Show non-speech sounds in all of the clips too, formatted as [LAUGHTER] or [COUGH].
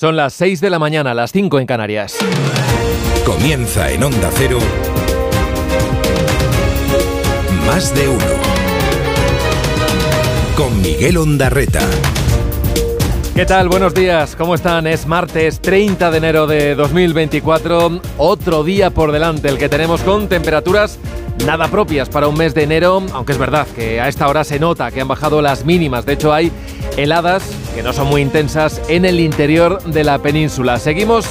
Son las 6 de la mañana, las 5 en Canarias. Comienza en Onda Cero. Más de uno. Con Miguel Ondarreta. ¿Qué tal? Buenos días, ¿cómo están? Es martes 30 de enero de 2024, otro día por delante, el que tenemos con temperaturas nada propias para un mes de enero, aunque es verdad que a esta hora se nota que han bajado las mínimas, de hecho hay heladas que no son muy intensas en el interior de la península. Seguimos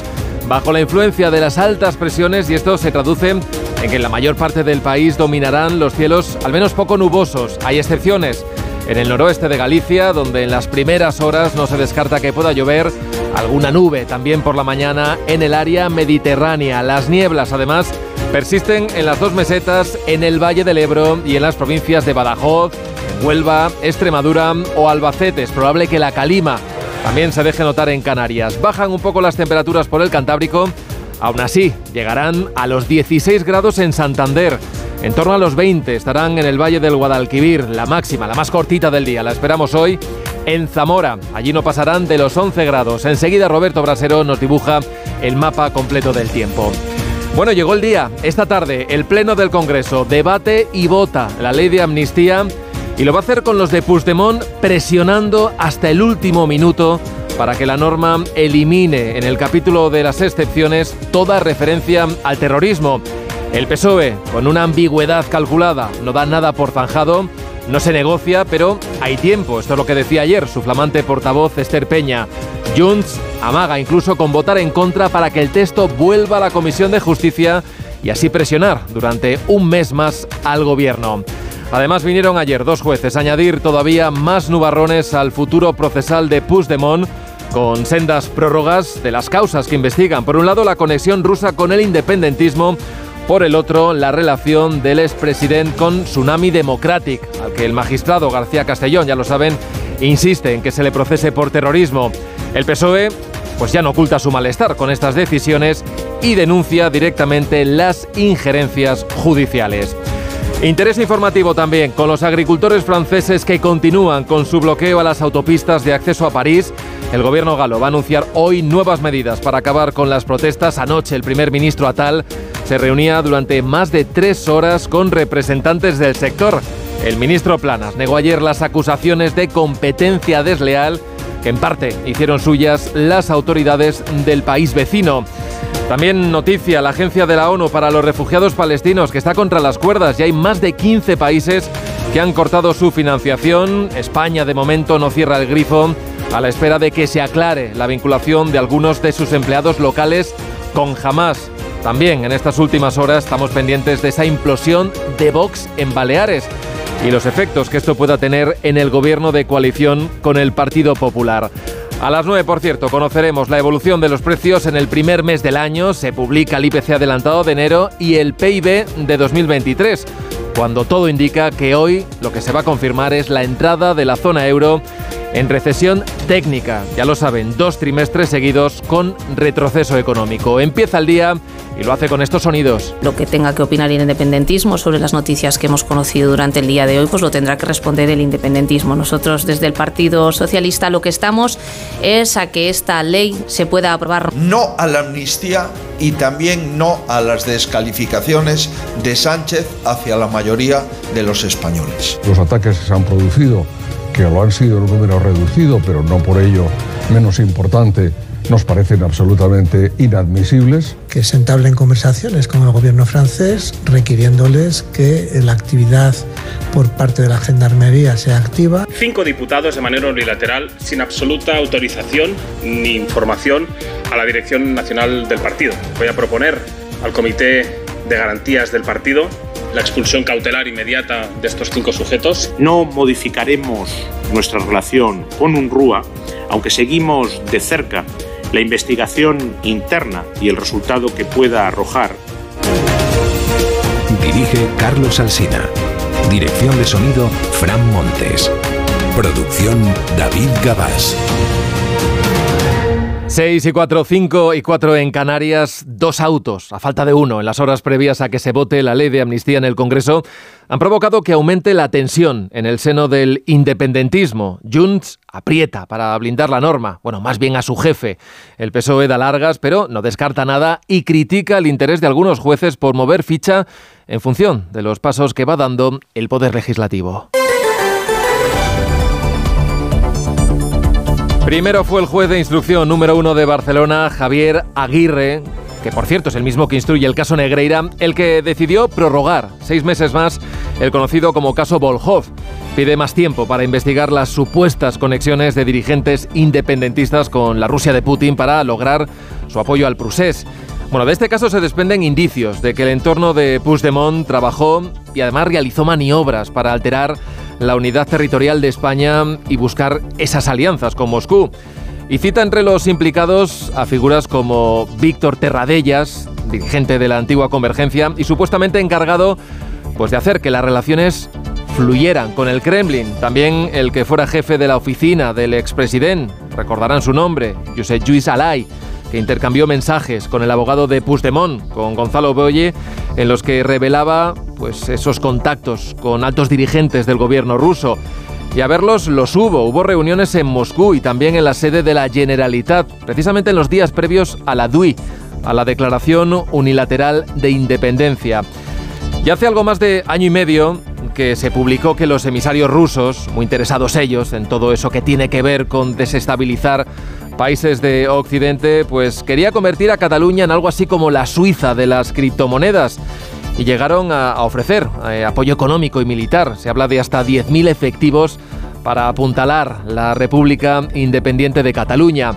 bajo la influencia de las altas presiones y esto se traduce en que en la mayor parte del país dominarán los cielos al menos poco nubosos. Hay excepciones en el noroeste de Galicia, donde en las primeras horas no se descarta que pueda llover alguna nube también por la mañana en el área mediterránea. Las nieblas, además, persisten en las dos mesetas, en el Valle del Ebro y en las provincias de Badajoz, Huelva, Extremadura o Albacete. Es probable que la calima también se deje notar en Canarias. Bajan un poco las temperaturas por el Cantábrico. Aún así, llegarán a los 16 grados en Santander. En torno a los 20 estarán en el Valle del Guadalquivir, la máxima, la más cortita del día. La esperamos hoy en Zamora. Allí no pasarán de los 11 grados. Enseguida Roberto Brasero nos dibuja el mapa completo del tiempo. Bueno, llegó el día. Esta tarde, el Pleno del Congreso debate y vota la ley de amnistía y lo va a hacer con los de Puigdemont presionando hasta el último minuto para que la norma elimine en el capítulo de las excepciones toda referencia al terrorismo. El PSOE, con una ambigüedad calculada, no da nada por zanjado, no se negocia, pero hay tiempo. Esto es lo que decía ayer su flamante portavoz Esther Peña. Junts amaga incluso con votar en contra para que el texto vuelva a la Comisión de Justicia y así presionar durante un mes más al gobierno. Además vinieron ayer dos jueces a añadir todavía más nubarrones al futuro procesal de Puigdemont con sendas prórrogas de las causas que investigan. Por un lado, la conexión rusa con el independentismo por el otro, la relación del expresidente con Tsunami Democratic, al que el magistrado García Castellón, ya lo saben, insiste en que se le procese por terrorismo. El PSOE pues ya no oculta su malestar con estas decisiones y denuncia directamente las injerencias judiciales. Interés informativo también con los agricultores franceses que continúan con su bloqueo a las autopistas de acceso a París. El gobierno galo va a anunciar hoy nuevas medidas para acabar con las protestas. Anoche el primer ministro Atal se reunía durante más de tres horas con representantes del sector. El ministro Planas negó ayer las acusaciones de competencia desleal que en parte hicieron suyas las autoridades del país vecino. También noticia, la Agencia de la ONU para los Refugiados Palestinos, que está contra las cuerdas y hay más de 15 países que han cortado su financiación. España de momento no cierra el grifo a la espera de que se aclare la vinculación de algunos de sus empleados locales con Hamas. También en estas últimas horas estamos pendientes de esa implosión de Vox en Baleares y los efectos que esto pueda tener en el gobierno de coalición con el Partido Popular. A las 9, por cierto, conoceremos la evolución de los precios en el primer mes del año, se publica el IPC adelantado de enero y el PIB de 2023, cuando todo indica que hoy lo que se va a confirmar es la entrada de la zona euro en recesión técnica. Ya lo saben, dos trimestres seguidos con retroceso económico. Empieza el día y lo hace con estos sonidos. Lo que tenga que opinar el independentismo sobre las noticias que hemos conocido durante el día de hoy, pues lo tendrá que responder el independentismo. Nosotros desde el Partido Socialista lo que estamos es a que esta ley se pueda aprobar. No a la amnistía y también no a las descalificaciones de Sánchez hacia la mayoría de los españoles. Los ataques que se han producido que lo han sido en un número reducido, pero no por ello menos importante, nos parecen absolutamente inadmisibles. Que se entablen conversaciones con el gobierno francés requiriéndoles que la actividad por parte de la Gendarmería sea activa. Cinco diputados de manera unilateral, sin absoluta autorización ni información a la Dirección Nacional del Partido. Voy a proponer al Comité de Garantías del Partido la expulsión cautelar inmediata de estos cinco sujetos. No modificaremos nuestra relación con UNRUA, aunque seguimos de cerca la investigación interna y el resultado que pueda arrojar. Dirige Carlos Alsina. Dirección de sonido Fran Montes. Producción David Gabás. 6 y 4, 5 y 4 en Canarias, dos autos, a falta de uno, en las horas previas a que se vote la ley de amnistía en el Congreso, han provocado que aumente la tensión en el seno del independentismo. Junts aprieta para blindar la norma, bueno, más bien a su jefe. El PSOE da largas, pero no descarta nada y critica el interés de algunos jueces por mover ficha en función de los pasos que va dando el Poder Legislativo. Primero fue el juez de instrucción número uno de Barcelona, Javier Aguirre, que por cierto es el mismo que instruye el caso Negreira, el que decidió prorrogar seis meses más el conocido como caso Volhov. Pide más tiempo para investigar las supuestas conexiones de dirigentes independentistas con la Rusia de Putin para lograr su apoyo al Prusés. Bueno, de este caso se desprenden indicios de que el entorno de Puigdemont trabajó y además realizó maniobras para alterar la unidad territorial de España y buscar esas alianzas con Moscú. Y cita entre los implicados a figuras como Víctor Terradellas, dirigente de la antigua Convergencia y supuestamente encargado pues, de hacer que las relaciones fluyeran con el Kremlin. También el que fuera jefe de la oficina del expresidente, recordarán su nombre, Josep Lluís Alay, que intercambió mensajes con el abogado de Puigdemont, con Gonzalo Boye, en los que revelaba pues, esos contactos con altos dirigentes del gobierno ruso. Y a verlos los hubo. Hubo reuniones en Moscú y también en la sede de la Generalitat, precisamente en los días previos a la DUI, a la Declaración Unilateral de Independencia. Y hace algo más de año y medio que se publicó que los emisarios rusos, muy interesados ellos en todo eso que tiene que ver con desestabilizar países de Occidente, pues quería convertir a Cataluña en algo así como la Suiza de las criptomonedas. Y llegaron a, ofrecer eh, apoyo económico y militar. Se habla de hasta 10.000 efectivos para apuntalar la República Independiente de Cataluña.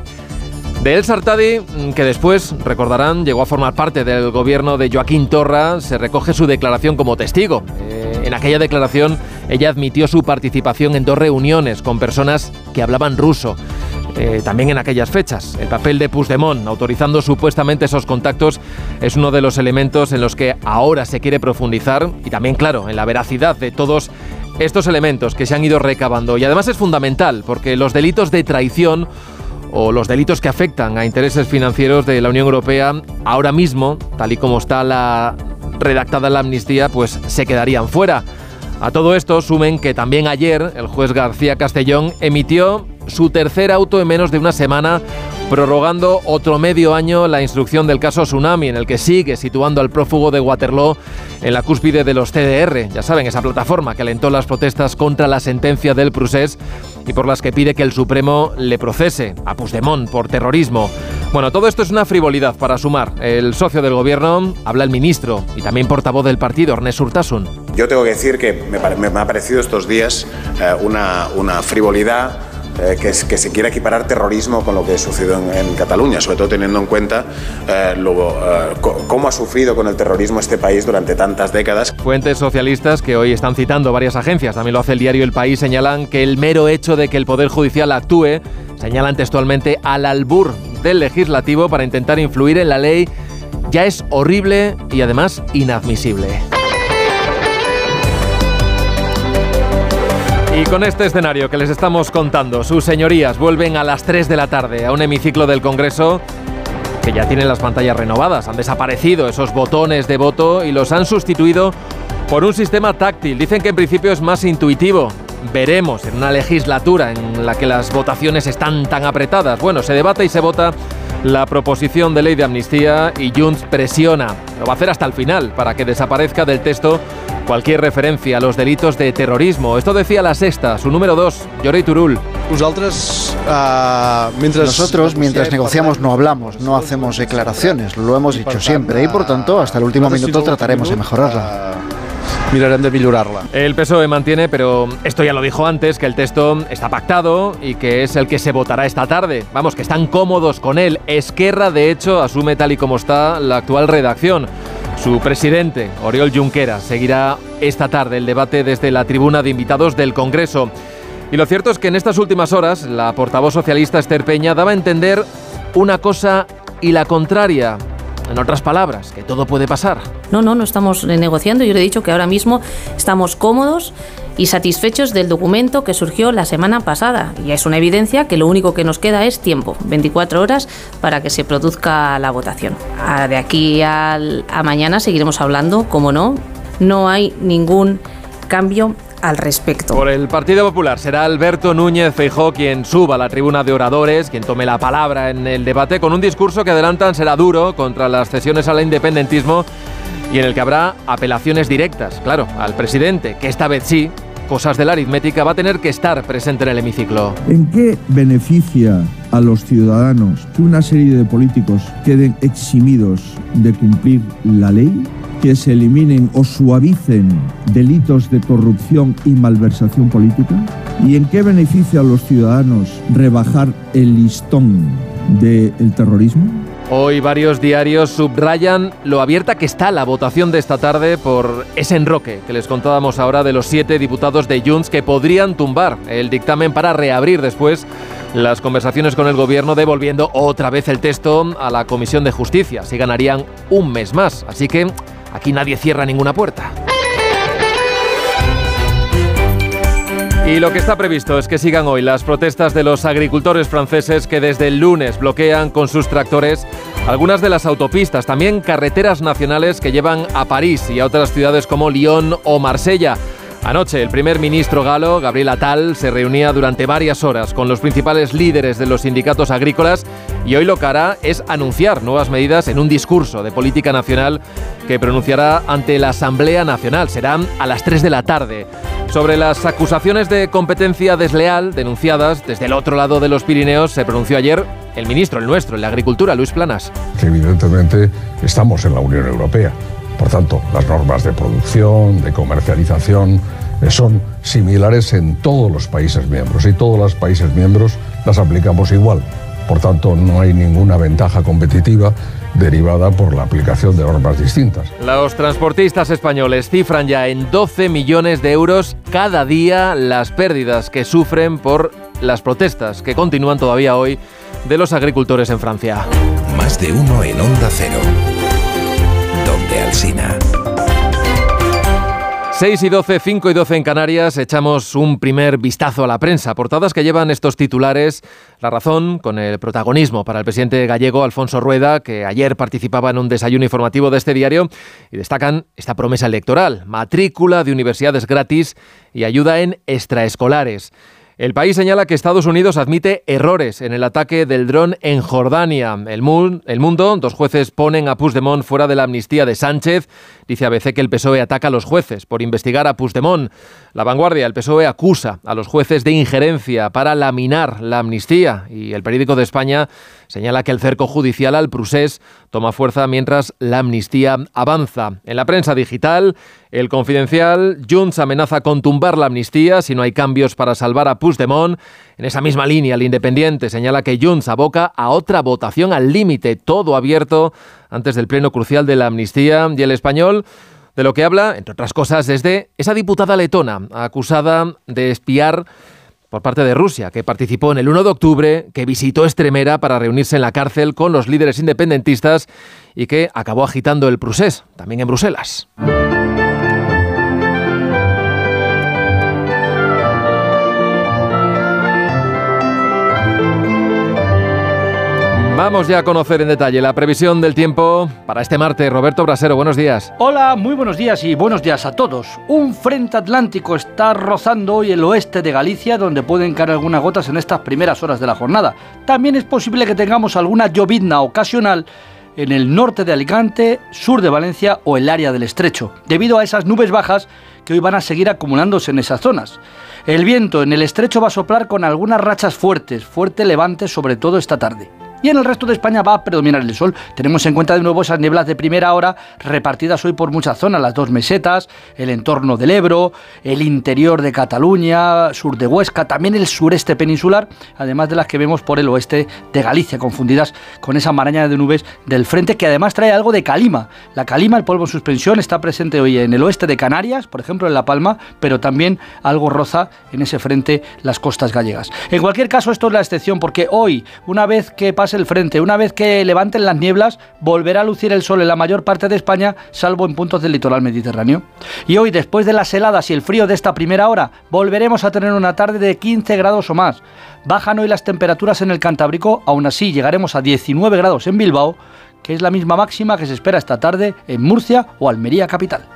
De El Sartadi, mm, que después, recordarán, llegó a formar parte del gobierno de Joaquín Torra, se recoge su declaración como testigo. Eh, en aquella declaración, ella admitió su participación en dos reuniones con personas que hablaban ruso. Eh, también en aquellas fechas. El papel de Puigdemont, autorizando supuestamente esos contactos, es uno de los elementos en los que ahora se quiere profundizar y también, claro, en la veracidad de todos estos elementos que se han ido recabando. Y además es fundamental porque los delitos de traición o los delitos que afectan a intereses financieros de la Unión Europea ahora mismo, tal y como está la redactada la amnistía, pues se quedarían fuera. A todo esto sumen que también ayer el juez García Castellón emitió su tercer auto en menos de una semana, prorrogando otro medio año la instrucción del caso Tsunami, en el que sigue situando al prófugo de Waterloo en la cúspide de los TDR, ya saben, esa plataforma que alentó las protestas contra la sentencia del Prusés y por las que pide que el Supremo le procese a Puigdemont por terrorismo. Bueno, todo esto es una frivolidad para sumar. El socio del gobierno habla el ministro y también portavoz del partido, Ernest Urtasun. Yo tengo que decir que me, ha parecido estos días eh, una, una frivolidad eh, que, se quiera equiparar terrorismo con lo que sucedió en, en Cataluña, sobre todo teniendo en cuenta eh, eh, cómo ha sufrido con el terrorismo este país durante tantas décadas. Fuentes socialistas que hoy están citando varias agencias, también lo hace el diario El País, señalan que el mero hecho de que el Poder Judicial actúe, señalan textualmente al albur del legislativo para intentar influir en la ley, ya es horrible y además inadmisible. Y con este escenario que les estamos contando, sus señorías vuelven a las 3 de la tarde a un hemiciclo del Congreso que ya tiene las pantallas renovadas. Han desaparecido esos botones de voto y los han sustituido por un sistema táctil. Dicen que en principio es más intuitivo. Veremos en una legislatura en la que las votaciones están tan apretadas. Bueno, se debate y se vota la proposición de ley de amnistía y Junts presiona, lo va a hacer hasta el final, para que desaparezca del texto cualquier referencia a los delitos de terrorismo. Esto decía la sexta, su número dos, Llorey Turul. Nosotros, mientras negociamos, no hablamos, no hacemos declaraciones, lo hemos dicho siempre y por tanto, hasta el último minuto trataremos de mejorarla mirarán de mejorarla. El PSOE mantiene, pero esto ya lo dijo antes, que el texto está pactado y que es el que se votará esta tarde. Vamos, que están cómodos con él. Esquerra, de hecho, asume tal y como está la actual redacción. Su presidente, Oriol Junqueras, seguirá esta tarde el debate desde la tribuna de invitados del Congreso. Y lo cierto es que en estas últimas horas la portavoz socialista Esther Peña daba a entender una cosa y la contraria. En otras palabras, que todo puede pasar. No, no, no estamos negociando. Yo le he dicho que ahora mismo estamos cómodos y satisfechos del documento que surgió la semana pasada. Y es una evidencia que lo único que nos queda es tiempo, 24 horas, para que se produzca la votación. Ah, de aquí a mañana seguiremos hablando, como no, no hay ningún cambio al respecto. Por el Partido Popular será Alberto Núñez Feijó quien suba a la tribuna de oradores, quien tome la palabra en el debate con un discurso que adelantan será duro contra las cesiones al independentismo y en el que habrá apelaciones directas, claro, al presidente, que esta vez sí, cosas de la aritmética, va a tener que estar presente en el hemiciclo. ¿En qué beneficia a los ciudadanos que una serie de políticos queden eximidos de cumplir la ley? que se eliminen o suavicen delitos de corrupción y malversación política? ¿Y en qué beneficia a los ciudadanos rebajar el listón del terrorismo? Hoy varios diarios subrayan lo abierta que está la votación de esta tarde por ese enroque que les contábamos ahora de los siete diputados de Junts que podrían tumbar el dictamen para reabrir después las conversaciones con el gobierno devolviendo otra vez el texto a la Comisión de Justicia. Si ganarían un mes más. Así que Aquí nadie cierra ninguna puerta. Y lo que está previsto es que sigan hoy las protestas de los agricultores franceses que desde el lunes bloquean con sus tractores algunas de las autopistas, también carreteras nacionales que llevan a París y a otras ciudades como Lyon o Marsella. Anoche el primer ministro galo, Gabriel Attal, se reunía durante varias horas con los principales líderes de los sindicatos agrícolas y hoy lo que hará es anunciar nuevas medidas en un discurso de política nacional que pronunciará ante la Asamblea Nacional. Serán a las 3 de la tarde. Sobre las acusaciones de competencia desleal denunciadas desde el otro lado de los Pirineos se pronunció ayer el ministro, el nuestro, en la Agricultura, Luis Planas. Evidentemente estamos en la Unión Europea por tanto, las normas de producción, de comercialización, eh, son similares en todos los países miembros y todos los países miembros las aplicamos igual. Por tanto, no hay ninguna ventaja competitiva derivada por la aplicación de normas distintas. Los transportistas españoles cifran ya en 12 millones de euros cada día las pérdidas que sufren por las protestas que continúan todavía hoy de los agricultores en Francia. Más de uno en Onda Cero. 6 y 12, 5 y 12 en Canarias, echamos un primer vistazo a la prensa. Portadas que llevan estos titulares. La razón, con el protagonismo para el presidente gallego Alfonso Rueda, que ayer participaba en un desayuno informativo de este diario, y destacan esta promesa electoral: matrícula de universidades gratis y ayuda en extraescolares. El país señala que Estados Unidos admite errores en el ataque del dron en Jordania. El, mundo, dos jueces ponen a Puigdemont fuera de la amnistía de Sánchez. Dice ABC que el PSOE ataca a los jueces por investigar a Puigdemont. La vanguardia, el PSOE acusa a los jueces de injerencia para laminar la amnistía. Y el periódico de España señala que el cerco judicial al Prusés toma fuerza mientras la amnistía avanza. En la prensa digital, el confidencial, Junts amenaza con tumbar la amnistía si no hay cambios para salvar a Puigdemont. En esa misma línea, el Independiente señala que Junts aboca a otra votación al límite, todo abierto antes del pleno crucial de la amnistía. Y el español de lo que habla, entre otras cosas, desde esa diputada letona acusada de espiar por parte de Rusia, que participó en el 1 de octubre, que visitó Estremera para reunirse en la cárcel con los líderes independentistas y que acabó agitando el Prusés, también en Bruselas. Vamos ya a conocer en detalle la previsión del tiempo para este martes. Roberto Brasero, buenos días. Hola, muy buenos días y buenos días a todos. Un frente atlántico está rozando hoy el oeste de Galicia, donde pueden caer algunas gotas en estas primeras horas de la jornada. También es posible que tengamos alguna llovizna ocasional en el norte de Alicante, sur de Valencia o el área del estrecho, debido a esas nubes bajas que hoy van a seguir acumulándose en esas zonas. El viento en el estrecho va a soplar con algunas rachas fuertes, fuerte levante sobre todo esta tarde y en el resto de España va a predominar el sol. Tenemos en cuenta de nuevo esas nieblas de primera hora repartidas hoy por muchas zonas, las dos mesetas, el entorno del Ebro, el interior de Cataluña, sur de Huesca, también el sureste peninsular, además de las que vemos por el oeste de Galicia, confundidas con esa maraña de nubes del frente que además trae algo de calima. La calima, el polvo en suspensión, está presente hoy en el oeste de Canarias, por ejemplo en La Palma, pero también algo roza en ese frente las costas gallegas. En cualquier caso, esto es la excepción porque hoy, una vez que pasa el frente. Una vez que levanten las nieblas, volverá a lucir el sol en la mayor parte de España, salvo en puntos del litoral mediterráneo. Y hoy, después de las heladas y el frío de esta primera hora, volveremos a tener una tarde de 15 grados o más. Bajan hoy las temperaturas en el Cantábrico, aún así llegaremos a 19 grados en Bilbao, que es la misma máxima que se espera esta tarde en Murcia o Almería capital.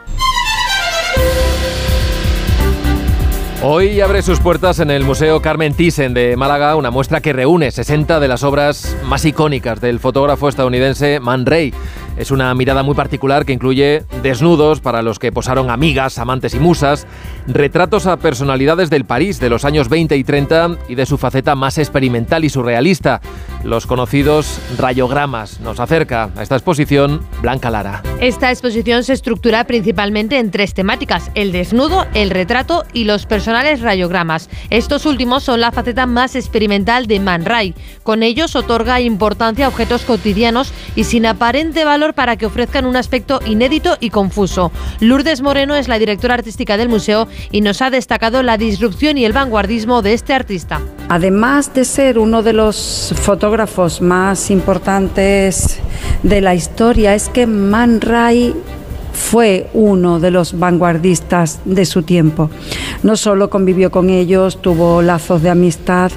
Hoy abre sus puertas en el Museo Carmen Thyssen de Málaga una muestra que reúne 60 de las obras más icónicas del fotógrafo estadounidense Man Ray. Es una mirada muy particular que incluye desnudos para los que posaron amigas, amantes y musas, retratos a personalidades del París de los años 20 y 30 y de su faceta más experimental y surrealista, los conocidos rayogramas. Nos acerca a esta exposición Blanca Lara. Esta exposición se estructura principalmente en tres temáticas, el desnudo, el retrato y los personales rayogramas. Estos últimos son la faceta más experimental de Man Ray. Con ellos otorga importancia a objetos cotidianos y sin aparente valor para que ofrezcan un aspecto inédito y confuso. Lourdes Moreno es la directora artística del museo y nos ha destacado la disrupción y el vanguardismo de este artista. Además de ser uno de los fotógrafos más importantes de la historia, es que Man Ray fue uno de los vanguardistas de su tiempo. No solo convivió con ellos, tuvo lazos de amistad,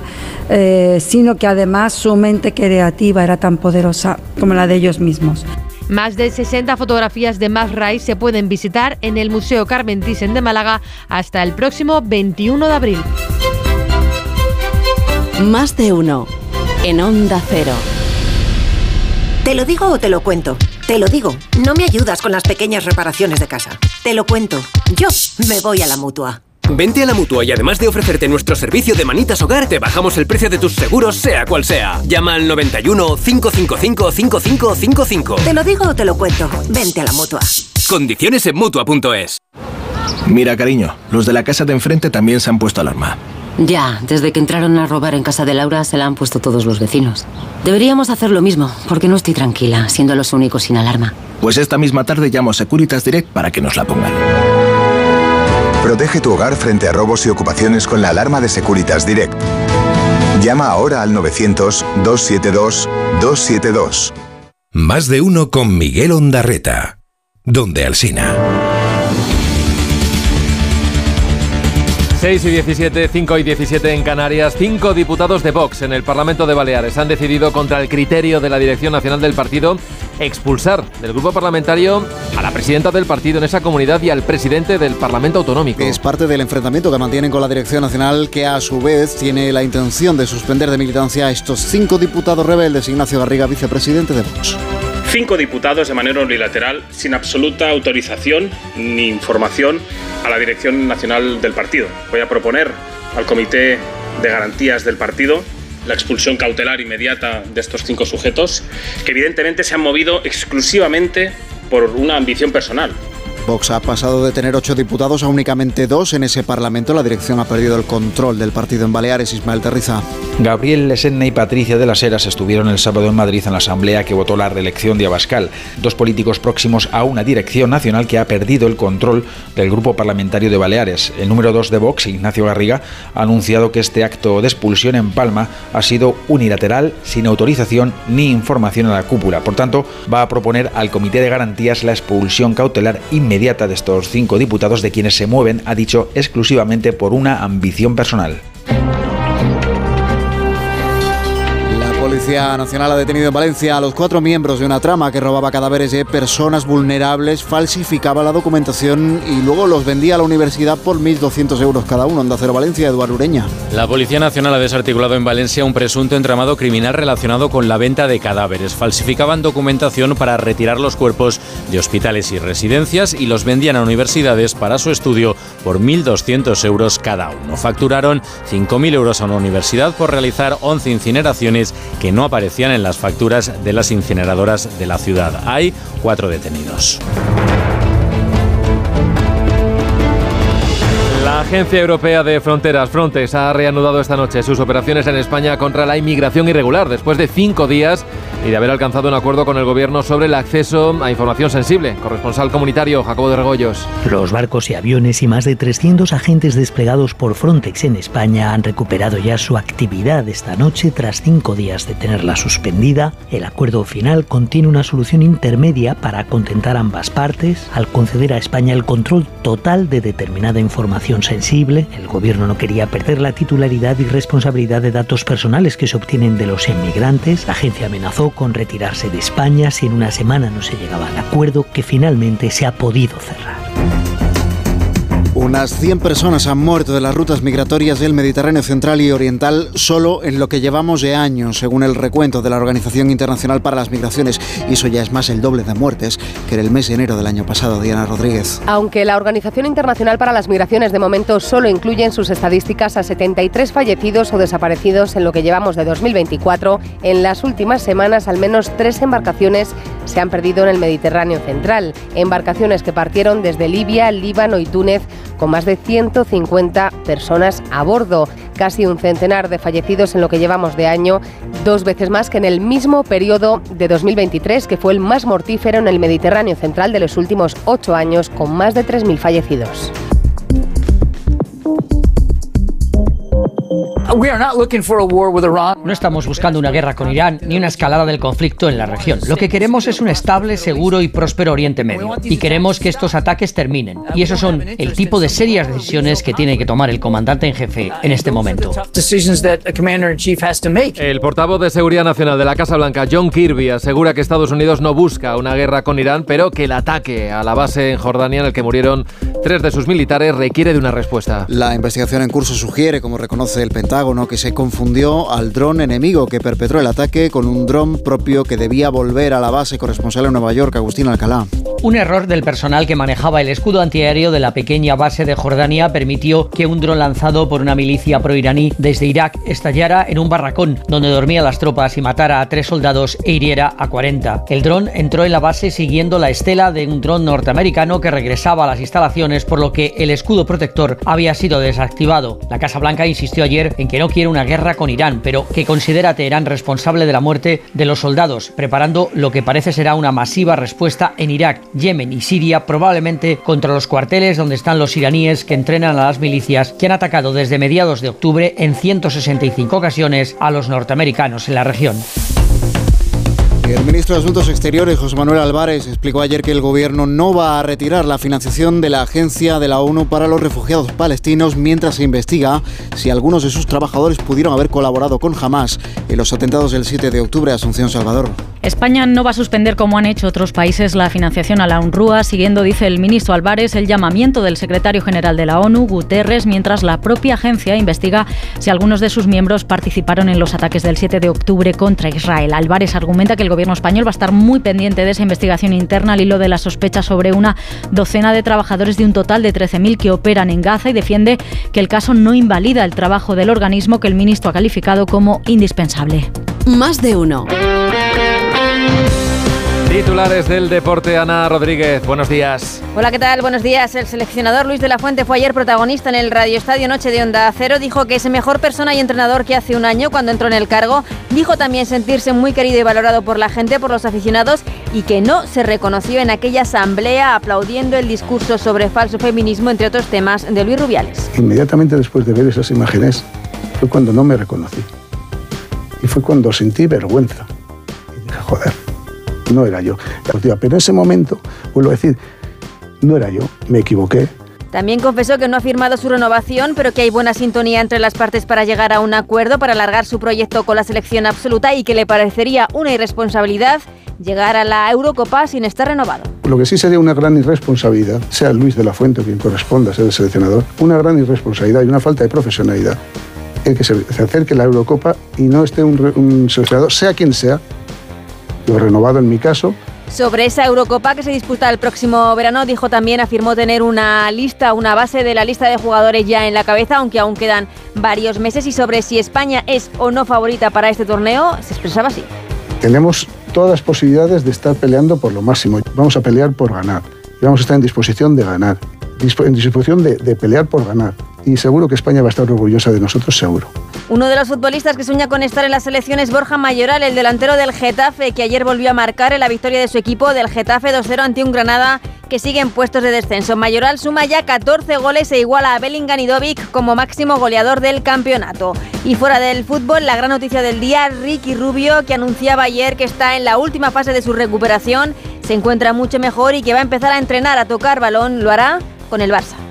eh, sino que además su mente creativa era tan poderosa como la de ellos mismos. Más de 60 fotografías de Max Ray se pueden visitar en el Museo Carmen Thyssen de Málaga hasta el próximo 21 de abril. Más de uno en Onda Cero. ¿Te lo digo o te lo cuento? Te lo digo, no me ayudas con las pequeñas reparaciones de casa. Te lo cuento, yo me voy a la mutua. Vente a la mutua y además de ofrecerte nuestro servicio de manitas hogar, te bajamos el precio de tus seguros, sea cual sea. Llama al 91 555 5555. Te lo digo o te lo cuento. Vente a la mutua. Condiciones en mutua.es. Mira, cariño, los de la casa de enfrente también se han puesto alarma. Ya, desde que entraron a robar en casa de Laura se la han puesto todos los vecinos. Deberíamos hacer lo mismo, porque no estoy tranquila, siendo los únicos sin alarma. Pues esta misma tarde llamo a Securitas Direct para que nos la pongan. Protege tu hogar frente a robos y ocupaciones con la alarma de Securitas Direct. Llama ahora al 900-272-272. Más de uno con Miguel Ondarreta. Donde Alsina. 6 y 17, 5 y 17 en Canarias. Cinco diputados de Vox en el Parlamento de Baleares han decidido, contra el criterio de la Dirección Nacional del Partido, expulsar del grupo parlamentario a la presidenta del partido en esa comunidad y al presidente del Parlamento Autonómico. Es parte del enfrentamiento que mantienen con la Dirección Nacional, que a su vez tiene la intención de suspender de militancia a estos cinco diputados rebeldes. Ignacio Garriga, vicepresidente de Vox. Cinco diputados de manera unilateral, sin absoluta autorización ni información a la Dirección Nacional del Partido. Voy a proponer al Comité de Garantías del Partido la expulsión cautelar inmediata de estos cinco sujetos, que evidentemente se han movido exclusivamente por una ambición personal, Vox ha pasado de tener ocho diputados a únicamente dos en ese Parlamento. La dirección ha perdido el control del partido en Baleares. Ismael Terriza. Gabriel Lesenne y Patricia de las Heras estuvieron el sábado en Madrid en la asamblea que votó la reelección de Abascal, dos políticos próximos a una dirección nacional que ha perdido el control del grupo parlamentario de Baleares. El número dos de Vox, Ignacio Garriga, ha anunciado que este acto de expulsión en Palma ha sido unilateral, sin autorización ni información a la cúpula. Por tanto, va a proponer al Comité de Garantías la expulsión cautelar inmediata de estos cinco diputados de quienes se mueven, ha dicho, exclusivamente por una ambición personal. Policía Nacional ha detenido en Valencia a los cuatro miembros de una trama que robaba cadáveres de personas vulnerables, falsificaba la documentación y luego los vendía a la universidad por 1.200 euros cada uno. Onda Cero Valencia, Eduardo Ureña. La Policía Nacional ha desarticulado en Valencia un presunto entramado criminal relacionado con la venta de cadáveres. Falsificaban documentación para retirar los cuerpos de hospitales y residencias y los vendían a universidades para su estudio por 1.200 euros cada uno. Facturaron 5.000 euros a una universidad por realizar 11 incineraciones que no aparecían en las facturas de las incineradoras de la ciudad. Hay cuatro detenidos. La Agencia Europea de Fronteras, Frontex, ha reanudado esta noche sus operaciones en España contra la inmigración irregular después de cinco días y de haber alcanzado un acuerdo con el gobierno sobre el acceso a información sensible. Corresponsal comunitario Jacobo de Regoyos. Los barcos y aviones y más de 300 agentes desplegados por Frontex en España han recuperado ya su actividad esta noche tras cinco días de tenerla suspendida. El acuerdo final contiene una solución intermedia para contentar ambas partes al conceder a España el control total de determinada información sensible. El gobierno no quería perder la titularidad y responsabilidad de datos personales que se obtienen de los inmigrantes. La agencia amenazó con retirarse de España si en una semana no se llegaba al acuerdo que finalmente se ha podido cerrar. Unas 100 personas han muerto de las rutas migratorias del Mediterráneo central y oriental solo en lo que llevamos de año, según el recuento de la Organización Internacional para las Migraciones. Y eso ya es más el doble de muertes que en el mes de enero del año pasado, Diana Rodríguez. Aunque la Organización Internacional para las Migraciones de momento solo incluye en sus estadísticas a 73 fallecidos o desaparecidos en lo que llevamos de 2024, en las últimas semanas al menos tres embarcaciones se han perdido en el Mediterráneo central. Embarcaciones que partieron desde Libia, Líbano y Túnez con más de 150 personas a bordo, casi un centenar de fallecidos en lo que llevamos de año, dos veces más que en el mismo periodo de 2023, que fue el más mortífero en el Mediterráneo central de los últimos ocho años, con más de 3.000 fallecidos. No estamos buscando una guerra con Irán ni una escalada del conflicto en la región. Lo que queremos es un estable, seguro y próspero Oriente Medio. Y queremos que estos ataques terminen. Y esos son el tipo de serias decisiones que tiene que tomar el comandante en jefe en este momento. El portavoz de Seguridad Nacional de la Casa Blanca, John Kirby, asegura que Estados Unidos no busca una guerra con Irán, pero que el ataque a la base en Jordania en el que murieron tres de sus militares requiere de una respuesta. La investigación en curso sugiere, como reconoce el Pentágono, que se confundió al dron enemigo que perpetró el ataque con un dron propio que debía volver a la base corresponsal en Nueva York, Agustín Alcalá. Un error del personal que manejaba el escudo antiaéreo de la pequeña base de Jordania permitió que un dron lanzado por una milicia proiraní desde Irak estallara en un barracón donde dormían las tropas y matara a tres soldados e hiriera a 40. El dron entró en la base siguiendo la estela de un dron norteamericano que regresaba a las instalaciones por lo que el escudo protector había sido desactivado. La Casa Blanca insistió ayer en que no quiere una guerra con Irán, pero que considera a Teherán responsable de la muerte de los soldados, preparando lo que parece será una masiva respuesta en Irak, Yemen y Siria, probablemente contra los cuarteles donde están los iraníes que entrenan a las milicias que han atacado desde mediados de octubre en 165 ocasiones a los norteamericanos en la región. El ministro de Asuntos Exteriores, José Manuel Álvarez, explicó ayer que el gobierno no va a retirar la financiación de la Agencia de la ONU para los Refugiados Palestinos mientras se investiga si algunos de sus trabajadores pudieron haber colaborado con Hamas en los atentados del 7 de octubre a Asunción Salvador. España no va a suspender, como han hecho otros países, la financiación a la UNRWA, siguiendo, dice el ministro Álvarez, el llamamiento del secretario general de la ONU, Guterres, mientras la propia agencia investiga si algunos de sus miembros participaron en los ataques del 7 de octubre contra Israel. Álvarez argumenta que el gobierno español va a estar muy pendiente de esa investigación interna al hilo de la sospecha sobre una docena de trabajadores de un total de 13.000 que operan en Gaza y defiende que el caso no invalida el trabajo del organismo que el ministro ha calificado como indispensable. Más de uno. Titulares del deporte, Ana Rodríguez. Buenos días. Hola, ¿qué tal? Buenos días. El seleccionador Luis de la Fuente fue ayer protagonista en el Radio Estadio Noche de Onda Cero. Dijo que es mejor persona y entrenador que hace un año cuando entró en el cargo. Dijo también sentirse muy querido y valorado por la gente, por los aficionados y que no se reconoció en aquella asamblea aplaudiendo el discurso sobre falso feminismo, entre otros temas, de Luis Rubiales. Inmediatamente después de ver esas imágenes fue cuando no me reconocí. Y fue cuando sentí vergüenza. Y dije, joder no era yo. Pero en ese momento, vuelvo a decir, no era yo, me equivoqué. También confesó que no ha firmado su renovación, pero que hay buena sintonía entre las partes para llegar a un acuerdo para alargar su proyecto con la selección absoluta y que le parecería una irresponsabilidad llegar a la Eurocopa sin estar renovado. Lo que sí sería una gran irresponsabilidad, sea Luis de la Fuente quien corresponda a ser el seleccionador, una gran irresponsabilidad y una falta de profesionalidad el que se, acerque la Eurocopa y no esté un, un seleccionador, sea quien sea, lo renovado en mi caso. Sobre esa Eurocopa que se disputa el próximo verano, dijo también, afirmó tener una lista, una base de la lista de jugadores ya en la cabeza, aunque aún quedan varios meses. Y sobre si España es o no favorita para este torneo, se expresaba así. Tenemos todas las posibilidades de estar peleando por lo máximo. Vamos a pelear por ganar. Vamos a estar en disposición de ganar. En disposición de, de pelear por ganar. Y seguro que España va a estar orgullosa de nosotros, seguro. Uno de los futbolistas que sueña con estar en la selección es Borja Mayoral, el delantero del Getafe, que ayer volvió a marcar en la victoria de su equipo del Getafe 2-0 ante un Granada que sigue en puestos de descenso. Mayoral suma ya 14 goles e iguala a Bellingham y Dovic como máximo goleador del campeonato. Y fuera del fútbol, la gran noticia del día, Ricky Rubio, que anunciaba ayer que está en la última fase de su recuperación, se encuentra mucho mejor y que va a empezar a entrenar a tocar balón, lo hará con el Barça.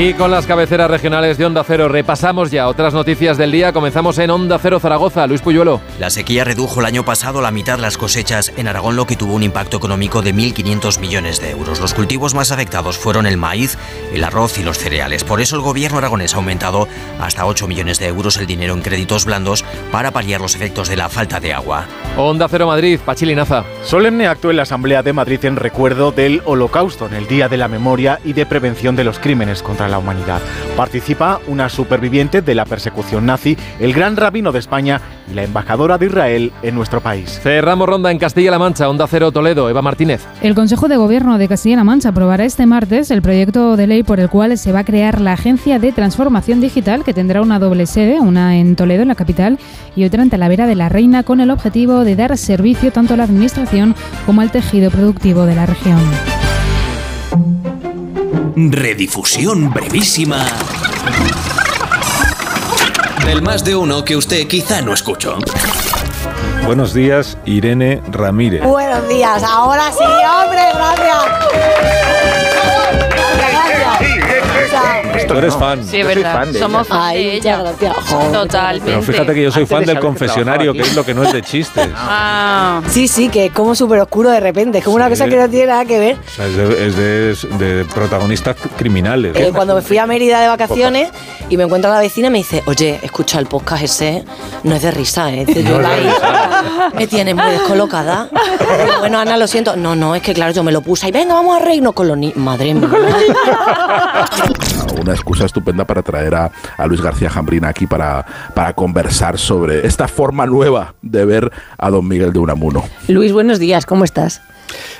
Y con las cabeceras regionales de Onda Cero repasamos ya otras noticias del día. Comenzamos en Onda Cero Zaragoza. Luis Puyuelo. La sequía redujo el año pasado la mitad las cosechas en Aragón, lo que tuvo un impacto económico de 1.500 millones de euros. Los cultivos más afectados fueron el maíz, el arroz y los cereales. Por eso el gobierno aragonés ha aumentado hasta 8 millones de euros el dinero en créditos blandos para paliar los efectos de la falta de agua. Onda Cero Madrid, Pachilinaza. Solemne acto en la Asamblea de Madrid en recuerdo del Holocausto, en el Día de la Memoria y de Prevención de los Crímenes contra la Humanidad. Participa una superviviente de la persecución nazi, el gran rabino de España y la embajadora de Israel en nuestro país. Cerramos ronda en Castilla-La Mancha, Onda Cero Toledo, Eva Martínez. El Consejo de Gobierno de Castilla-La Mancha aprobará este martes el proyecto de ley por el cual se va a crear la Agencia de Transformación Digital, que tendrá una doble sede, una en Toledo, en la capital, y otra en Talavera de la Reina, con el objetivo de dar servicio tanto a la Administración como al tejido productivo de la región. Redifusión brevísima del más de uno que usted quizá no escuchó. Buenos días, Irene Ramírez. Buenos días, ahora sí, hombre, gracias. Tú eres fan. Sí, es verdad. Somos fan de ella. Totalmente. Pero fíjate que yo soy fan del confesionario, que es lo que no es de chistes. [LAUGHS] Ah. Sí, sí, que es como súper oscuro de repente. Es como una cosa que no tiene nada que ver. O sea, es de, es de- es de protagonistas criminales. Eh, cuando me fui a Mérida de vacaciones y me encuentro a la vecina y me dice, oye, escucha el podcast ese, no es de risa, ¿eh? Dice, yo No es de ahí, me tienes muy descolocada. Bueno, Ana, lo siento. No, no, es que claro, yo me lo puse y venga, vamos a reírnos con los niños. Madre mía. [LAUGHS] Una excusa estupenda para traer a, a Luis García Jambrina aquí para, para conversar sobre esta forma nueva de ver a don Miguel de Unamuno. Luis, buenos días, ¿cómo estás?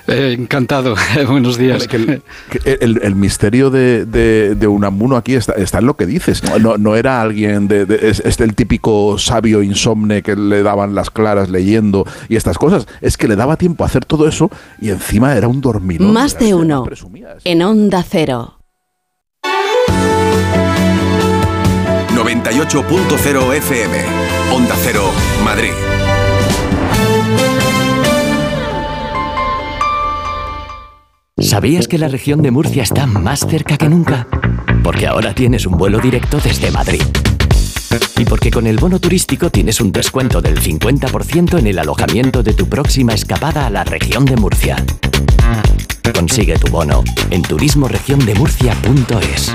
Eh, encantado, [LAUGHS] buenos días. el, que el- el misterio de, de- de Unamuno aquí está, está en lo que dices. No, no- era alguien, de, de- es, es el típico sabio insomne que le daban las claras leyendo y estas cosas. Es que le daba tiempo a hacer todo eso y encima era un dormidor. Más de uno. En Onda Cero. 98.0 FM. Onda Cero, Madrid. ¿Sabías que la región de Murcia está más cerca que nunca? Porque ahora tienes un vuelo directo desde Madrid. Y porque con el bono turístico tienes un descuento del 50% en el alojamiento de tu próxima escapada a la región de Murcia. Consigue tu bono en turismoregiondemurcia.es.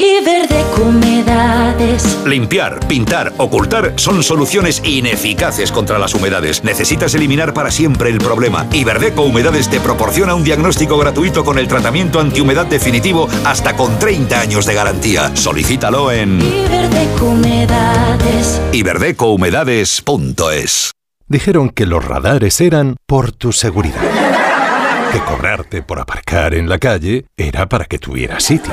Y verde humedades. Limpiar, pintar, ocultar son soluciones ineficaces contra las humedades. Necesitas eliminar para siempre el problema. Iberdeco Humedades te proporciona un diagnóstico gratuito con el tratamiento antihumedad definitivo hasta con 30 años de garantía. Solicítalo en Y verde humedades. iberdecohumedades.es. Dijeron que los radares eran por tu seguridad. Que cobrarte por aparcar en la calle era para que tuvieras sitio.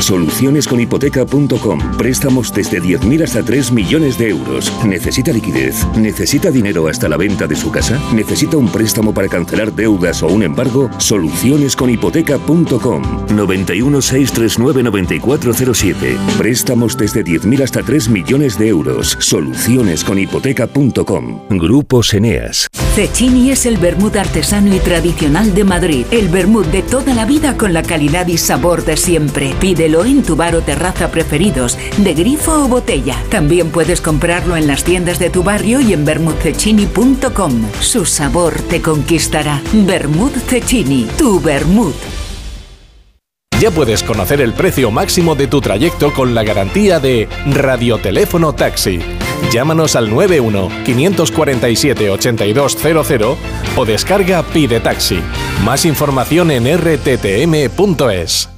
Solucionesconhipoteca.com. Préstamos desde 10.000 hasta 3 millones de euros. ¿Necesita liquidez? ¿Necesita dinero hasta la venta de su casa? ¿Necesita un préstamo para cancelar deudas o un embargo? Solucionesconhipoteca.com. 91 639 9407. Préstamos desde 10.000 hasta 3 millones de euros. Solucionesconhipoteca.com. Grupos Eneas. Cecchini es el vermut artesano y tradicional de Madrid. El vermut de toda la vida con la calidad y sabor de siempre. Pídelo hielo en tu bar o terraza preferidos, de grifo o botella. También puedes comprarlo en las tiendas de tu barrio y en bermudcecchini.com. Su sabor te conquistará. Cecchini, tu Bermud. Ya puedes conocer el precio máximo de tu trayecto con la garantía de Radioteléfono Taxi. Llámanos al 91 547 8200 o descarga Pide Taxi. Más información en rttm.es.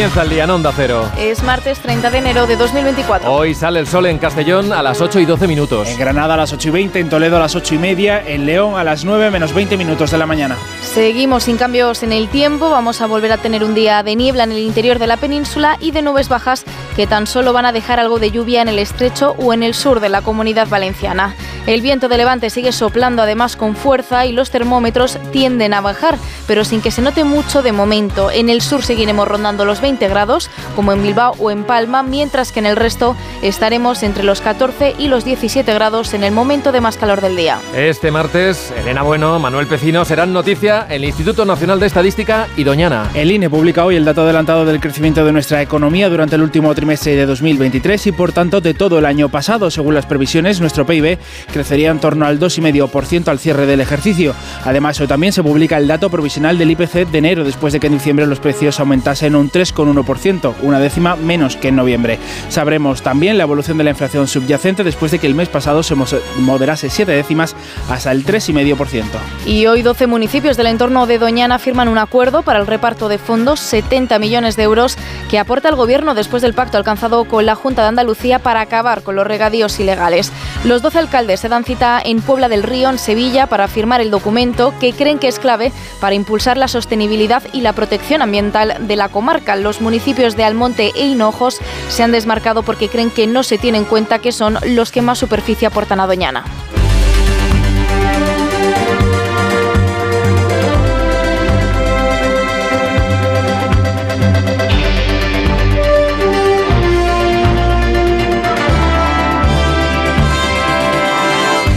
Comienza el día en Onda Cero. Es martes 30 de enero de 2024. Hoy sale el sol en Castellón a las 8 y 12 minutos. En Granada a las 8 y 20, en Toledo a las 8 y media, en León a las 9 menos 20 minutos de la mañana. Seguimos sin cambios en el tiempo. Vamos a volver a tener un día de niebla en el interior de la península y de nubes bajas que tan solo van a dejar algo de lluvia en el estrecho o en el sur de la comunidad valenciana. El viento de levante sigue soplando además con fuerza y los termómetros tienden a bajar, pero sin que se note mucho de momento. En el sur seguiremos rondando los 20 grados, como en Bilbao o en Palma, mientras que en el resto estaremos entre los 14 y los 17 grados en el momento de más calor del día. Este martes, Elena Bueno, Manuel Pecino serán noticia el Instituto Nacional de Estadística y Doñana. El INE publica hoy el dato adelantado del crecimiento de nuestra economía durante el último trimestre de 2023 y por tanto de todo el año pasado. Según las previsiones, nuestro PIB crecería en torno al 2,5% al cierre del ejercicio. Además, hoy también se publica el dato provisional del IPC de enero, después de que en diciembre los precios aumentasen un 3,1%, una décima menos que en noviembre. Sabremos también la evolución de la inflación subyacente después de que el mes pasado se moderase 7 décimas hasta el 3,5%. Y hoy 12 municipios del entorno de Doñana firman un acuerdo para el reparto de fondos, 70 millones de euros, que aporta el Gobierno después del pacto alcanzado con la Junta de Andalucía para acabar con los regadíos ilegales. Los 12 alcaldes se dan cita en Puebla del Río, en Sevilla, para firmar el documento que creen que es clave para impulsar la sostenibilidad y la protección ambiental de la comarca. Los municipios de Almonte e Hinojos se han desmarcado porque creen que no se tiene en cuenta que son los que más superficie aportan a Doñana.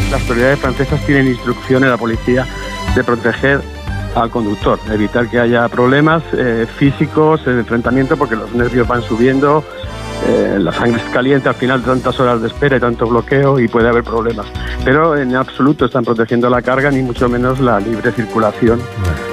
Las autoridades francesas tienen instrucción en la policía de proteger al conductor, evitar que haya problemas eh, físicos, el enfrentamiento, porque los nervios van subiendo, eh, la sangre es caliente al final de tantas horas de espera y tanto bloqueo y puede haber problemas. Pero en absoluto están protegiendo la carga, ni mucho menos la libre circulación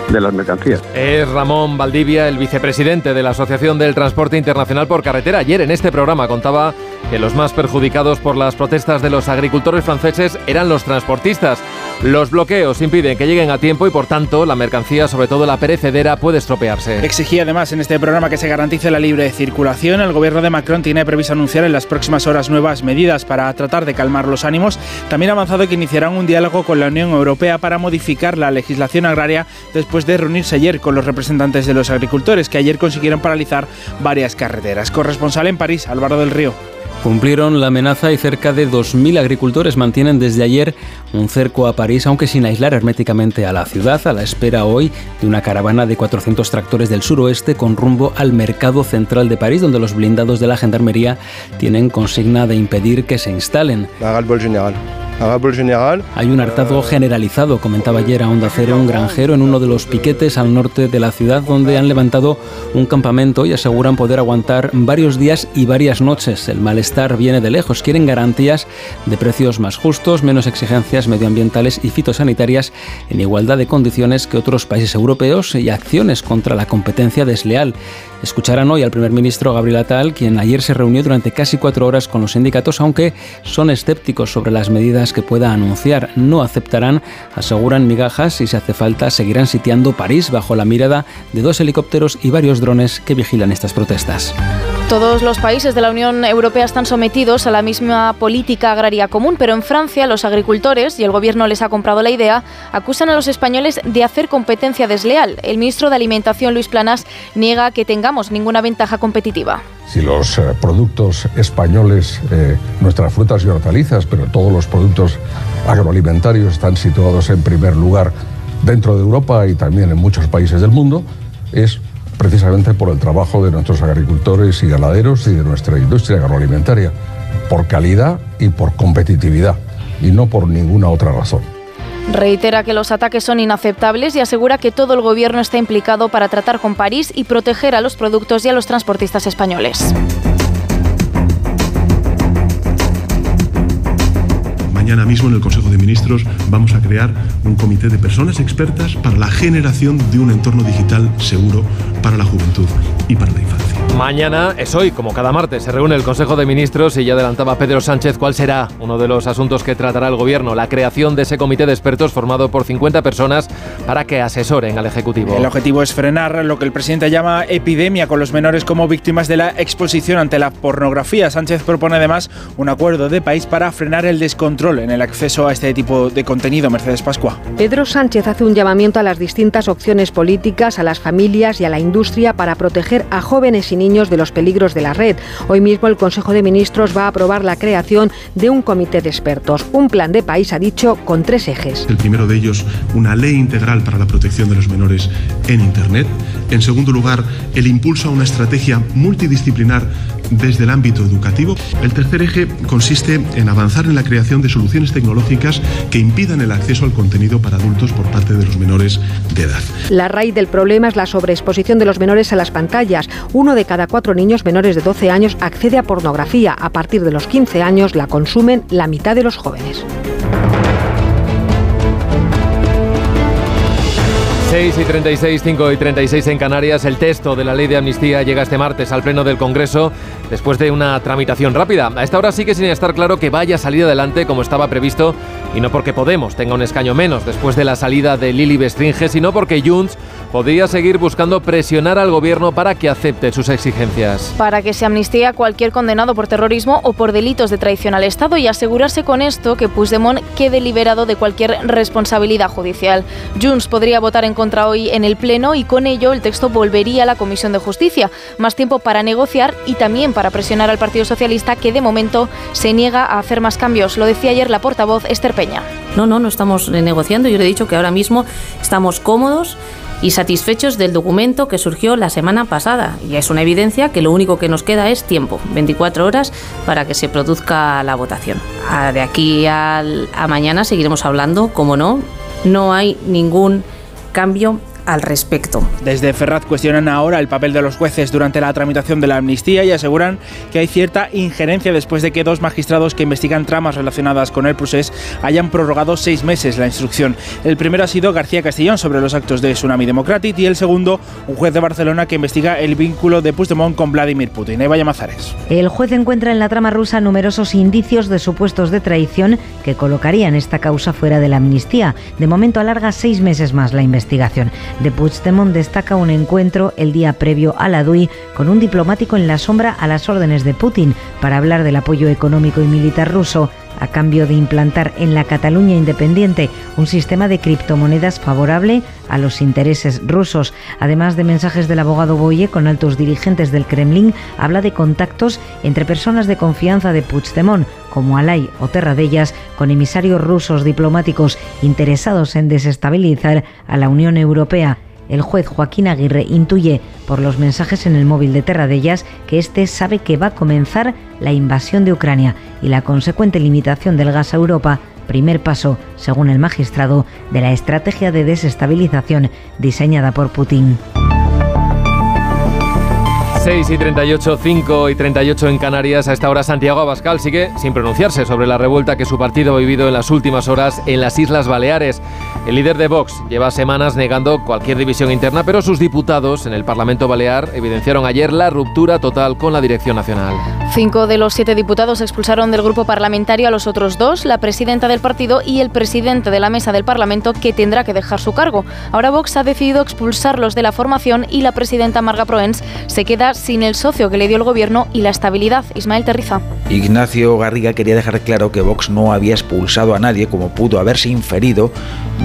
de las mercancías. Es Ramón Valdivia, el vicepresidente de la Asociación del Transporte Internacional por Carretera. Ayer en este programa contaba que los más perjudicados por las protestas de los agricultores franceses eran los transportistas. Los bloqueos impiden que lleguen a tiempo y por tanto la mercancía, sobre todo la perecedera, puede estropearse. Exigía además en este programa que se garantice la libre circulación. El gobierno de Macron tiene previsto anunciar en las próximas horas nuevas medidas para tratar de calmar los ánimos. También ha avanzado que iniciarán un diálogo con la Unión Europea para modificar la legislación agraria después de reunirse ayer con los representantes de los agricultores que ayer consiguieron paralizar varias carreteras. Corresponsal en París, Álvaro del Río. Cumplieron la amenaza y cerca de 2.000 agricultores mantienen desde ayer un cerco a París, aunque sin aislar herméticamente a la ciudad, a la espera hoy de una caravana de 400 tractores del suroeste con rumbo al mercado central de París, donde los blindados de la gendarmería tienen consigna de impedir que se instalen. Hay un hartazgo generalizado, comentaba ayer a Onda Cero un granjero en uno de los piquetes al norte de la ciudad donde han levantado un campamento y aseguran poder aguantar varios días y varias noches. El malestar viene de lejos, quieren garantías de precios más justos, menos exigencias medioambientales y fitosanitarias en igualdad de condiciones que otros países europeos y acciones contra la competencia desleal. Escucharán hoy al primer ministro Gabriel Attal, quien ayer se reunió durante casi cuatro horas con los sindicatos, aunque son escépticos sobre las medidas que pueda anunciar. No aceptarán, aseguran migajas y si hace falta seguirán sitiando París bajo la mirada de dos helicópteros y varios drones que vigilan estas protestas. Todos los países de la Unión Europea están sometidos a la misma política agraria común, pero en Francia los agricultores, y el gobierno les ha comprado la idea, acusan a los españoles de hacer competencia desleal. El ministro de Alimentación, Luis Planas, niega que tengamos ninguna ventaja competitiva. Si los eh, productos españoles, eh, nuestras frutas y hortalizas, pero todos los productos agroalimentarios están situados en primer lugar dentro de Europa y también en muchos países del mundo, es precisamente por el trabajo de nuestros agricultores y ganaderos y de nuestra industria agroalimentaria, por calidad y por competitividad, y no por ninguna otra razón. Reitera que los ataques son inaceptables y asegura que todo el gobierno está implicado para tratar con París y proteger a los productos y a los transportistas españoles. Mañana mismo en el Consejo de Ministros vamos a crear un comité de personas expertas para la generación de un entorno digital seguro para la juventud y para la infancia. Mañana es hoy, como cada martes, se reúne el Consejo de Ministros y ya adelantaba Pedro Sánchez cuál será uno de los asuntos que tratará el Gobierno, la creación de ese comité de expertos formado por 50 personas para que asesoren al Ejecutivo. El objetivo es frenar lo que el presidente llama epidemia con los menores como víctimas de la exposición ante la pornografía. Sánchez propone además un acuerdo de país para frenar el descontrol en el acceso a este tipo de contenido. Mercedes Pascua. Pedro Sánchez hace un llamamiento a las distintas opciones políticas, a las familias y a la industria para proteger a jóvenes y niños de los peligros de la red. Hoy mismo el Consejo de Ministros va a aprobar la creación de un comité de expertos, un plan de país, ha dicho, con tres ejes. El primero de ellos, una ley integral para la protección de los menores en Internet. En segundo lugar, el impulso a una estrategia multidisciplinar desde el ámbito educativo. El tercer eje consiste en avanzar en la creación de soluciones tecnológicas que impidan el acceso al contenido para adultos por parte de los menores de edad. La raíz del problema es la sobreexposición de los menores a las pantallas. Uno de cada cuatro niños menores de 12 años accede a pornografía. A partir de los 15 años la consumen la mitad de los jóvenes. 6 y 36, 5 y 36 en Canarias. El texto de la ley de amnistía llega este martes al Pleno del Congreso después de una tramitación rápida. A esta hora sigue sin estar claro que vaya a salir adelante como estaba previsto y no porque Podemos tenga un escaño menos después de la salida de Lili Bestringe, sino porque Junts podría seguir buscando presionar al gobierno para que acepte sus exigencias. Para que se amnistee cualquier condenado por terrorismo o por delitos de traición al Estado y asegurarse con esto que Puigdemont quede liberado de cualquier responsabilidad judicial. Junts podría votar en contra hoy en el Pleno y con ello el texto volvería a la Comisión de Justicia. Más tiempo para negociar y también para presionar al Partido Socialista que de momento se niega a hacer más cambios. Lo decía ayer la portavoz Esther Peña. No, no, no estamos negociando. Yo le he dicho que ahora mismo estamos cómodos y satisfechos del documento que surgió la semana pasada. Y es una evidencia que lo único que nos queda es tiempo, 24 horas, para que se produzca la votación. Ah, de aquí a mañana seguiremos hablando, como no, no hay ningún cambio al respecto. Desde Ferraz cuestionan ahora el papel de los jueces durante la tramitación de la amnistía y aseguran que hay cierta injerencia después de que dos magistrados que investigan tramas relacionadas con el procés hayan prorrogado seis meses la instrucción. El primero ha sido García Castellón sobre los actos de Tsunami Democratic y el segundo un juez de Barcelona que investiga el vínculo de Puigdemont con Vladimir Putin. Eva Mazares. El juez encuentra en la trama rusa numerosos indicios de supuestos de traición que colocarían esta causa fuera de la amnistía. De momento alarga seis meses más la investigación de Puigdemont destaca un encuentro el día previo a la DUI con un diplomático en la sombra a las órdenes de Putin para hablar del apoyo económico y militar ruso a cambio de implantar en la Cataluña independiente un sistema de criptomonedas favorable a los intereses rusos. Además de mensajes del abogado Boye con altos dirigentes del Kremlin, habla de contactos entre personas de confianza de Puigdemont, como Alay o Terradellas, con emisarios rusos diplomáticos interesados en desestabilizar a la Unión Europea. El juez Joaquín Aguirre intuye por los mensajes en el móvil de Terradellas que éste sabe que va a comenzar la invasión de Ucrania y la consecuente limitación del gas a Europa, primer paso, según el magistrado, de la estrategia de desestabilización diseñada por Putin. 6 y 38, 5 y 38 en Canarias. A esta hora Santiago Abascal sigue sin pronunciarse sobre la revuelta que su partido ha vivido en las últimas horas en las Islas Baleares. El líder de Vox lleva semanas negando cualquier división interna, pero sus diputados en el Parlamento Balear evidenciaron ayer la ruptura total con la dirección nacional. Cinco de los siete diputados expulsaron del grupo parlamentario a los otros dos, la presidenta del partido y el presidente de la mesa del Parlamento, que tendrá que dejar su cargo. Ahora Vox ha decidido expulsarlos de la formación y la presidenta Marga Proens se queda sin el socio que le dio el gobierno y la estabilidad. Ismael Terriza. Ignacio Garriga quería dejar claro que Vox no había expulsado a nadie, como pudo haberse inferido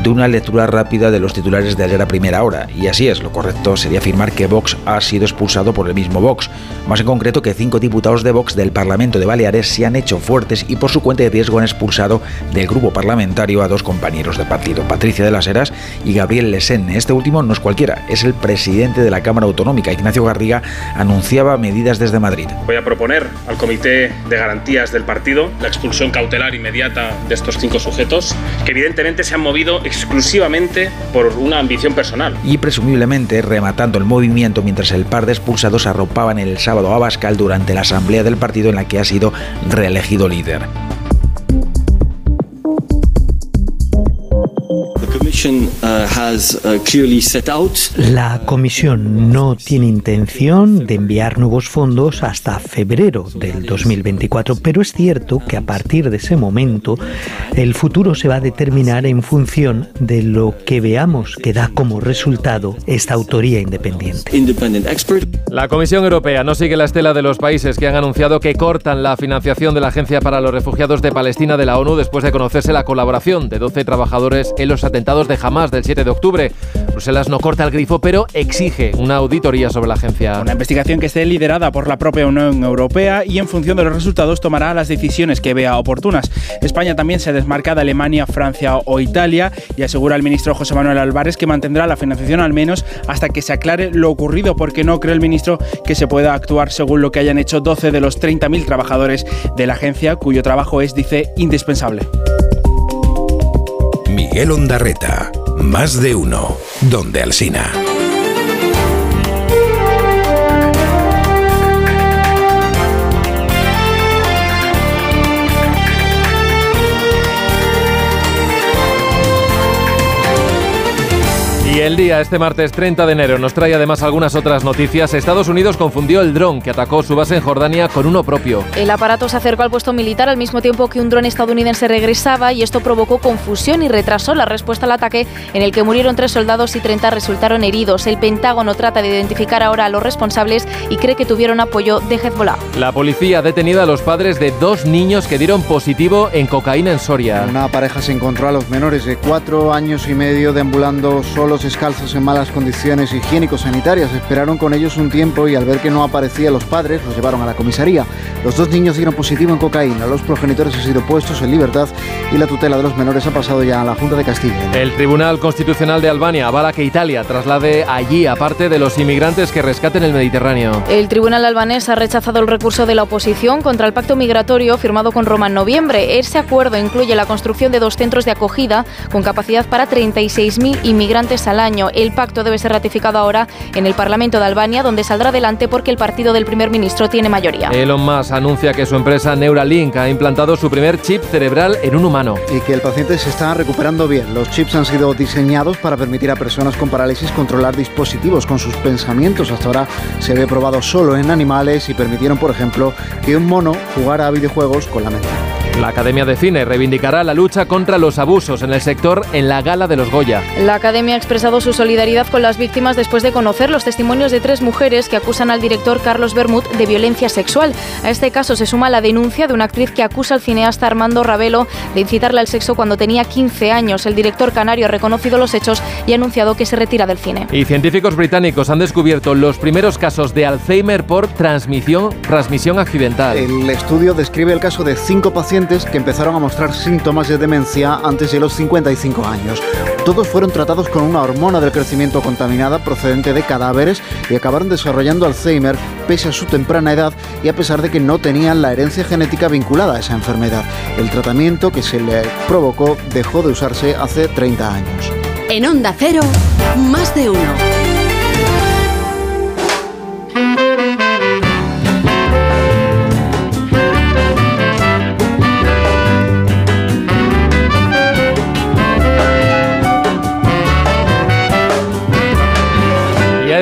de una lectura rápida de los titulares de ayer a primera hora. Y así es, lo correcto sería afirmar que Vox ha sido expulsado por el mismo Vox. Más en concreto que cinco diputados de Vox del Parlamento de Baleares se han hecho fuertes y por su cuenta de riesgo han expulsado del grupo parlamentario a dos compañeros de partido, Patricia de las Heras y Gabriel Lesen. Este último no es cualquiera, es el presidente de la Cámara Autonómica. Ignacio Garriga anunciaba medidas desde Madrid. Voy a proponer al Comité de Garantías del partido la expulsión cautelar inmediata de estos cinco sujetos, que evidentemente se han movido exclusivamente por una ambición personal. Y presumiblemente rematando el movimiento mientras el par de expulsados arropaban el sábado a Bascal durante la asamblea del partido en la que ha sido reelegido líder. La Comisión no tiene intención de enviar nuevos fondos hasta febrero del 2024, pero es cierto que a partir de ese momento el futuro se va a determinar en función de lo que veamos que da como resultado esta autoría independiente. La Comisión Europea no sigue la estela de los países que han anunciado que cortan la financiación de la Agencia para los Refugiados de Palestina de la ONU después de conocerse la colaboración de 12 trabajadores en los atentados de Hamas del 7 de octubre. Bruselas no corta el grifo, pero exige una auditoría sobre la agencia. Una investigación que esté liderada por la propia Unión Europea y en función de los resultados tomará las decisiones que vea oportunas. España también se desmarca de Alemania, Francia o Italia y asegura el ministro José Manuel Álvarez que mantendrá la financiación al menos hasta que se aclare lo ocurrido, porque no cree el ministro que se pueda actuar según lo que hayan hecho 12 de los 30.000 trabajadores de la agencia, cuyo trabajo es, dice, indispensable. Miguel Ondarreta, más de uno, donde Alsina. Y el día, este martes 30 de enero, nos trae además algunas otras noticias. Estados Unidos confundió el dron que atacó su base en Jordania con uno propio. El aparato se acercó al puesto militar al mismo tiempo que un dron estadounidense regresaba y esto provocó confusión y retrasó la respuesta al ataque en el que murieron tres soldados y 30 resultaron heridos. El Pentágono trata de identificar ahora a los responsables y cree que tuvieron apoyo de Hezbollah. La policía ha detenido a los padres de dos niños que dieron positivo en cocaína en Soria. Una pareja se encontró a los menores de cuatro años y medio deambulando solos descalzos en malas condiciones higiénico-sanitarias. Esperaron con ellos un tiempo y al ver que no aparecían los padres, los llevaron a la comisaría. Los dos niños dieron positivo en cocaína. Los progenitores han sido puestos en libertad y la tutela de los menores ha pasado ya a la Junta de Castilla. El Tribunal Constitucional de Albania avala que Italia traslade allí a parte de los inmigrantes que rescaten el Mediterráneo. El Tribunal albanés ha rechazado el recurso de la oposición contra el pacto migratorio firmado con Roma en noviembre. Ese acuerdo incluye la construcción de dos centros de acogida con capacidad para 36.000 inmigrantes al año. El pacto debe ser ratificado ahora en el Parlamento de Albania, donde saldrá adelante porque el partido del primer ministro tiene mayoría. Elon Musk anuncia que su empresa Neuralink ha implantado su primer chip cerebral en un humano. Y que el paciente se está recuperando bien. Los chips han sido diseñados para permitir a personas con parálisis controlar dispositivos con sus pensamientos. Hasta ahora se ve probado solo en animales y permitieron, por ejemplo, que un mono jugara a videojuegos con la mente. La Academia de Cine reivindicará la lucha contra los abusos en el sector en la gala de los Goya. La Academia ha expresado su solidaridad con las víctimas después de conocer los testimonios de tres mujeres que acusan al director Carlos Bermud de violencia sexual. A este caso se suma la denuncia de una actriz que acusa al cineasta Armando Ravelo de incitarla al sexo cuando tenía 15 años. El director canario ha reconocido los hechos y ha anunciado que se retira del cine. Y científicos británicos han descubierto los primeros casos de Alzheimer por transmisión, transmisión accidental. El estudio describe el caso de cinco pacientes que empezaron a mostrar síntomas de demencia antes de los 55 años. Todos fueron tratados con una hormona del crecimiento contaminada procedente de cadáveres y acabaron desarrollando Alzheimer pese a su temprana edad y a pesar de que no tenían la herencia genética vinculada a esa enfermedad. El tratamiento que se le provocó dejó de usarse hace 30 años. En Onda Cero, más de uno.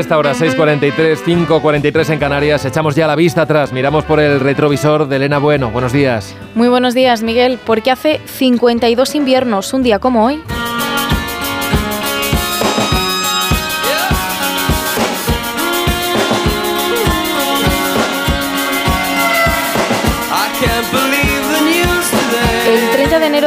Esta hora, 6.43, 5.43 en Canarias, echamos ya la vista atrás, miramos por el retrovisor de Elena Bueno. Buenos días. Muy buenos días, Miguel, porque hace 52 inviernos, un día como hoy.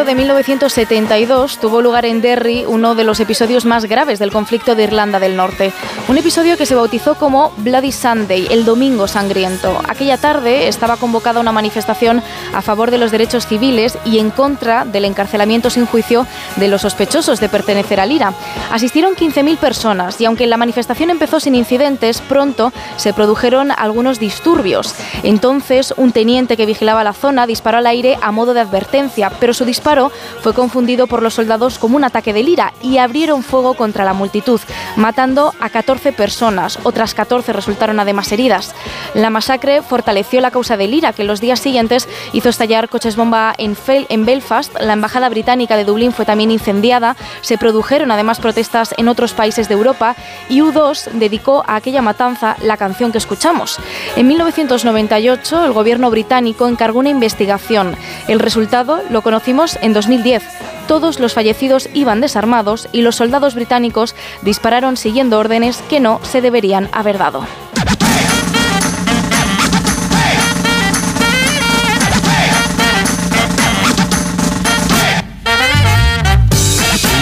De 1972 tuvo lugar en Derry uno de los episodios más graves del conflicto de Irlanda del Norte. Un episodio que se bautizó como Bloody Sunday, el Domingo Sangriento. Aquella tarde estaba convocada una manifestación a favor de los derechos civiles y en contra del encarcelamiento sin juicio de los sospechosos de pertenecer al IRA. Asistieron 15.000 personas y aunque la manifestación empezó sin incidentes, pronto se produjeron algunos disturbios. Entonces, un teniente que vigilaba la zona disparó al aire a modo de advertencia, pero su disparo fue confundido por los soldados como un ataque de lira y abrieron fuego contra la multitud, matando a 14 personas. Otras 14 resultaron además heridas. La masacre fortaleció la causa de lira, que en los días siguientes hizo estallar coches bomba en, en Belfast. La embajada británica de Dublín fue también incendiada. Se produjeron además protestas en otros países de Europa y U2 dedicó a aquella matanza la canción que escuchamos. En 1998, el gobierno británico encargó una investigación. El resultado lo conocimos en 2010. Todos los fallecidos iban desarmados y los soldados británicos dispararon siguiendo órdenes que no se deberían haber dado.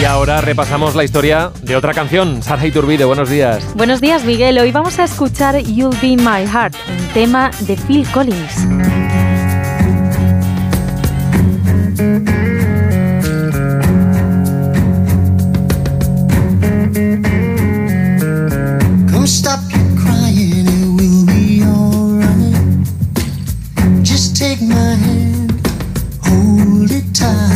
Y ahora repasamos la historia de otra canción. Sara Iturbide, buenos días. Buenos días, Miguel. Hoy vamos a escuchar You'll Be My Heart, un tema de Phil Collins. Come stop your crying, it will be alright. Just take my hand, hold it tight.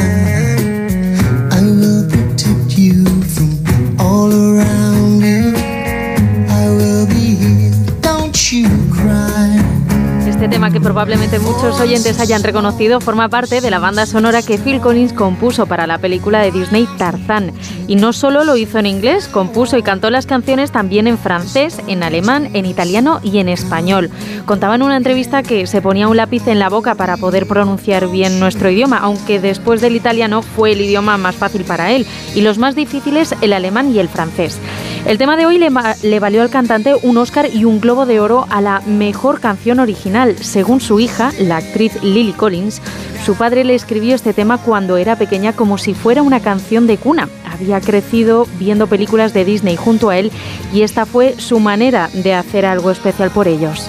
Este tema que probablemente muchos oyentes hayan reconocido forma parte de la banda sonora que Phil Collins compuso para la película de Disney Tarzán. Y no solo lo hizo en inglés, compuso y cantó las canciones también en francés, en alemán, en italiano y en español. Contaba en una entrevista que se ponía un lápiz en la boca para poder pronunciar bien nuestro idioma, aunque después del italiano fue el idioma más fácil para él y los más difíciles el alemán y el francés. El tema de hoy le, valió al cantante un Oscar y un Globo de Oro a la mejor canción original. Según su hija, la actriz Lily Collins, su padre le escribió este tema cuando era pequeña como si fuera una canción de cuna. Había crecido viendo películas de Disney junto a él y esta fue su manera de hacer algo especial por ellos.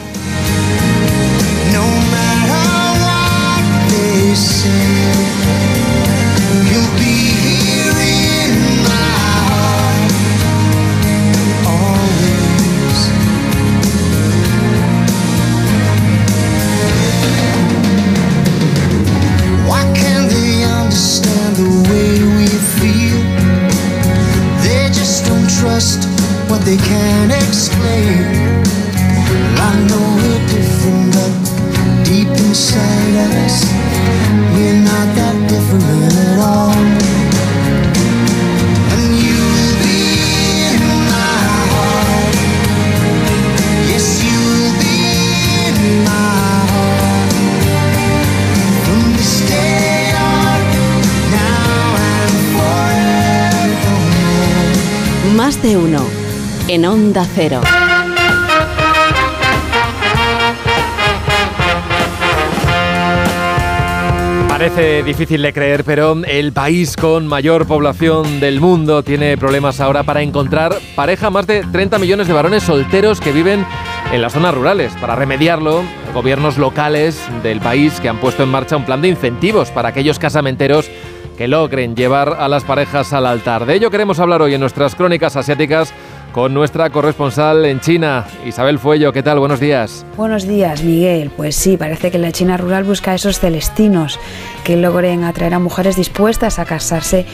Parece difícil de creer, pero el país con mayor población del mundo tiene problemas ahora para encontrar pareja. Más de 30 millones de varones solteros que viven en las zonas rurales. Para remediarlo, gobiernos locales del país que han puesto en marcha un plan de incentivos para aquellos casamenteros que logren llevar a las parejas al altar. De ello queremos hablar hoy en nuestras crónicas asiáticas con nuestra corresponsal en China, Isabel Fuello. ¿Qué tal? Buenos días. Buenos días, Miguel. Pues sí, parece que la China rural busca esos celestinos que logren atraer a mujeres dispuestas a casarse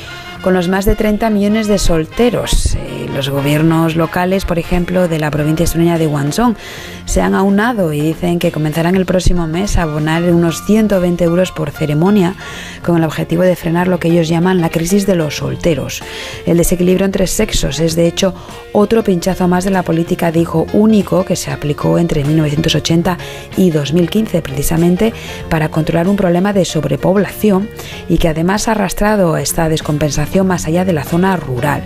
con los más de 30 millones de solteros. Eh, los gobiernos locales, por ejemplo, de la provincia extremeña de Guangdong, se han aunado y dicen que comenzarán el próximo mes a abonar unos 120 euros por ceremonia con el objetivo de frenar lo que ellos llaman la crisis de los solteros. El desequilibrio entre sexos es, de hecho, otro pinchazo más de la política de hijo único que se aplicó entre 1980 y 2015, precisamente para controlar un problema de sobrepoblación y que además ha arrastrado esta descompensación más allá de la zona rural.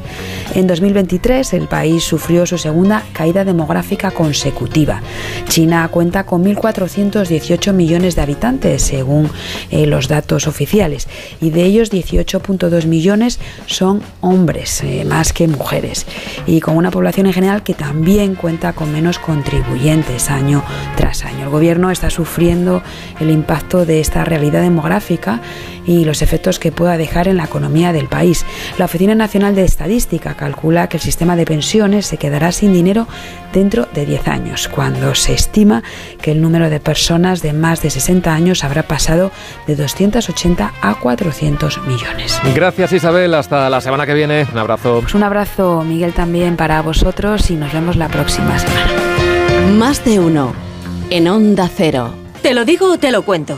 En 2023 el país sufrió su segunda caída demográfica consecutiva. China cuenta con 1.418 millones de habitantes según eh, los datos oficiales y de ellos 18.2 millones son hombres, eh, más que mujeres, y con una población en general que también cuenta con menos contribuyentes año tras año. El gobierno está sufriendo el impacto de esta realidad demográfica y los efectos que pueda dejar en la economía del país. La Oficina Nacional de Estadística calcula que el sistema de pensiones se quedará sin dinero dentro de 10 años, cuando se estima que el número de personas de más de 60 años habrá pasado de 280 a 400 millones. Gracias Isabel, hasta la semana que viene. Un abrazo. Pues un abrazo, Miguel, también para vosotros y nos vemos la próxima semana. Más de uno. En Onda Cero. ¿Te lo digo o te lo cuento?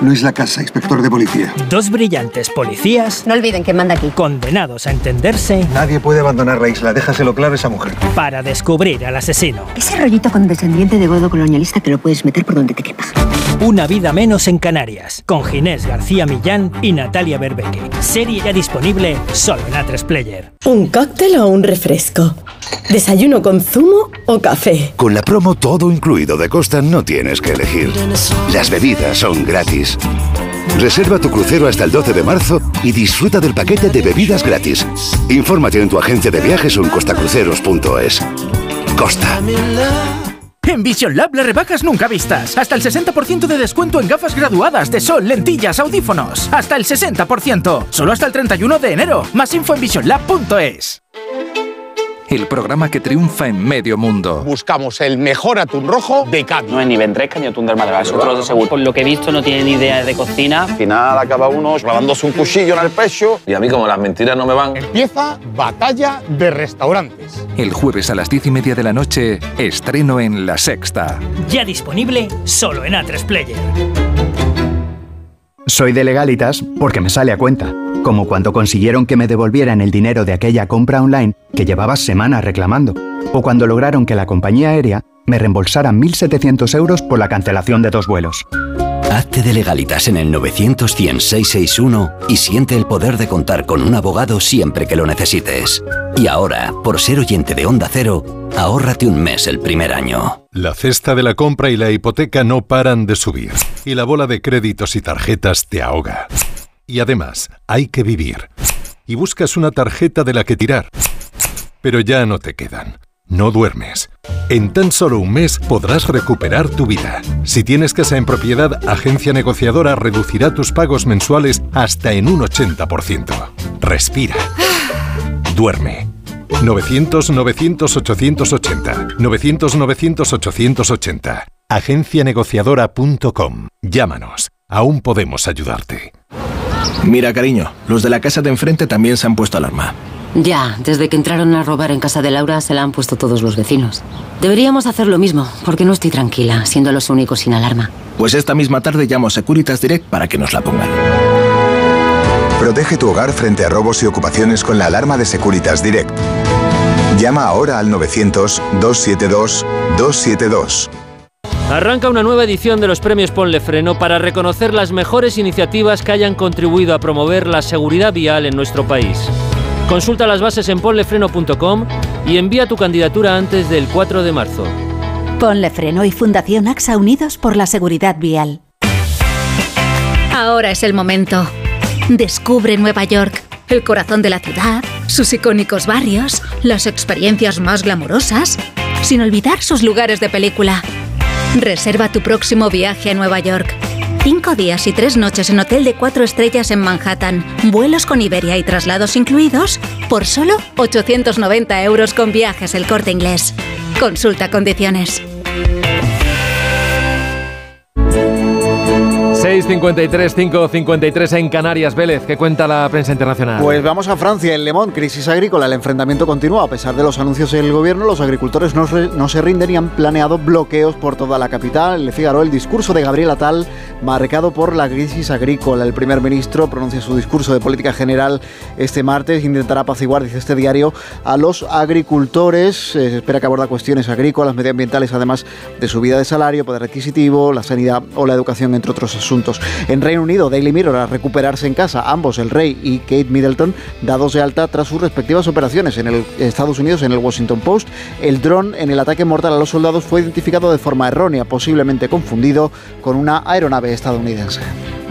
Luis Lacasa, inspector de policía. Dos brillantes policías. No olviden que manda aquí. Condenados a entenderse. Nadie puede abandonar la isla, déjaselo claro a esa mujer. Para descubrir al asesino. Ese rollito con descendiente de godo colonialista que lo puedes meter por donde te quepa. Una vida menos en Canarias. Con Ginés García Millán y Natalia Berbeque. Serie ya disponible solo en A3 Player. ¿Un cóctel o un refresco? ¿Desayuno con zumo o café? Con la promo todo incluido de Costa no tienes que elegir. Las bebidas son gratis. Reserva tu crucero hasta el 12 de marzo y disfruta del paquete de bebidas gratis. Infórmate en tu agencia de viajes o en costacruceros.es. Costa. En Vision Lab las rebajas nunca vistas. Hasta el 60% de descuento en gafas graduadas de sol, lentillas, audífonos. Hasta el 60%. Solo hasta el 31 de enero. Más info en visionlab.es. El programa que triunfa en medio mundo. Buscamos el mejor atún rojo de Cádiz. No es ni ventresca ni atún del Málaga, es otro de seguro. Por lo que he visto no tiene ni idea de cocina. Al final acaba uno clavándose un cuchillo en el pecho. Y a mí como las mentiras no me van. Empieza Batalla de Restaurantes. El jueves a las diez y media de la noche, estreno en La Sexta. Ya disponible solo en A3 Player. Soy de legalitas porque me sale a cuenta, como cuando consiguieron que me devolvieran el dinero de aquella compra online que llevaba semanas reclamando, o cuando lograron que la compañía aérea me reembolsara 1.700 euros por la cancelación de dos vuelos. Hazte de legalitas en el 900 661 y siente el poder de contar con un abogado siempre que lo necesites. Y ahora, por ser oyente de Onda Cero, ahórrate un mes el primer año. La cesta de la compra y la hipoteca no paran de subir. Y la bola de créditos y tarjetas te ahoga. Y además, hay que vivir. Y buscas una tarjeta de la que tirar. Pero ya no te quedan. No duermes. En tan solo un mes podrás recuperar tu vida. Si tienes casa en propiedad, Agencia Negociadora reducirá tus pagos mensuales hasta en un 80%. Respira. [SIGHS] Duerme. 900-900-880. 900-900-880. Agencianegociadora.com. Llámanos. Aún podemos ayudarte. Mira, cariño, los de la casa de enfrente también se han puesto alarma. Ya, desde que entraron a robar en casa de Laura se la han puesto todos los vecinos. Deberíamos hacer lo mismo, porque no estoy tranquila, siendo los únicos sin alarma. Pues esta misma tarde llamo a Securitas Direct para que nos la pongan. Protege tu hogar frente a robos y ocupaciones con la alarma de Securitas Direct. Llama ahora al 900-272-272. Arranca una nueva edición de los premios Ponle Freno para reconocer las mejores iniciativas que hayan contribuido a promover la seguridad vial en nuestro país. Consulta las bases en ponlefreno.com y envía tu candidatura antes del 4 de marzo. Ponle Freno y Fundación AXA Unidos por la Seguridad Vial. Ahora es el momento. Descubre Nueva York, el corazón de la ciudad, sus icónicos barrios, las experiencias más glamorosas, sin olvidar sus lugares de película. Reserva tu próximo viaje a Nueva York. Cinco días y tres noches en hotel de cuatro estrellas en Manhattan, vuelos con Iberia y traslados incluidos, por solo 890 euros con viajes el corte inglés. Consulta condiciones. 6.53, 5.53 en Canarias. Vélez, ¿qué cuenta la prensa internacional? Pues vamos a Francia, en Le Monde, crisis agrícola. El enfrentamiento continúa. A pesar de los anuncios del gobierno, los agricultores no, se- rinden y han planeado bloqueos por toda la capital. Le Figaro, el discurso de Gabriel Attal, marcado por la crisis agrícola. El primer ministro pronuncia su discurso de política general este martes. Intentará apaciguar, dice este diario, a los agricultores. Eh, Se espera que aborda cuestiones agrícolas, medioambientales, además de subida de salario, poder adquisitivo, la sanidad o la educación, entre otros asuntos. En Reino Unido, Daily Mirror a recuperarse en casa, ambos, el rey y Kate Middleton, dados de alta tras sus respectivas operaciones en el Estados Unidos, en el Washington Post. El dron en el ataque mortal a los soldados fue identificado de forma errónea, posiblemente confundido con una aeronave estadounidense.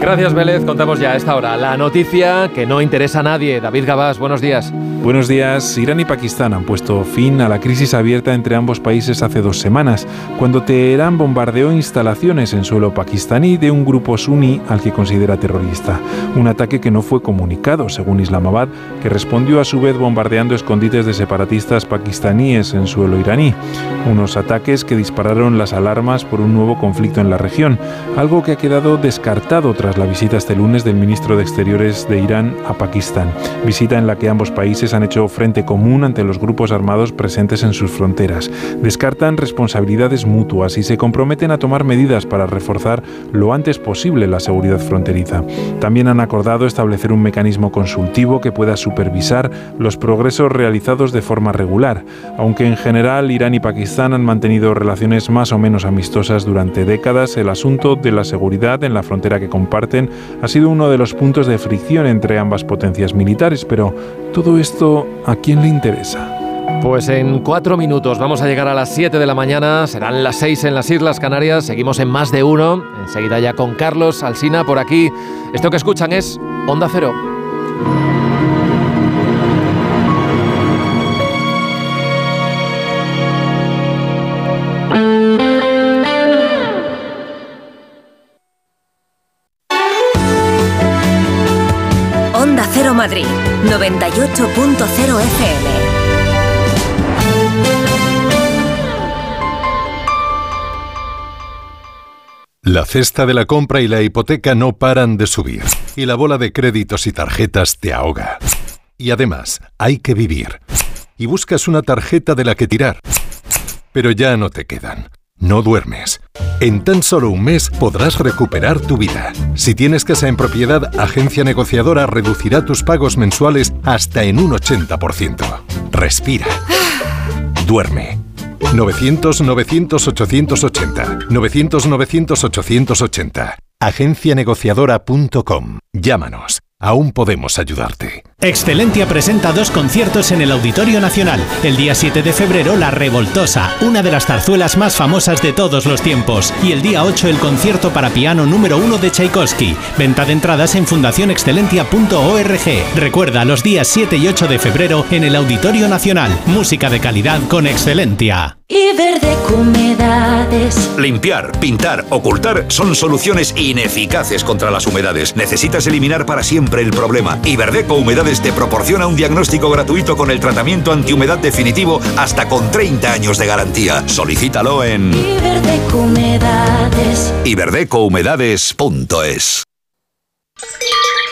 Gracias, Vélez. Contamos ya a esta hora la noticia que no interesa a nadie. David Gabás, buenos días. Buenos días. Irán y Pakistán han puesto fin a la crisis abierta entre ambos países hace dos semanas, cuando Teherán bombardeó instalaciones en suelo pakistaní de un grupo suní al que considera terrorista. Un ataque que no fue comunicado, según Islamabad, que respondió a su vez bombardeando escondites de separatistas pakistaníes en suelo iraní. Unos ataques que dispararon las alarmas por un nuevo conflicto en la región, algo que ha quedado descartado tras la visita este lunes del ministro de Exteriores de Irán a Pakistán, visita en la que ambos países han hecho frente común ante los grupos armados presentes en sus fronteras. Descartan responsabilidades mutuas y se comprometen a tomar medidas para reforzar lo antes posible la seguridad fronteriza. También han acordado establecer un mecanismo consultivo que pueda supervisar los progresos realizados de forma regular, aunque en general Irán y Pakistán han mantenido relaciones más o menos amistosas durante décadas, el asunto de la seguridad en la frontera que ha sido uno de los puntos de fricción entre ambas potencias militares, pero todo esto ¿a quién le interesa? Pues en cuatro minutos vamos a llegar a las 7 de la mañana, serán las 6 en las Islas Canarias, seguimos en más de uno, enseguida ya con Carlos Alsina por aquí. Esto que escuchan es Onda Cero. 98.0 FM. La cesta de la compra y la hipoteca no paran de subir. Y la bola de créditos y tarjetas te ahoga. Y además, hay que vivir. Y buscas una tarjeta de la que tirar. Pero ya no te quedan. No duermes. En tan solo un mes podrás recuperar tu vida. Si tienes casa en propiedad, Agencia Negociadora reducirá tus pagos mensuales hasta en un 80%. Respira. Duerme. 900-900-880. 900-900-880. Agencianegociadora.com. Llámanos. Aún podemos ayudarte. Excelentia presenta dos conciertos en el Auditorio Nacional. El día 7 de febrero, La Revoltosa, una de las zarzuelas más famosas de todos los tiempos. Y el día 8, el concierto para piano número 1 de Tchaikovsky. Venta de entradas en fundacionexcelentia.org. Recuerda, los días 7 y 8 de febrero en el Auditorio Nacional. Música de calidad con Excelentia. Iberdeco Humedades. Limpiar, pintar, ocultar son soluciones ineficaces contra las humedades. Necesitas eliminar para siempre el problema. Iberdeco Humedades te proporciona un diagnóstico gratuito con el tratamiento antihumedad definitivo hasta con 30 años de garantía. Solicítalo en Iberdeco Humedades. iberdecohumedades.es.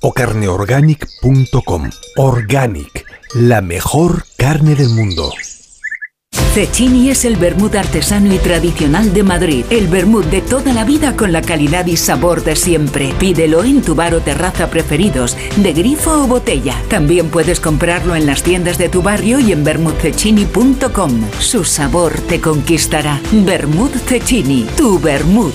o carneorganic.com. Organic, la mejor carne del mundo. Cecchini es el vermut artesano y tradicional de Madrid. El vermut de toda la vida con la calidad y sabor de siempre. Pídelo en tu bar o terraza preferidos, de grifo o botella. También puedes comprarlo en las tiendas de tu barrio y en vermutcecchini.com. Su sabor te conquistará. Vermut Cecchini, tu vermut.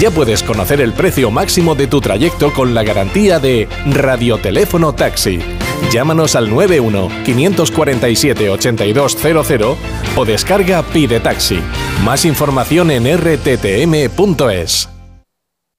Ya puedes conocer el precio máximo de tu trayecto con la garantía de Radioteléfono Taxi. Llámanos al 91 547 8200 o descarga Pide Taxi. Más información en rttm.es.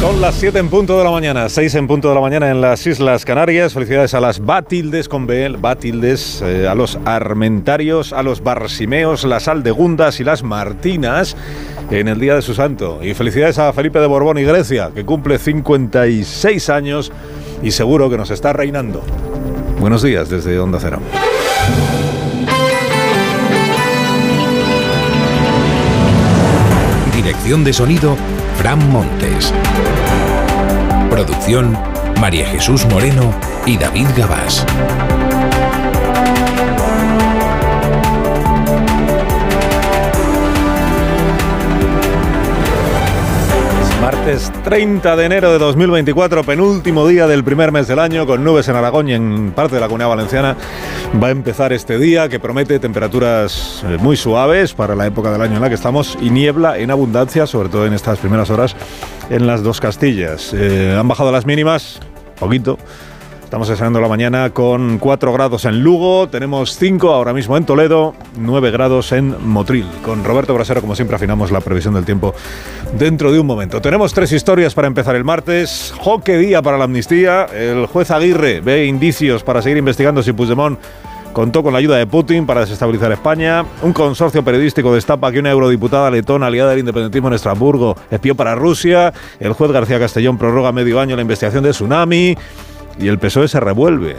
Son las 7 en punto de la mañana, 6 en punto de la mañana en las Islas Canarias. Felicidades a las Batildes con B, Batildes, eh, a los Armentarios, a los Barsimeos, las Aldegundas y las Martinas en el día de su santo. Y felicidades a Felipe de Borbón y Grecia, que cumple 56 años y seguro que nos está reinando. Buenos días desde Onda Cero. Dirección de sonido, Fran Montes. Producción, María Jesús Moreno y David Gabás. Martes 30 de enero de 2024, penúltimo día del primer mes del año, con nubes en Aragón y en parte de la comunidad valenciana. Va a empezar este día que promete temperaturas eh, muy suaves para la época del año en la que estamos y niebla en abundancia, sobre todo en estas primeras horas, en las dos Castillas. Eh, han bajado las mínimas, poquito. Estamos estrenando la mañana con 4 grados en Lugo, tenemos 5 ahora mismo en Toledo, 9 grados en Motril. Con Roberto Brasero, como siempre, afinamos la previsión del tiempo dentro de un momento. Tenemos tres historias para empezar el martes. Joque día para la amnistía. El juez Aguirre ve indicios para seguir investigando si Puigdemont contó con la ayuda de Putin para desestabilizar España. Un consorcio periodístico destapa que una eurodiputada letona aliada del independentismo en Estrasburgo espió para Rusia. El juez García Castellón prorroga medio año la investigación de Tsunami y el PSOE se revuelve.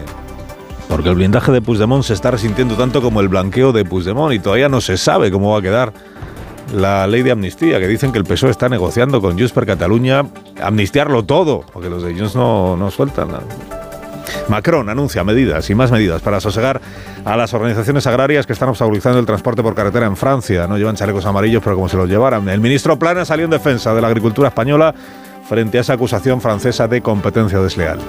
Porque el blindaje de Puigdemont se está resintiendo tanto como el blanqueo de Puigdemont y todavía no se sabe cómo va a quedar la ley de amnistía, que dicen que el PSOE está negociando con Junts per Cataluña amnistiarlo todo, porque los de Junts no, no sueltan nada. Macron anuncia medidas y más medidas para sosegar a las organizaciones agrarias que están obstaculizando el transporte por carretera en Francia. No llevan chalecos amarillos, pero como se los llevaran. El ministro Plana salió en defensa de la agricultura española frente a esa acusación francesa de competencia desleal.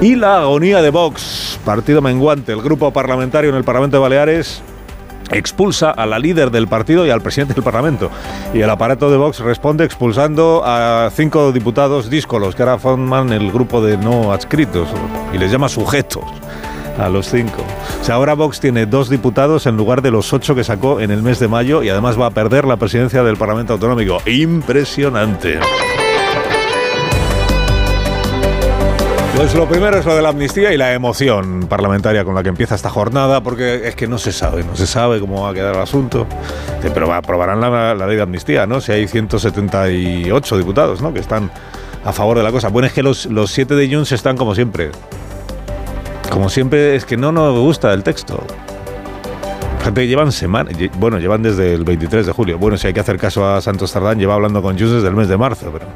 Y la agonía de Vox, partido menguante, el grupo parlamentario en el Parlamento de Baleares expulsa a la líder del partido y al presidente del Parlamento. Y el aparato de Vox responde expulsando a cinco diputados díscolos que ahora forman el grupo de no adscritos y les llama sujetos a los cinco. O sea, ahora Vox tiene dos diputados en lugar de los ocho que sacó en el mes de mayo y además va a perder la presidencia del Parlamento Autonómico. Impresionante. Pues lo primero es lo de la amnistía y la emoción parlamentaria con la que empieza esta jornada, porque es que no se sabe, no se sabe cómo va a quedar el asunto. Pero aprobarán la, ley de amnistía, ¿no? Si hay 178 diputados, ¿no? Que están a favor de la cosa. Bueno, es que los, los siete de Junts están como siempre. Como siempre, es que no nos gusta el texto. Gente que llevan semanas, bueno, llevan desde el 23 de julio. Bueno, si hay que hacer caso a Santos Tardán, lleva hablando con Junts desde el mes de marzo, pero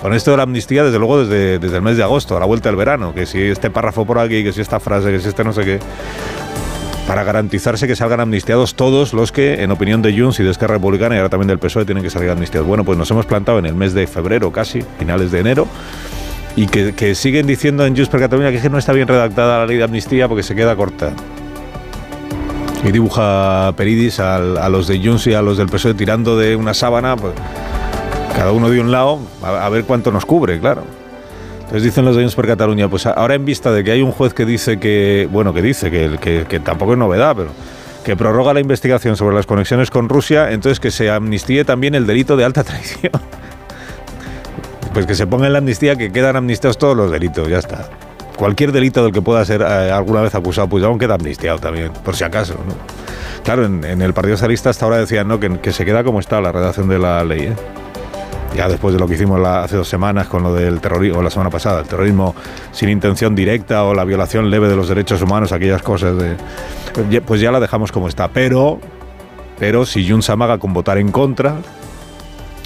con esto de la amnistía, desde luego, desde, desde el mes de agosto, a la vuelta del verano, que si este párrafo por aquí, que si esta frase, que si este no sé qué. para garantizarse que salgan amnistiados todos los que, en opinión de Junts y de Esquerra Republicana y ahora también del PSOE, tienen que salir amnistiados. Bueno, pues nos hemos plantado en el mes de febrero casi, finales de enero, y que, siguen diciendo en Junts per Cataluña que no está bien redactada la ley de amnistía porque se queda corta. Y dibuja Peridis a, los de Junts y a los del PSOE tirando de una sábana, pues, cada uno de un lado, a, ver cuánto nos cubre, claro. Entonces dicen los de per Cataluña, pues ahora en vista de que hay un juez que dice que, bueno, que dice que, que, que tampoco es novedad, pero que prorroga la investigación sobre las conexiones con Rusia, entonces que se amnistíe también el delito de alta [LAUGHS] traición. pues que se ponga en la amnistía que quedan amnistiados todos los delitos, ya está. Cualquier delito del que pueda ser eh, alguna vez acusado Puigdemont queda amnistiado también, por si acaso. Claro, en, el Partido Socialista hasta ahora decían ¿no? que, se queda como está la redacción de la ley. ¿eh? Ya después de lo que hicimos hace dos semanas con lo del terrorismo, o la semana pasada, el terrorismo sin intención directa o la violación leve de los derechos humanos, aquellas cosas de... Pues ya la dejamos como está. Pero, pero si Jun Samaga con votar en contra,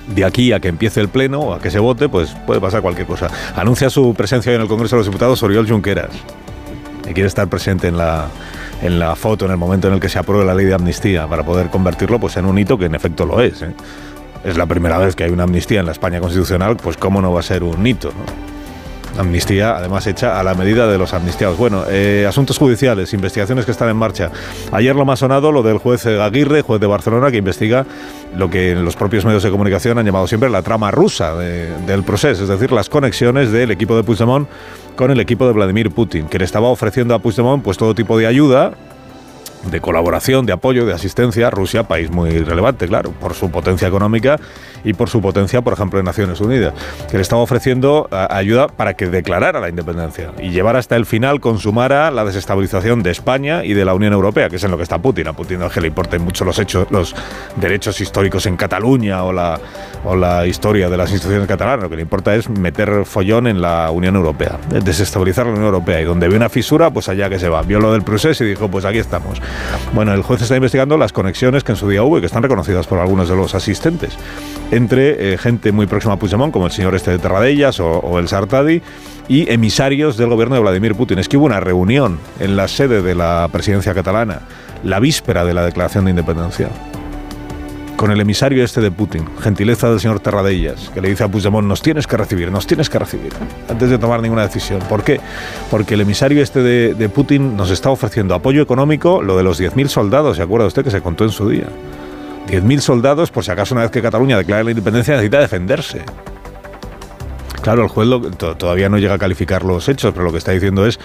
de aquí a que empiece el pleno o a que se vote, pues puede pasar cualquier cosa. Anuncia su presencia en el Congreso de los Diputados Oriol Junqueras, que quiere estar presente en la, en la foto en el momento en el que se apruebe la ley de amnistía para poder convertirlo pues, en un hito que en efecto lo es. ¿eh? Es la primera vez que hay una amnistía en la España constitucional, pues cómo no va a ser un hito. ¿no? Amnistía, además hecha a la medida de los amnistiados. Bueno, eh, asuntos judiciales, investigaciones que están en marcha. Ayer lo más sonado, lo del juez Aguirre, juez de Barcelona, que investiga lo que los propios medios de comunicación han llamado siempre la trama rusa del proceso, es decir, las conexiones del equipo de Puigdemont con el equipo de Vladimir Putin, que le estaba ofreciendo a Puigdemont pues todo tipo de ayuda de colaboración, de apoyo, de asistencia. Rusia, país muy relevante, claro, por su potencia económica y por su potencia, por ejemplo, en Naciones Unidas, que le estaba ofreciendo ayuda para que declarara la independencia y llevara hasta el final, consumara la desestabilización de España y de la Unión Europea, que es en lo que está Putin. A Putin no es que le importen mucho los hechos, los derechos históricos en Cataluña o la, o la historia de las instituciones catalanas. Lo que le importa es meter follón en la Unión Europea, desestabilizar la Unión Europea. Y donde ve una fisura, pues allá que se va. Vio lo del proceso y dijo, pues aquí estamos. Bueno, el juez está investigando las conexiones que en su día hubo y que están reconocidas por algunos de los asistentes entre eh, gente muy próxima a Puigdemont, como el señor este de Terradellas o, el Sartadi, y emisarios del gobierno de Vladimir Putin. Es que hubo una reunión en la sede de la presidencia catalana, la víspera de la declaración de independencia, con el emisario este de Putin, gentileza del señor Terradellas, que le dice a Puigdemont, nos tienes que recibir, nos tienes que recibir, antes de tomar ninguna decisión. ¿Por qué? Porque el emisario este de, Putin nos está ofreciendo apoyo económico, lo de los 10.000 soldados, ¿se acuerda usted que se contó en su día? 10.000 soldados, por si acaso una vez que Cataluña declare la independencia necesita defenderse. Claro, el juez todavía no llega a calificar los hechos, pero lo que está diciendo es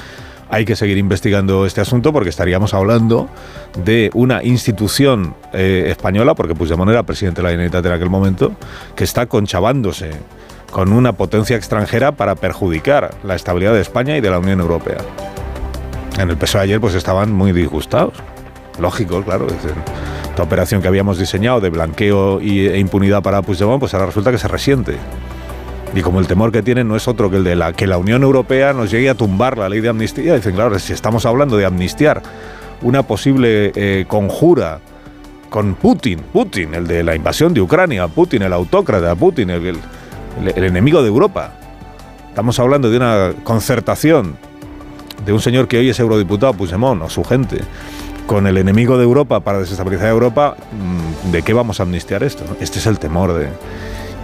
hay que seguir investigando este asunto porque estaríamos hablando de una institución eh, española, porque Puigdemont era presidente de la Generalitat en aquel momento, que está conchavándose con una potencia extranjera para perjudicar la estabilidad de España y de la Unión Europea. En el PSOE ayer pues estaban muy disgustados. Lógico, claro. esta operación que habíamos diseñado de blanqueo e impunidad para Puigdemont, pues ahora resulta que se resiente. Y como el temor que tienen no es otro que el de la, que la Unión Europea nos llegue a tumbar la ley de amnistía, dicen, claro, si estamos hablando de amnistiar una posible eh, conjura con Putin, Putin, el de la invasión de Ucrania, Putin, el autócrata, Putin, el, el enemigo de Europa. Estamos hablando de una concertación de un señor que hoy es eurodiputado, Puigdemont, o su gente, con el enemigo de Europa para desestabilizar Europa, mm, ¿de qué vamos a amnistiar esto? Este es el temor de...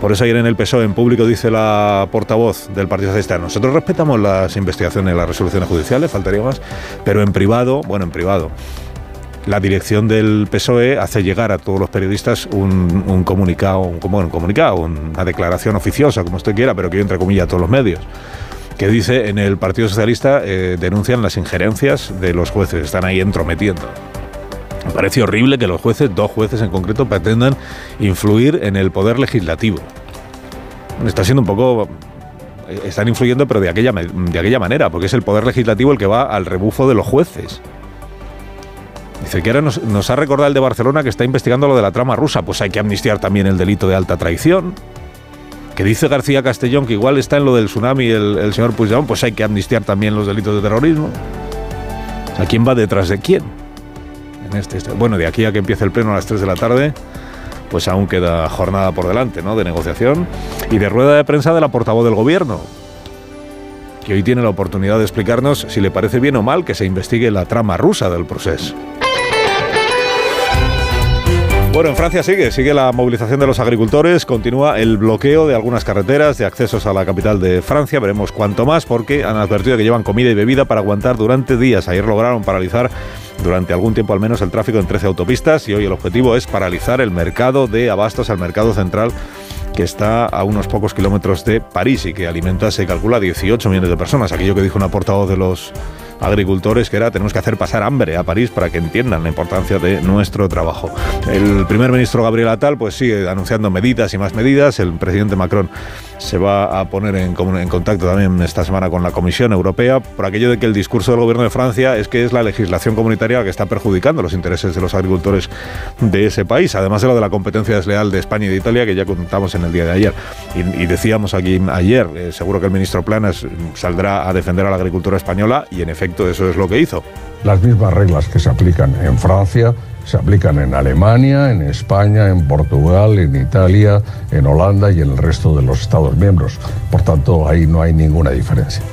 Por eso ayer en el PSOE en público dice la portavoz del Partido Socialista, nosotros respetamos las investigaciones, las resoluciones judiciales, faltaría más, pero en privado, bueno, en privado, la dirección del PSOE hace llegar a todos los periodistas un, comunicado, un, un comunicado, una declaración oficiosa, como usted quiera, pero que entre comillas a todos los medios que dice en el Partido Socialista eh, denuncian las injerencias de los jueces, están ahí entrometiendo. Me parece horrible que los jueces, dos jueces en concreto, pretendan influir en el poder legislativo. Está siendo un poco eh, están influyendo, pero de aquella, de aquella manera, porque es el poder legislativo el que va al rebufo de los jueces. Dice que ahora nos, ha recordado el de Barcelona que está investigando lo de la trama rusa. Pues hay que amnistiar también el delito de alta traición que dice García Castellón que igual está en lo del tsunami el, el señor Puigdemont, pues hay que amnistiar también los delitos de terrorismo. ¿A quién va detrás de quién? Este, bueno, de aquí a que empiece el pleno a las 3 de la tarde, pues aún queda jornada por delante, ¿no? De negociación y de rueda de prensa de la portavoz del gobierno, que hoy tiene la oportunidad de explicarnos si le parece bien o mal que se investigue la trama rusa del proceso. Bueno, en Francia sigue, sigue la movilización de los agricultores, continúa el bloqueo de algunas carreteras de accesos a la capital de Francia, veremos cuánto más porque han advertido que llevan comida y bebida para aguantar durante días. Ayer lograron paralizar durante algún tiempo al menos el tráfico en 13 autopistas y hoy el objetivo es paralizar el mercado de abastos al mercado central que está a unos pocos kilómetros de París y que alimenta, se calcula, 18 millones de personas. Aquello que dijo una portavoz de los agricultores que era tenemos que hacer pasar hambre a París para que entiendan la importancia de nuestro trabajo. El primer ministro Gabriel Attal pues sigue anunciando medidas y más medidas. El presidente Macron se va a poner en, contacto también esta semana con la Comisión Europea por aquello de que el discurso del gobierno de Francia es que es la legislación comunitaria la que está perjudicando los intereses de los agricultores de ese país, además de lo de la competencia desleal de España y de Italia que ya contamos en el día de ayer. Y, y decíamos aquí ayer, eh, seguro que el ministro Planas saldrá a defender a la agricultura española y en efecto eso es lo que hizo. Las mismas reglas que se aplican en Francia se aplican en Alemania, en España, en Portugal, en Italia, en Holanda y en el resto de los Estados miembros. Por tanto, ahí no hay ninguna diferencia.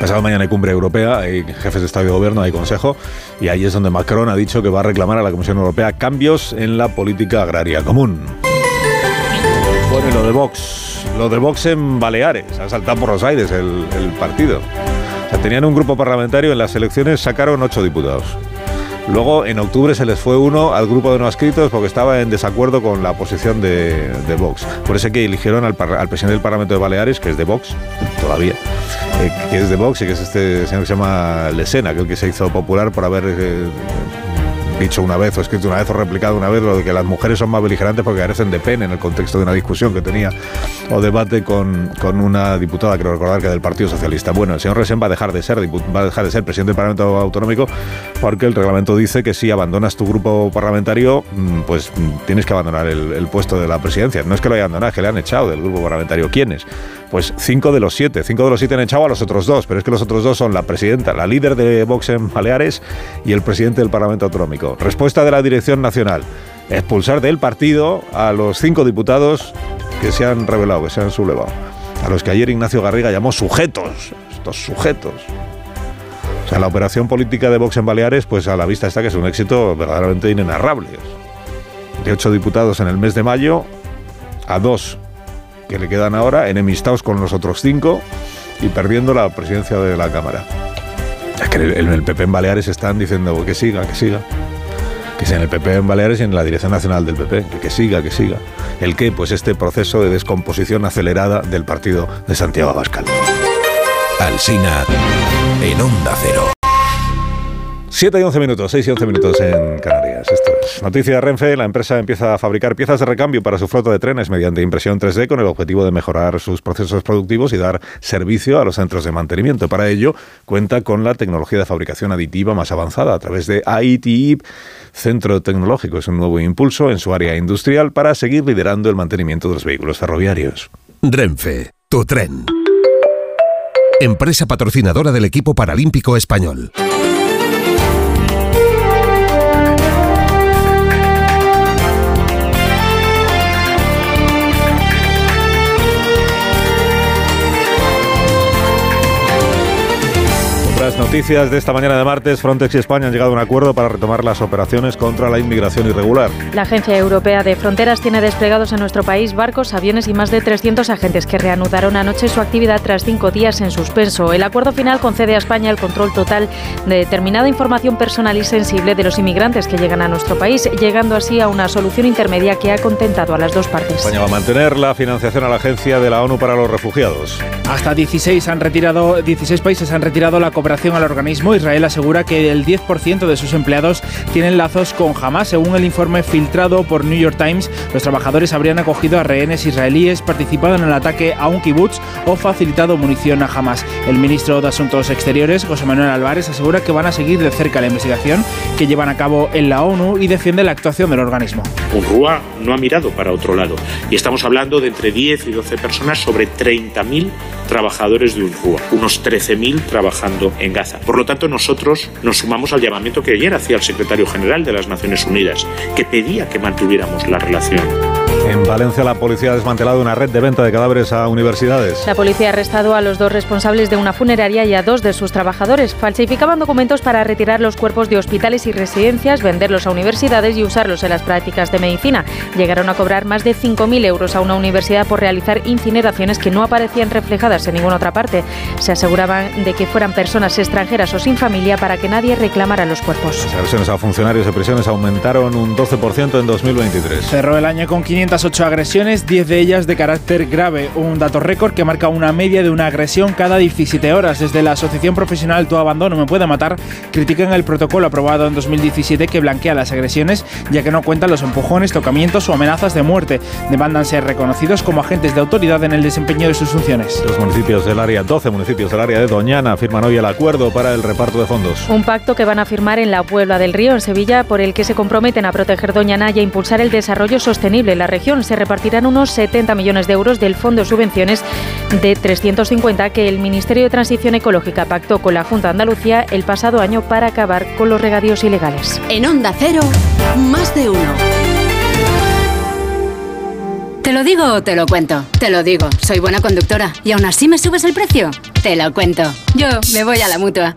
Pasado mañana hay cumbre europea, hay jefes de Estado y de Gobierno, hay Consejo, y ahí es donde Macron ha dicho que va a reclamar a la Comisión Europea cambios en la política agraria común. Bueno, y lo de Vox, lo de Vox en Baleares, ha saltado por los aires el, partido. Tenían un grupo parlamentario, en las elecciones sacaron ocho diputados. Luego, en octubre, se les fue uno al grupo de no adscritos porque estaba en desacuerdo con la posición de, de Vox. Por eso que eligieron al, al, presidente del Parlamento de Baleares, que es de Vox, todavía, eh, que es de Vox y que es este señor que se llama Lesena, que es el que se hizo popular por haber eh, dicho una vez o escrito una vez o replicado una vez lo de que las mujeres son más beligerantes porque carecen de pene en el contexto de una discusión que tenía o debate con, con una diputada, creo recordar que del Partido Socialista. Bueno, el señor Resen va a dejar de ser va a dejar de ser presidente del Parlamento Autonómico porque el reglamento dice que si abandonas tu grupo parlamentario, pues tienes que abandonar el, el puesto de la presidencia. No es que lo haya abandonado, es que le han echado del grupo parlamentario. ¿Quiénes? Pues cinco de los siete. Cinco de los siete han echado a los otros dos, pero es que los otros dos son la presidenta, la líder de Vox en Baleares y el presidente del Parlamento Autonómico. Respuesta de la Dirección Nacional. Expulsar del partido a los cinco diputados que se han revelado, que se han sublevado. A los que ayer Ignacio Garriga llamó sujetos. Estos sujetos. O sea, la operación política de Vox en Baleares, pues a la vista está que es un éxito verdaderamente inenarrable. De ocho diputados en el mes de mayo, a dos que le quedan ahora, enemistados con los otros cinco y perdiendo la presidencia de la Cámara. En el PP en Baleares están diciendo que siga, que siga. Que sea en el PP en Baleares y en la Dirección Nacional del PP. Que, que siga, que siga. ¿El qué? Pues este proceso de descomposición acelerada del partido de Santiago Abascal. Alsina en Onda Cero. 7 y 11 minutos, 6 y 11 minutos en Canarias. Esto es. Noticia Renfe, la empresa empieza a fabricar piezas de recambio para su flota de trenes mediante impresión 3D con el objetivo de mejorar sus procesos productivos y dar servicio a los centros de mantenimiento. Para ello, cuenta con la tecnología de fabricación aditiva más avanzada a través de AITIP, Centro Tecnológico. Es un nuevo impulso en su área industrial para seguir liderando el mantenimiento de los vehículos ferroviarios. Renfe, tu tren. Empresa patrocinadora del equipo paralímpico español. Las noticias de esta mañana de martes, Frontex y España han llegado a un acuerdo para retomar las operaciones contra la inmigración irregular. La Agencia Europea de Fronteras tiene desplegados en nuestro país barcos, aviones y más de 300 agentes que reanudaron anoche su actividad tras cinco días en suspenso. El acuerdo final concede a España el control total de determinada información personal y sensible de los inmigrantes que llegan a nuestro país, llegando así a una solución intermedia que ha contentado a las dos partes. España va a mantener la financiación a la Agencia de la ONU para los Refugiados. Hasta 16, han retirado, 16 países han retirado la cooperación al organismo, Israel asegura que el 10% de sus empleados tienen lazos con Hamas. Según el informe filtrado por New York Times, los trabajadores habrían acogido a rehenes israelíes, participado en el ataque a un kibutz o facilitado munición a Hamas. El ministro de Asuntos Exteriores, José Manuel Álvarez, asegura que van a seguir de cerca la investigación que llevan a cabo en la ONU y defiende la actuación del organismo. UNRWA no ha mirado para otro lado y estamos hablando de entre 10 y 12 personas sobre 30.000 trabajadores de UNRWA, unos 13.000 trabajando en Por lo tanto, nosotros nos sumamos al llamamiento que ayer hacía el secretario general de las Naciones Unidas, que pedía que mantuviéramos la relación. En Valencia la policía ha desmantelado una red de venta de cadáveres a universidades. La policía ha arrestado a los dos responsables de una funeraria y a dos de sus trabajadores. Falsificaban documentos para retirar los cuerpos de hospitales y residencias, venderlos a universidades y usarlos en las prácticas de medicina. Llegaron a cobrar más de 5.000 euros a una universidad por realizar incineraciones que no aparecían reflejadas en ninguna otra parte. Se aseguraban de que fueran personas extranjeras o sin familia para que nadie reclamara los cuerpos. Las agresiones a funcionarios de prisiones aumentaron un 12% en 2023. Cerró el año con 508 agresiones, 10 de ellas de carácter grave, un dato récord que marca una media de una agresión cada 17 horas. Desde la Asociación Profesional Tu Abandono Me Puede Matar, critican el protocolo aprobado en 2017 que blanquea las agresiones, ya que no cuentan los empujones, tocamientos o amenazas de muerte. Demandan ser reconocidos como agentes de autoridad en el desempeño de sus funciones. Los municipios del área, 12 municipios del área de Doñana, firman hoy el acuerdo para el reparto de fondos. Un pacto que van a firmar en la Puebla del Río, en Sevilla, por el que se comprometen a proteger Doñana y a impulsar el desarrollo sostenible en la región. Se repartirán unos 70 millones de euros del Fondo de Subvenciones de 350 que el Ministerio de Transición Ecológica pactó con la Junta de Andalucía el pasado año para acabar con los regadíos ilegales. En Onda Cero, más de uno. ¿Te lo digo o te lo cuento? Te lo digo, soy buena conductora. ¿Y aún así me subes el precio? Te lo cuento. Yo me voy a la mutua.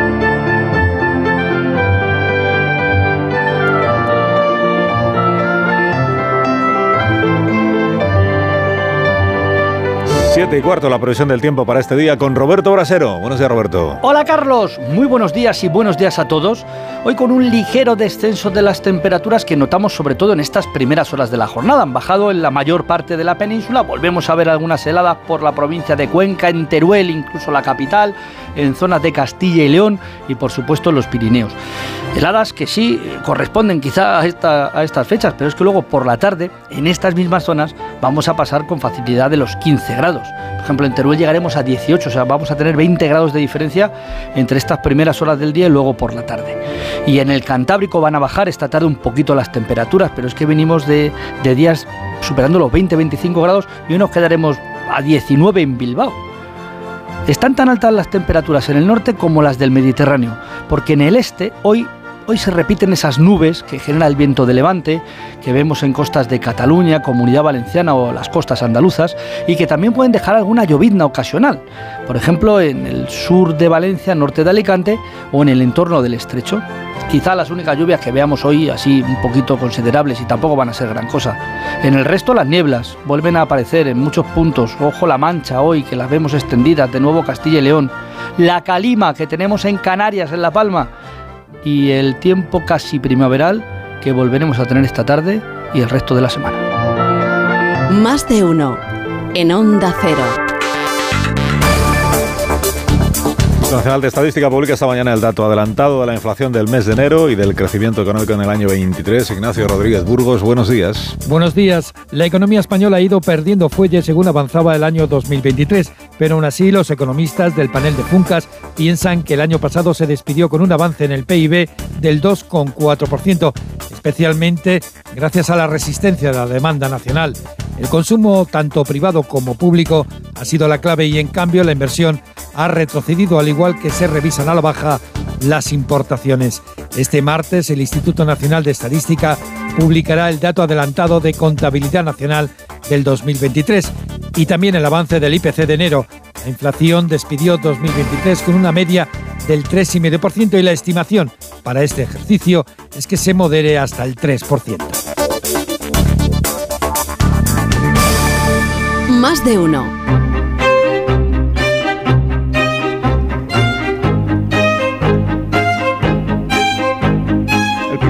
Siete y cuarto la previsión del tiempo para este día con Roberto Brasero. Buenos días, Roberto. Hola, Carlos. Muy buenos días y buenos días a todos. Hoy con un ligero descenso de las temperaturas que notamos sobre todo en estas primeras horas de la jornada. Han bajado en la mayor parte de la península. Volvemos a ver algunas heladas por la provincia de Cuenca, en Teruel, incluso la capital, en zonas de Castilla y León y por supuesto los Pirineos. Heladas que sí corresponden quizá a, esta- a estas fechas, pero es que luego por la tarde, en estas mismas zonas, vamos a pasar con facilidad de los 15 grados. Por ejemplo, en Teruel llegaremos a 18, o sea, vamos a tener 20 grados de diferencia entre estas primeras horas del día y luego por la tarde. Y en el Cantábrico van a bajar esta tarde un poquito las temperaturas, pero es que venimos de, de días superando los 20-25 grados y hoy nos quedaremos a 19 en Bilbao. Están tan altas las temperaturas en el norte como las del Mediterráneo, porque en el este hoy, hoy se repiten esas nubes que genera el viento de levante, que vemos en costas de Cataluña, Comunidad Valenciana o las costas andaluzas, y que también pueden dejar alguna llovizna ocasional, por ejemplo en el sur de Valencia, norte de Alicante o en el entorno del estrecho. Quizá las únicas lluvias que veamos hoy así un poquito considerables y tampoco van a ser gran cosa. En el resto las nieblas vuelven a aparecer en muchos puntos. Ojo la mancha hoy que las vemos extendidas, de nuevo Castilla y León. La calima que tenemos en Canarias, en La Palma. Y el tiempo casi primaveral que volveremos a tener esta tarde y el resto de la semana. Más de uno. En Onda Cero. Nacional de Estadística publica esta mañana el dato adelantado de la inflación del mes de enero y del crecimiento económico en el año 23. Ignacio Rodríguez Burgos, buenos días. Buenos días. La economía española ha ido perdiendo fuelle según avanzaba el año 2023, pero aún así los economistas del panel de Funcas piensan que el año pasado se despidió con un avance en el PIB del 2,4%, especialmente gracias a la resistencia de la demanda nacional. El consumo, tanto privado como público, ha sido la clave y en cambio la inversión ha retrocedido al igual que se revisan a la baja las importaciones. Este martes el Instituto Nacional de Estadística publicará el dato adelantado de contabilidad nacional del 2023 y también el avance del IPC de enero. La inflación despidió 2023 con una media del 3,5% y la estimación para este ejercicio es que se modere hasta el 3%. Más de uno.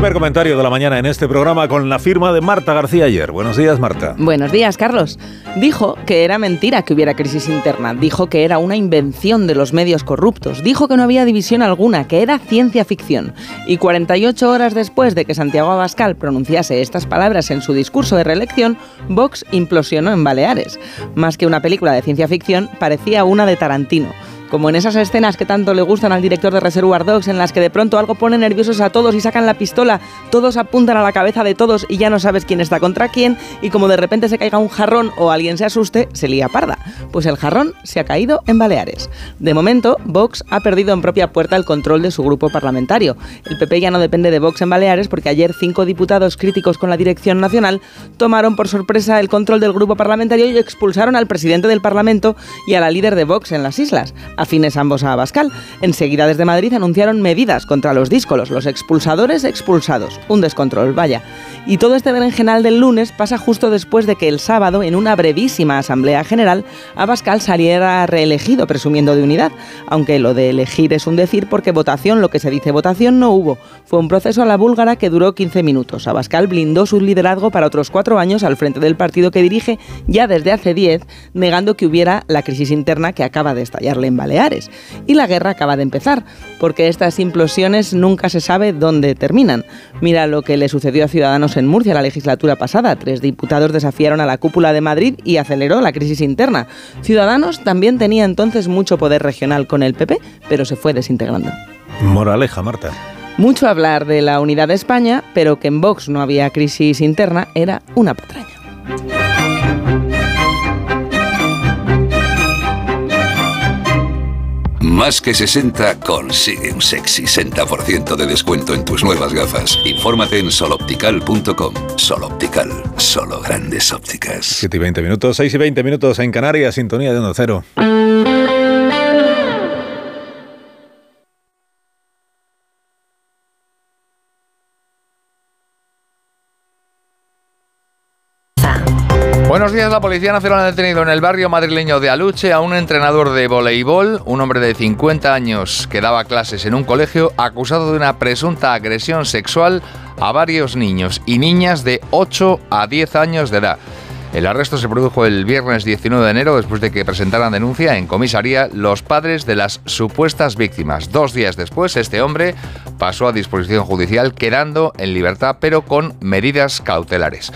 Primer comentario de la mañana en este programa con la firma de Marta García ayer. Buenos días, Marta. Buenos días, Carlos. Dijo que era mentira que hubiera crisis interna, dijo que era una invención de los medios corruptos, dijo que no había división alguna, que era ciencia ficción. Y 48 horas después de que Santiago Abascal pronunciase estas palabras en su discurso de reelección, Vox implosionó en Baleares. Más que una película de ciencia ficción, parecía una de Tarantino. Como en esas escenas que tanto le gustan al director de Reservoir Dogs, en las que de pronto algo pone nerviosos a todos y sacan la pistola, todos apuntan a la cabeza de todos y ya no sabes quién está contra quién, y como de repente se caiga un jarrón o alguien se asuste, se lía parda. Pues el jarrón se ha caído en Baleares. De momento, Vox ha perdido en propia puerta el control de su grupo parlamentario. El PP ya no depende de Vox en Baleares porque ayer cinco diputados críticos con la dirección nacional tomaron por sorpresa el control del grupo parlamentario y expulsaron al presidente del Parlamento y a la líder de Vox en las islas, afines ambos a Abascal. Enseguida desde Madrid anunciaron medidas contra los díscolos, los expulsadores expulsados. Un descontrol, vaya. Y todo este berenjenal del lunes pasa justo después de que el sábado, en una brevísima asamblea general, Abascal saliera reelegido presumiendo de unidad, aunque lo de elegir es un decir porque votación, lo que se dice votación, no hubo. Fue un proceso a la búlgara que duró 15 minutos. Abascal blindó su liderazgo para otros cuatro años al frente del partido que dirige ya desde hace 10, negando que hubiera la crisis interna que acaba de estallarle en Baleares. Y la guerra acaba de empezar, porque estas implosiones nunca se sabe dónde terminan. Mira lo que le sucedió a Ciudadanos en Murcia la legislatura pasada. Tres diputados desafiaron a la cúpula de Madrid y aceleró la crisis interna. Ciudadanos también tenía entonces mucho poder regional con el PP, pero se fue desintegrando. Moraleja, Marta. Mucho hablar de la unidad de España, pero que en Vox no había crisis interna era una patraña. Más que 60 consigue un sexy 60% de descuento en tus nuevas gafas. Infórmate en soloptical.com. Soloptical, solo grandes ópticas. 7 y 20 minutos, 6 y 20 minutos en Canarias, sintonía de 1 cero. La Policía Nacional ha detenido en el barrio madrileño de Aluche a un entrenador de voleibol, un hombre de 50 años que daba clases en un colegio, acusado de una presunta agresión sexual a varios niños y niñas de 8 a 10 años de edad. El arresto se produjo el viernes 19 de enero después de que presentaran denuncia en comisaría los padres de las supuestas víctimas. Dos días después, este hombre pasó a disposición judicial quedando en libertad pero con medidas cautelares.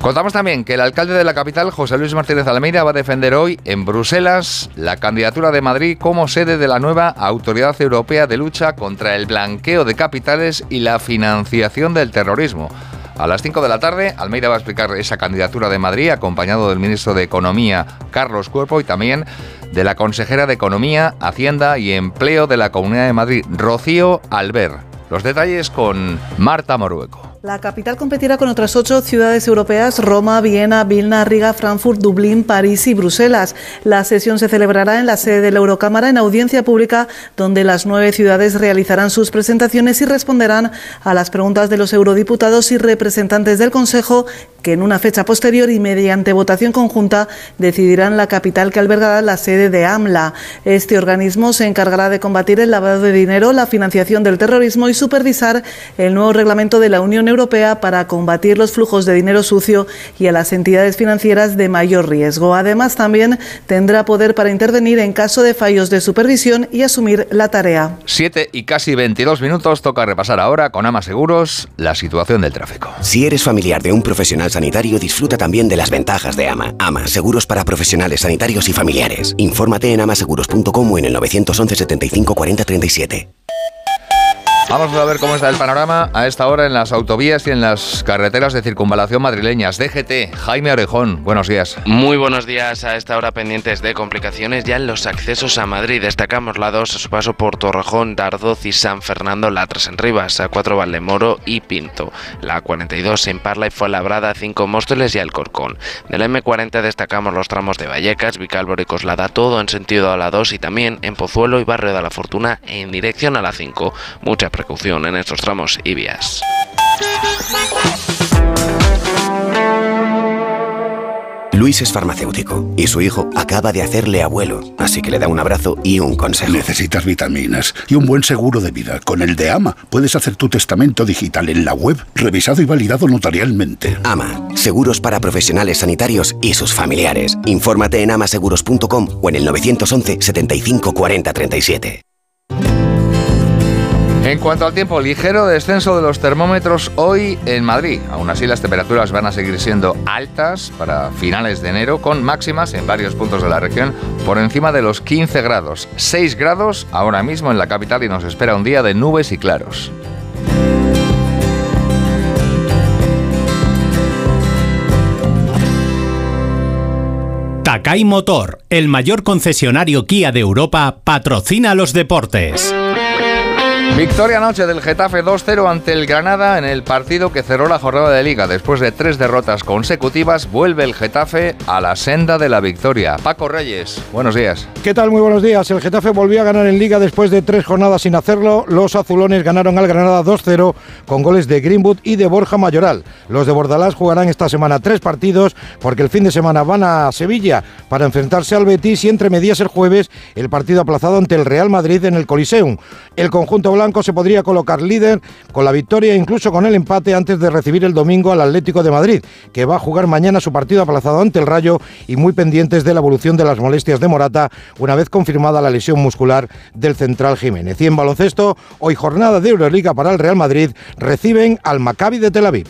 Contamos también que el alcalde de la capital, José Luis Martínez Almeida, va a defender hoy en Bruselas la candidatura de Madrid como sede de la nueva Autoridad Europea de Lucha contra el Blanqueo de Capitales y la Financiación del Terrorismo. A las 5 de la tarde, Almeida va a explicar esa candidatura de Madrid, acompañado del ministro de Economía, Carlos Cuerpo, y también de la consejera de Economía, Hacienda y Empleo de la Comunidad de Madrid, Rocío Alber. Los detalles con Marta Morueco. La capital competirá con otras ocho ciudades europeas, Roma, Viena, Vilna, Riga, Frankfurt, Dublín, París y Bruselas. La sesión se celebrará en la sede de la Eurocámara en audiencia pública, donde las nueve ciudades realizarán sus presentaciones y responderán a las preguntas de los eurodiputados y representantes del Consejo, que en una fecha posterior y mediante votación conjunta decidirán la capital que albergará la sede de AMLA. Este organismo se encargará de combatir el lavado de dinero, la financiación del terrorismo y supervisar el nuevo reglamento de la Unión Europea para combatir los flujos de dinero sucio y a las entidades financieras de mayor riesgo. Además, también tendrá poder para intervenir en caso de fallos de supervisión y asumir la tarea. 7 y casi 22 minutos toca repasar ahora con Ama Seguros la situación del tráfico. Si eres familiar de un profesional sanitario, disfruta también de las ventajas de Ama. Ama, seguros para profesionales sanitarios y familiares. Infórmate en amaseguros.com o en el 911 75 40 37. Vamos a ver cómo está el panorama a esta hora en las autovías y en las carreteras de circunvalación madrileñas. DGT, Jaime Orejón, buenos días. Muy buenos días. A esta hora pendientes de complicaciones ya en los accesos a Madrid. Destacamos la 2 a su paso por Torrejón, Dardoz y San Fernando, la 3 en Rivas, a 4 Valdemoro y Pinto. La 42 en Parla y fue labrada 5 Móstoles y Alcorcón. Del M40 destacamos los tramos de Vallecas, Vicálvaro y Coslada, todo en sentido a la 2 y también en Pozuelo y Barrio de la Fortuna en dirección a la 5. Mucha precaución en estos tramos y vías. Luis es farmacéutico y su hijo acaba de hacerle abuelo, así que le da un abrazo y un consejo. Necesitas vitaminas y un buen seguro de vida. Con el de AMA puedes hacer tu testamento digital en la web, revisado y validado notarialmente. AMA, seguros para profesionales sanitarios y sus familiares. Infórmate en amaseguros.com o en el 911 75 40 37. En cuanto al tiempo, ligero descenso de los termómetros hoy en Madrid. Aún así, las temperaturas van a seguir siendo altas para finales de enero, con máximas en varios puntos de la región por encima de los 15 grados. 6 grados ahora mismo en la capital y nos espera un día de nubes y claros. Takai Motor, el mayor concesionario Kia de Europa, patrocina los deportes. Victoria anoche del Getafe 2-0 ante el Granada en el partido que cerró la jornada de liga. Después de tres derrotas consecutivas, vuelve el Getafe a la senda de la victoria. Paco Reyes, buenos días. ¿Qué tal? Muy buenos días. El Getafe volvió a ganar en liga después de tres jornadas sin hacerlo. Los azulones ganaron al Granada 2-0 con goles de Greenwood y de Borja Mayoral. Los de Bordalás jugarán esta semana tres partidos porque el fin de semana van a Sevilla para enfrentarse al Betis y entre medias el jueves el partido aplazado ante el Real Madrid en el Coliseum. El conjunto blanco se podría colocar líder con la victoria e incluso con el empate antes de recibir el domingo al Atlético de Madrid, que va a jugar mañana su partido aplazado ante el Rayo y muy pendientes de la evolución de las molestias de Morata una vez confirmada la lesión muscular del central Jiménez. Y en baloncesto, hoy jornada de Euroliga para el Real Madrid, reciben al Maccabi de Tel Aviv.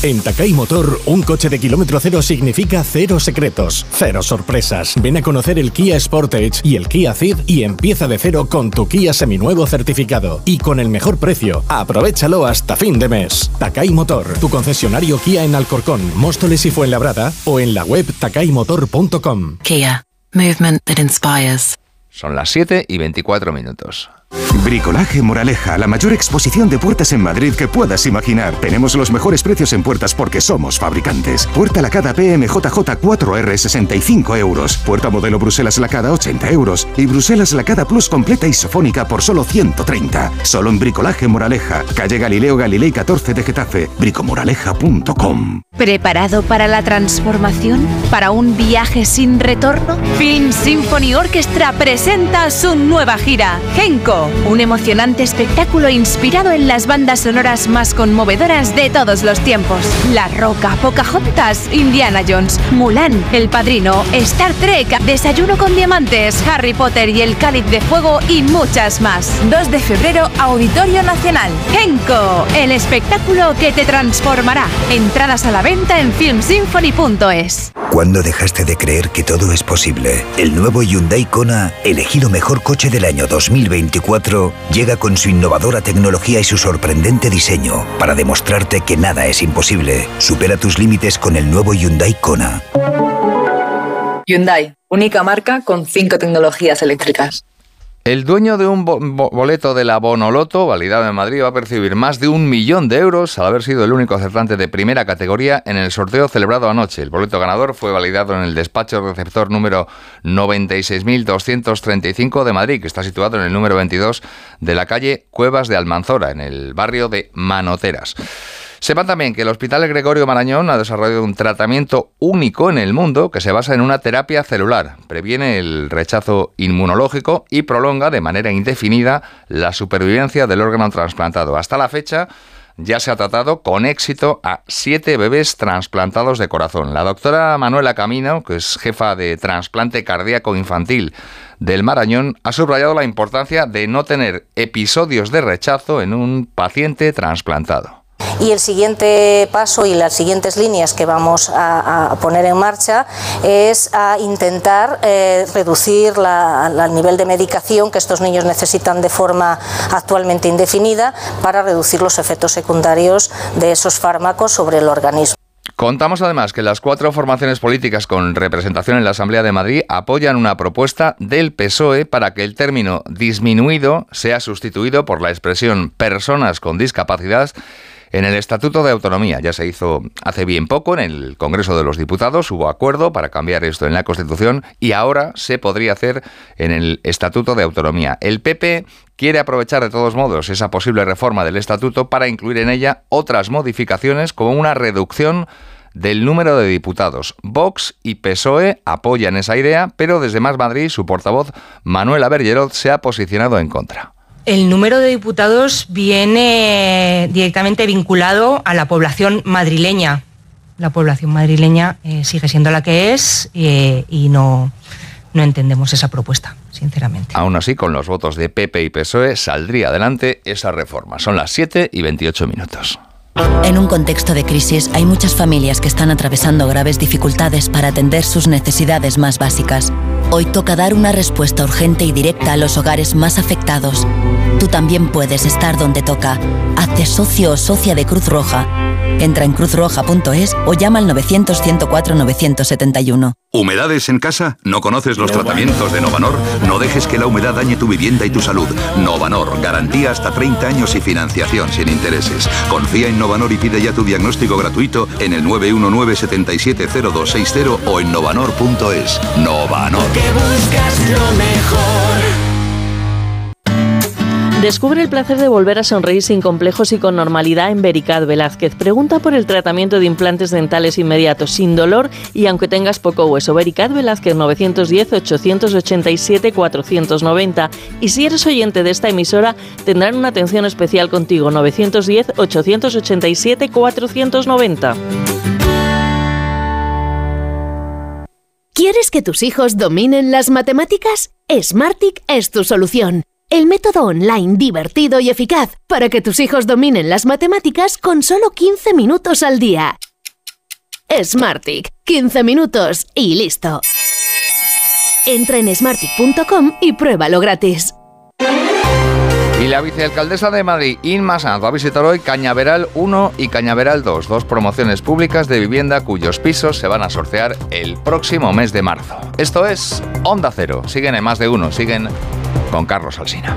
En Takai Motor, un coche de kilómetro cero significa cero secretos, cero sorpresas. Ven a conocer el Kia Sportage y el Kia Ceed y empieza de cero con tu Kia seminuevo certificado. Y con el mejor precio, aprovechalo hasta fin de mes. Takai Motor, tu concesionario Kia en Alcorcón, Móstoles y Fuenlabrada o en la web takaimotor.com. Kia, movement that inspires. Son las 7 y 24 minutos. Bricolaje Moraleja, la mayor exposición de puertas en Madrid que puedas imaginar. Tenemos los mejores precios en puertas porque somos fabricantes. Puerta lacada PMJJ 4R 65 euros. Puerta modelo Bruselas lacada 80 euros. Y Bruselas lacada Plus completa isofónica por solo 130. Solo en Bricolaje Moraleja, calle Galileo Galilei 14 de Getafe. bricomoraleja.com. ¿Preparado para la transformación? ¿Para un viaje sin retorno? Film Symphony Orchestra presenta su nueva gira, Genko un emocionante espectáculo inspirado en las bandas sonoras más conmovedoras de todos los tiempos. La Roca, Pocahontas, Indiana Jones, Mulan, El Padrino, Star Trek, Desayuno con Diamantes, Harry Potter y El Cáliz de Fuego y muchas más. 2 de febrero, Auditorio Nacional. Genko, el espectáculo que te transformará. Entradas a la venta en filmsymphony.es. ¿Cuándo dejaste de creer que todo es posible? El nuevo Hyundai Kona, elegido mejor coche del año 2024 llega con su innovadora tecnología y su sorprendente diseño para demostrarte que nada es imposible. Supera tus límites con el nuevo Hyundai Kona. Hyundai, única marca con cinco tecnologías eléctricas. El dueño de un boleto de la Bonoloto, validado en Madrid, va a percibir más de un millón de euros al haber sido el único acertante de primera categoría en el sorteo celebrado anoche. El boleto ganador fue validado en el despacho receptor número 96.235 de Madrid, que está situado en el número 22 de la calle Cuevas de Almanzora, en el barrio de Manoteras. Sepan también que el Hospital Gregorio Marañón ha desarrollado un tratamiento único en el mundo que se basa en una terapia celular. Previene el rechazo inmunológico y prolonga de manera indefinida la supervivencia del órgano trasplantado. Hasta la fecha ya se ha tratado con éxito a siete bebés trasplantados de corazón. La doctora Manuela Camino, que es jefa de trasplante cardíaco infantil del Marañón, ha subrayado la importancia de no tener episodios de rechazo en un paciente trasplantado. Y el siguiente paso y las siguientes líneas que vamos a, poner en marcha es a intentar eh, reducir el nivel de medicación que estos niños necesitan de forma actualmente indefinida para reducir los efectos secundarios de esos fármacos sobre el organismo. Contamos además que las cuatro formaciones políticas con representación en la Asamblea de Madrid apoyan una propuesta del PSOE para que el término disminuido sea sustituido por la expresión personas con discapacidad en el Estatuto de Autonomía. Ya se hizo hace bien poco en el Congreso de los Diputados, hubo acuerdo para cambiar esto en la Constitución y ahora se podría hacer en el Estatuto de Autonomía. El PP quiere aprovechar de todos modos esa posible reforma del Estatuto para incluir en ella otras modificaciones como una reducción del número de diputados. Vox y PSOE apoyan esa idea, pero desde Más Madrid su portavoz Manuel Bergerot se ha posicionado en contra. El número de diputados viene directamente vinculado a la población madrileña. La población madrileña eh, sigue siendo la que es eh, y no, no entendemos esa propuesta, sinceramente. Aún así, con los votos de PP y PSOE saldría adelante esa reforma. Son las 7 y 28 minutos. En un contexto de crisis hay muchas familias que están atravesando graves dificultades para atender sus necesidades más básicas. Hoy toca dar una respuesta urgente y directa a los hogares más afectados. Tú también puedes estar donde toca. Hazte socio o socia de Cruz Roja. Entra en cruzroja.es o llama al 900-104-971. ¿Humedades en casa? ¿No conoces los tratamientos de Novanor? No dejes que la humedad dañe tu vivienda y tu salud. Novanor, garantía hasta 30 años y financiación sin intereses. Confía en Novanor y pide ya tu diagnóstico gratuito en el 919-770260 o en novanor.es. Novanor. buscas lo mejor. Descubre el placer de volver a sonreír sin complejos y con normalidad en Vericat Velázquez. Pregunta por el tratamiento de implantes dentales inmediatos, sin dolor y aunque tengas poco hueso. Vericat Velázquez 910-887-490. Y si eres oyente de esta emisora, tendrán una atención especial contigo. 910-887-490. ¿Quieres que tus hijos dominen las matemáticas? Smartic es tu solución. El método online divertido y eficaz para que tus hijos dominen las matemáticas con solo 15 minutos al día. Smartic, 15 minutos y listo. Entra en smartic.com y pruébalo gratis. Y la vicealcaldesa de Madrid, Inma va a visitar hoy Cañaveral 1 y Cañaveral 2, dos promociones públicas de vivienda cuyos pisos se van a sortear el próximo mes de marzo. Esto es Onda Cero. Siguen en más de uno, siguen con Carlos Alsina.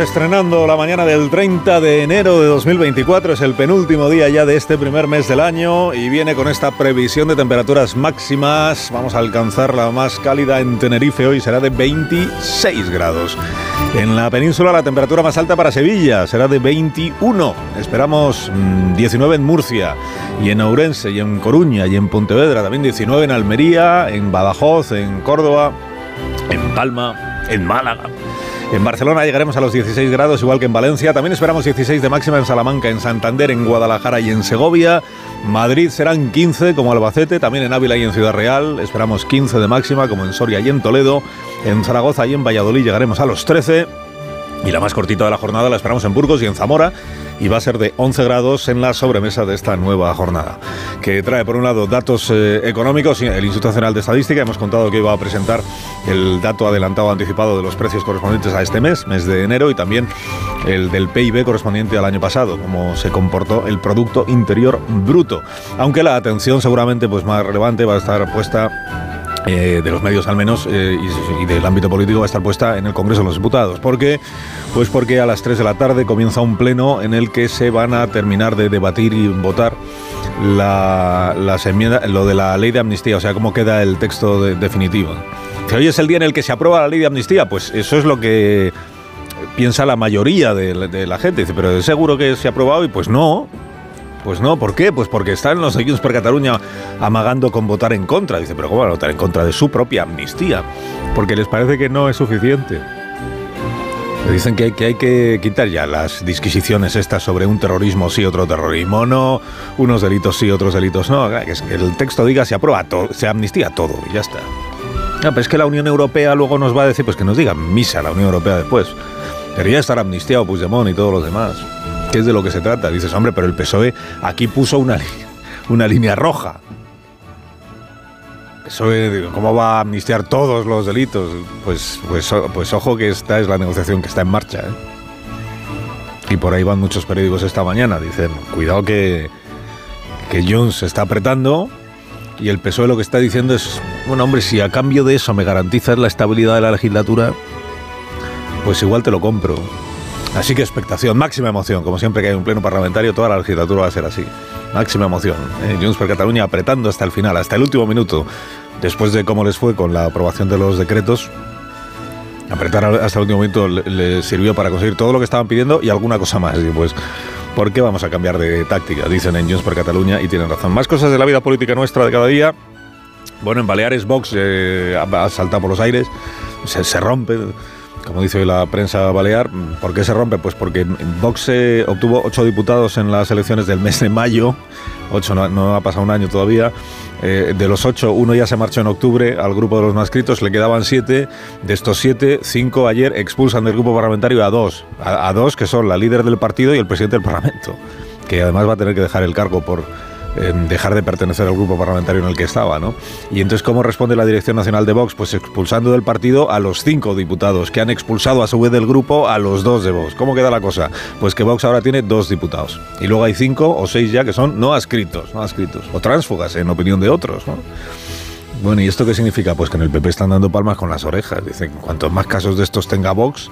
Estrenando la mañana del 30 de enero de 2024, es el penúltimo día ya de este primer mes del año y viene con esta previsión de temperaturas máximas. Vamos a alcanzar la más cálida en Tenerife hoy, será de 26 grados. En la península la temperatura más alta para Sevilla será de 21. Esperamos 19 en Murcia y en Ourense y en Coruña y en Pontevedra, también 19 en Almería, en Badajoz, en Córdoba, en Palma, en Málaga. En Barcelona llegaremos a los 16 grados, igual que en Valencia. También esperamos 16 de máxima en Salamanca, en Santander, en Guadalajara y en Segovia. Madrid serán 15 como Albacete, también en Ávila y en Ciudad Real. Esperamos 15 de máxima como en Soria y en Toledo. En Zaragoza y en Valladolid llegaremos a los 13. Y la más cortita de la jornada la esperamos en Burgos y en Zamora y va a ser de 11 grados en la sobremesa de esta nueva jornada, que trae por un lado datos eh, económicos, el Instituto Nacional de Estadística, hemos contado que iba a presentar el dato adelantado anticipado de los precios correspondientes a este mes, mes de enero, y también el del PIB correspondiente al año pasado, cómo se comportó el Producto Interior Bruto, aunque la atención seguramente pues más relevante va a estar puesta eh, de los medios al menos eh, y, y del ámbito político va a estar puesta en el Congreso de los Diputados. ¿Por qué? Pues porque a las 3 de la tarde comienza un pleno en el que se van a terminar de debatir y votar la, las enmiendas, lo de la ley de amnistía, o sea, cómo queda el texto de- definitivo. Que hoy es el día en el que se aprueba la ley de amnistía, pues eso es lo que piensa la mayoría de, la- gente. Dice, pero ¿es seguro que se ha aprobado? Y pues no, pues no, ¿por qué? Pues porque están los Junts per Cataluña amagando con votar en contra. Dice, pero ¿cómo van a votar en contra de su propia amnistía? Porque les parece que no es suficiente. Le Dicen que hay, que hay que quitar ya las disquisiciones estas sobre un terrorismo sí, otro terrorismo no, unos delitos sí, otros delitos no. Es que el texto diga se aprueba todo, se amnistía todo y ya está. No, pero es que la Unión Europea luego nos va a decir, pues que nos diga misa la Unión Europea después. Debería estar amnistiado Puigdemont y todos los demás. ¿Qué es de lo que se trata? Dices, hombre, pero el PSOE aquí puso una, una línea roja. Eso, eh, ¿Cómo va a amnistiar todos los delitos? Pues, pues, pues ojo que esta es la negociación que está en marcha. ¿eh? Y por ahí van muchos periódicos esta mañana. Dicen, cuidado que, que se está apretando y el PSOE lo que está diciendo es, bueno hombre, si a cambio de eso me garantizas la estabilidad de la legislatura, pues igual te lo compro. Así que expectación, máxima emoción, como siempre que hay un pleno parlamentario, toda la legislatura va a ser así. Máxima emoción. ¿eh? Junts per Cataluña apretando hasta el final, hasta el último minuto, después de cómo les fue con la aprobación de los decretos. Apretar hasta el último minuto le, sirvió para conseguir todo lo que estaban pidiendo y alguna cosa más. Y pues, ¿por qué vamos a cambiar de táctica? Dicen en Junts per Cataluña y tienen razón. Más cosas de la vida política nuestra de cada día. Bueno, en Baleares Vox eh, ha saltado por los aires, se, se rompe como dice la prensa balear. ¿Por qué se rompe? Pues porque Vox eh, obtuvo ocho diputados en las elecciones del mes de mayo. Ocho, no, ha pasado un año todavía. Eh, de los ocho, uno ya se marchó en octubre al grupo de los no escritos, le quedaban siete. De estos siete, cinco ayer expulsan del grupo parlamentario a dos. a dos que son la líder del partido y el presidente del Parlamento, que además va a tener que dejar el cargo por dejar de pertenecer al grupo parlamentario en el que estaba, ¿no? Y entonces, ¿cómo responde la Dirección Nacional de Vox? Pues expulsando del partido a los cinco diputados, que han expulsado a su vez del grupo a los dos de Vox. ¿Cómo queda la cosa? Pues que Vox ahora tiene dos diputados. Y luego hay cinco o seis ya que son no adscritos, no adscritos, o tránsfugas, en opinión de otros, ¿no? Bueno, ¿y esto qué significa? Pues que en el PP están dando palmas con las orejas. Dicen, cuantos más casos de estos tenga Vox,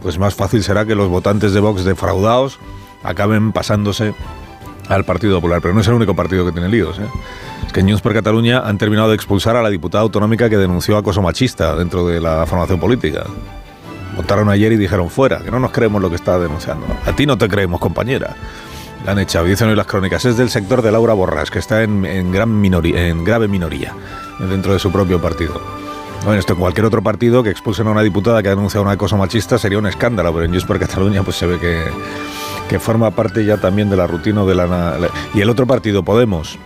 pues más fácil será que los votantes de Vox defraudados acaben pasándose al Partido Popular, pero no es el único partido que tiene líos. ¿eh? Es que en Junts Cataluña han terminado de expulsar a la diputada autonómica que denunció acoso machista dentro de la formación política. Votaron ayer y dijeron fuera, que no nos creemos lo que está denunciando. A ti no te creemos, compañera. La han echado, dicen hoy las crónicas. Es del sector de Laura Borras, que está en, gran minoría, en grave minoría dentro de su propio partido. Bueno, esto en cualquier otro partido que expulsen a una diputada que ha denunciado un acoso machista sería un escándalo, pero en Junts per Cataluña pues se ve que que forma parte ya también de la rutina de la... Y el otro partido, Podemos,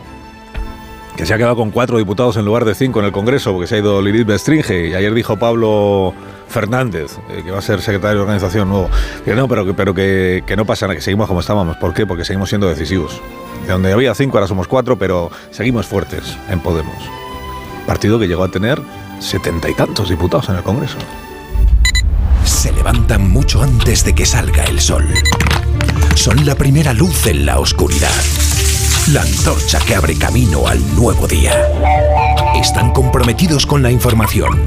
que se ha quedado con cuatro diputados en lugar de cinco en el Congreso, porque se ha ido Lilith Bestringe, y ayer dijo Pablo Fernández, eh, que va a ser secretario de organización nuevo, que no, pero, que, pero que, que no pasa nada, que seguimos como estábamos. ¿Por qué? Porque seguimos siendo decisivos. De donde había cinco, ahora somos cuatro, pero seguimos fuertes en Podemos. Partido que llegó a tener setenta y tantos diputados en el Congreso. Se levantan mucho antes de que salga el sol son la primera luz en la oscuridad. La antorcha que abre camino al nuevo día. Están comprometidos con la información.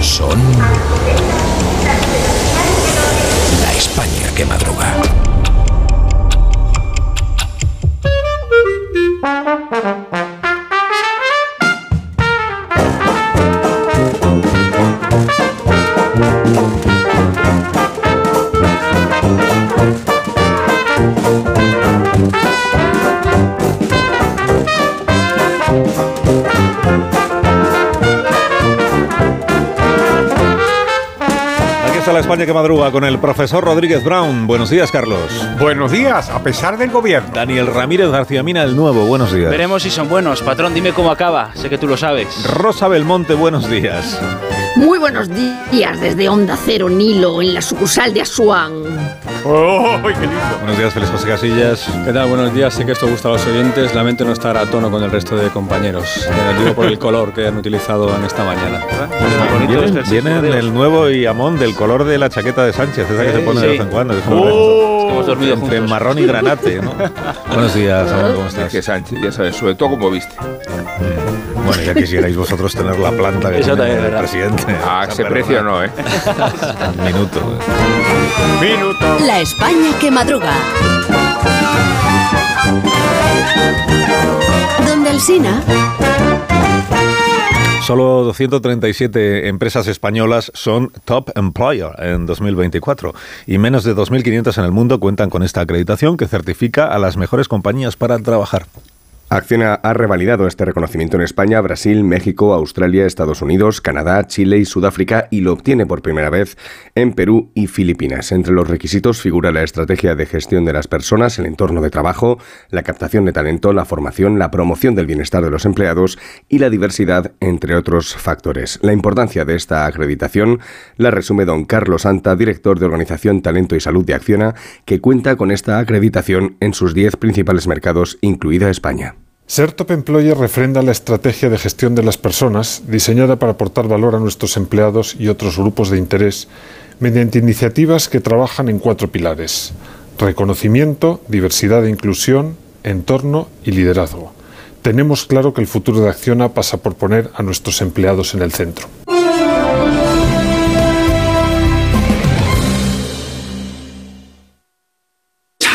Son la España que madruga. La España que madruga con el profesor Rodríguez Brown. Buenos días, Carlos. Buenos días, a pesar del gobierno. Daniel Ramírez García Mina, el nuevo. Buenos días. Veremos si son buenos. Patrón, dime cómo acaba. Sé que tú lo sabes. Rosa Belmonte, buenos días. Muy buenos días desde Onda Cero Nilo, en la sucursal de Asuán. ¡Oh, qué lindo! Buenos días, Félix José Casillas. ¿Qué tal? Buenos días. Sé que esto gusta a los oyentes. Lamento no estar a tono con el resto de compañeros. Me lo digo por el color que han utilizado en esta mañana. Viene el nuevo y amón del color de la chaqueta de Sánchez, esa que se pone de vez en cuando. Es oh, hemos dormido entre marrón y granate, ¿no? [LAUGHS] Buenos días, amón, ¿cómo estás? Que Sánchez, ya sabes, sobre todo como viste. Bueno, ya quisierais vosotros tener la planta que tiene el presidente. Ah, ese precio no, ¿eh? [LAUGHS] Minuto. Minuto. La España que madruga. Donde el Sina. Solo 237 empresas españolas son Top Employer en 2024 y menos de 2.500 en el mundo cuentan con esta acreditación que certifica a las mejores compañías para trabajar. Acciona ha revalidado este reconocimiento en España, Brasil, México, Australia, Estados Unidos, Canadá, Chile y Sudáfrica y lo obtiene por primera vez en Perú y Filipinas. Entre los requisitos figura la estrategia de gestión de las personas, el entorno de trabajo, la captación de talento, la formación, la promoción del bienestar de los empleados y la diversidad, entre otros factores. La importancia de esta acreditación la resume don Carlos Santa, director de Organización Talento y Salud de Acciona, que cuenta con esta acreditación en sus 10 principales mercados, incluida España. Ser Top Employer refrenda la estrategia de gestión de las personas diseñada para aportar valor a nuestros empleados y otros grupos de interés mediante iniciativas que trabajan en cuatro pilares. Reconocimiento, diversidad e inclusión, entorno y liderazgo. Tenemos claro que el futuro de Acciona pasa por poner a nuestros empleados en el centro.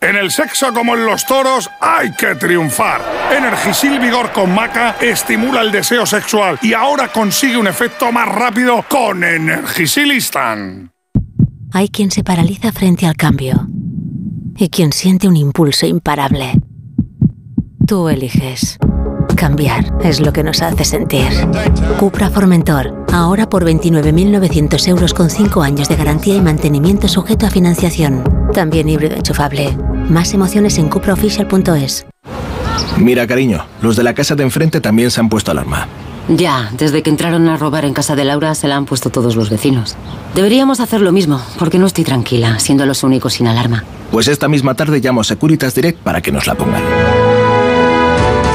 En el sexo como en los toros hay que triunfar. Energisil Vigor con Maca estimula el deseo sexual y ahora consigue un efecto más rápido con Energisilistan. Hay quien se paraliza frente al cambio y quien siente un impulso imparable. Tú eliges. Cambiar es lo que nos hace sentir. Cupra Formentor, ahora por 29.900 euros con 5 años de garantía y mantenimiento sujeto a financiación. También híbrido enchufable. Más emociones en cupraofficial.es. Mira, cariño, los de la casa de enfrente también se han puesto alarma. Ya, desde que entraron a robar en casa de Laura se la han puesto todos los vecinos. Deberíamos hacer lo mismo, porque no estoy tranquila, siendo los únicos sin alarma. Pues esta misma tarde llamo a Securitas Direct para que nos la pongan.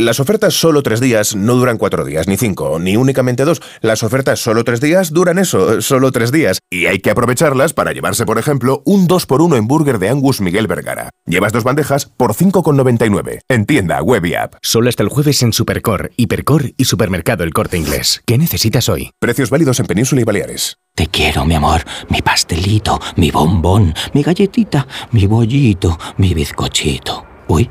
Las ofertas solo tres días no duran cuatro días, ni cinco, ni únicamente dos. Las ofertas solo tres días duran eso, solo tres días. Y hay que aprovecharlas para llevarse, por ejemplo, un 2x1 en burger de Angus Miguel Vergara. Llevas dos bandejas por 5,99. En tienda, web y app. Solo hasta el jueves en Supercor, Hipercor y Supermercado El Corte Inglés. ¿Qué necesitas hoy? Precios válidos en Península y Baleares. Te quiero, mi amor, mi pastelito, mi bombón, mi galletita, mi bollito, mi bizcochito. Uy.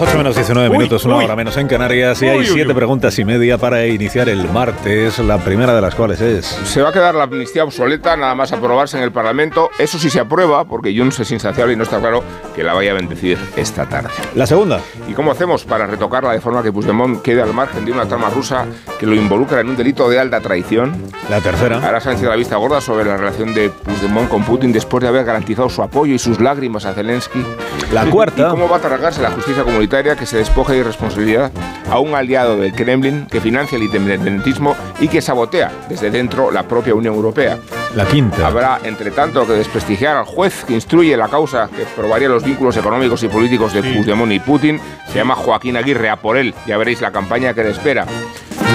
Las 8 menos 19 minutos, una hora menos en Canarias y hay Uy, uy, siete uy. preguntas y media para iniciar el martes, la primera de las cuales es... Se va a quedar la amnistía obsoleta nada más aprobarse en el Parlamento. Eso sí se aprueba, porque Junts es insaciable y no está claro que la vaya a bendecir esta tarde. La segunda. ¿Y cómo hacemos para retocarla de forma que Puigdemont quede al margen de una trama rusa que lo involucra en un delito de alta traición? La tercera. Ahora se ha hecho la vista gorda sobre la relación de Puigdemont con Putin después de haber garantizado su apoyo y sus lágrimas a Zelensky. La cuarta. ¿Y cómo va a tragarse la justicia comunitaria que se despoja de irresponsabilidad a un aliado del Kremlin que financia el independentismo y que sabotea desde dentro la propia Unión Europea? La quinta. Habrá, entre tanto, que desprestigiar al juez que instruye la causa que probaría los vínculos económicos y políticos de Puigdemont y Putin. Se llama Joaquín Aguirre, a por él. Ya veréis la campaña que le espera.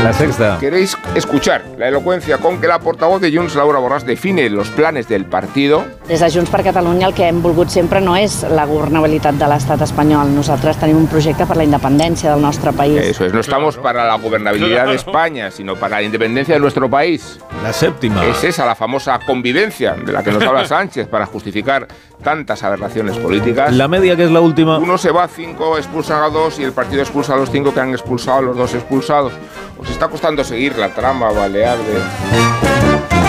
La sexta. ¿Queréis escuchar la elocuencia con que la portavoz de Junts, Laura Borràs, define los planes del partido? Des de Junts per Catalunya el que hem volgut sempre no és la governabilitat de l'estat espanyol. Nosaltres tenim un projecte per la independència del nostre país. Eso es, no estamos para la gobernabilidad de España, sino para la independencia de nuestro país. La séptima. Es esa la famosa convivencia de la que nos habla [LAUGHS] Sánchez para justificar tantas aberraciones políticas. La media, que es la última. Uno se va a cinco, expulsan a dos y el partido expulsa a los cinco que han expulsado a los dos expulsados. Os está costando seguir la trama balear de...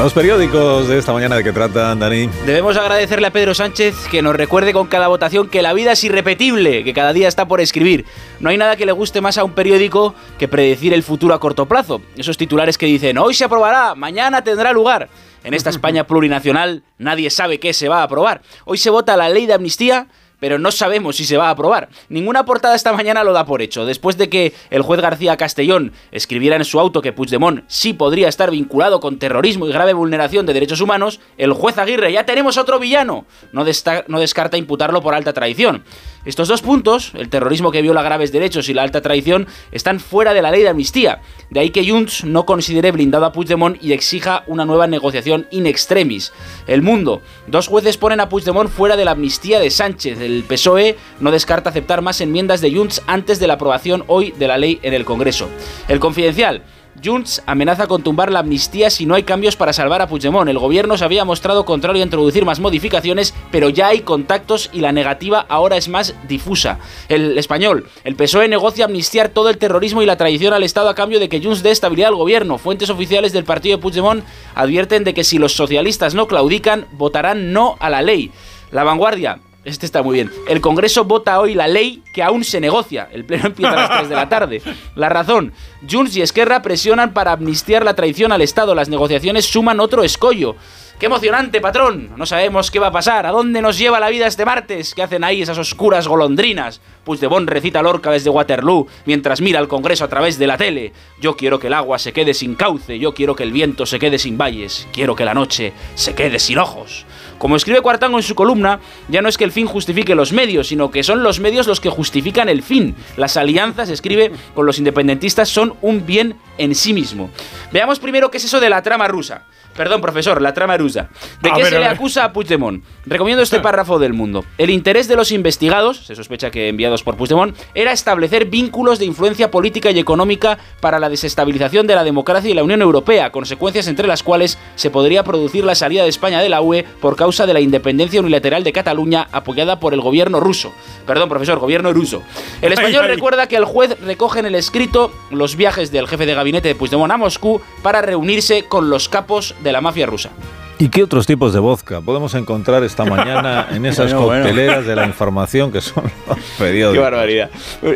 Los periódicos de esta mañana de qué tratan, Dani. Debemos agradecerle a Pedro Sánchez que nos recuerde con cada votación que la vida es irrepetible, que cada día está por escribir. No hay nada que le guste más a un periódico que predecir el futuro a corto plazo. Esos titulares que dicen, hoy se aprobará, mañana tendrá lugar. En esta [LAUGHS] España plurinacional nadie sabe qué se va a aprobar. Hoy se vota la ley de amnistía pero no sabemos si se va a aprobar. Ninguna portada esta mañana lo da por hecho. Después de que el juez García Castellón escribiera en su auto que Puigdemont sí podría estar vinculado con terrorismo y grave vulneración de derechos humanos, el juez Aguirre, ya tenemos otro villano, no, no descarta imputarlo por alta traición. Estos dos puntos, el terrorismo que viola graves derechos y la alta traición, están fuera de la ley de amnistía. De ahí que Junts no considere blindado a Puigdemont y exija una nueva negociación in extremis. El mundo. Dos jueces ponen a Puigdemont fuera de la amnistía de Sánchez. El PSOE no descarta aceptar más enmiendas de Junts antes de la aprobación hoy de la ley en el Congreso. El confidencial. Junts amenaza con tumbar la amnistía si no hay cambios para salvar a Puigdemont. El gobierno se había mostrado contrario a introducir más modificaciones, pero ya hay contactos y la negativa ahora es más difusa. El español, el PSOE negocia amnistiar todo el terrorismo y la traición al Estado a cambio de que Junts dé estabilidad al gobierno. Fuentes oficiales del partido de Puigdemont advierten de que si los socialistas no claudican, votarán no a la ley. La vanguardia, este está muy bien. El Congreso vota hoy la ley que aún se negocia. El pleno empieza a las 3 de la tarde. La razón. Junts y Esquerra presionan para amnistiar la traición al Estado. Las negociaciones suman otro escollo. ¡Qué emocionante, patrón! No sabemos qué va a pasar. ¿A dónde nos lleva la vida este martes? ¿Qué hacen ahí esas oscuras golondrinas? Puigdemont recita Lorca desde Waterloo mientras mira al Congreso a través de la tele. Yo quiero que el agua se quede sin cauce. Yo quiero que el viento se quede sin valles. Quiero que la noche se quede sin ojos. Como escribe Cuartango en su columna, ya no es que el fin justifique los medios, sino que son los medios los que justifican el fin. Las alianzas, escribe, con los independentistas son un bien en sí mismo. Veamos primero qué es eso de la trama rusa. Perdón, profesor, la trama rusa. ¿De A qué ver, se le ver. acusa a Puigdemont? Recomiendo este párrafo del mundo. El interés de los investigados, se sospecha que enviados por Puigdemont, era establecer vínculos de influencia política y económica para la desestabilización de la democracia y la Unión Europea, consecuencias entre las cuales se podría producir la salida de España de la UE por causa de la independencia unilateral de Cataluña apoyada por el gobierno ruso. Perdón, profesor, gobierno ruso. El español Ay, ay. recuerda que el juez recoge en el escrito los viajes del jefe de gabinete de Puigdemont a Moscú para reunirse con los capos de la mafia rusa. ¿Y qué otros tipos de vodka podemos encontrar esta mañana [LAUGHS] en esas Bueno, bueno. cocteleras de la información que son [LAUGHS] los periódicos? Qué barbaridad.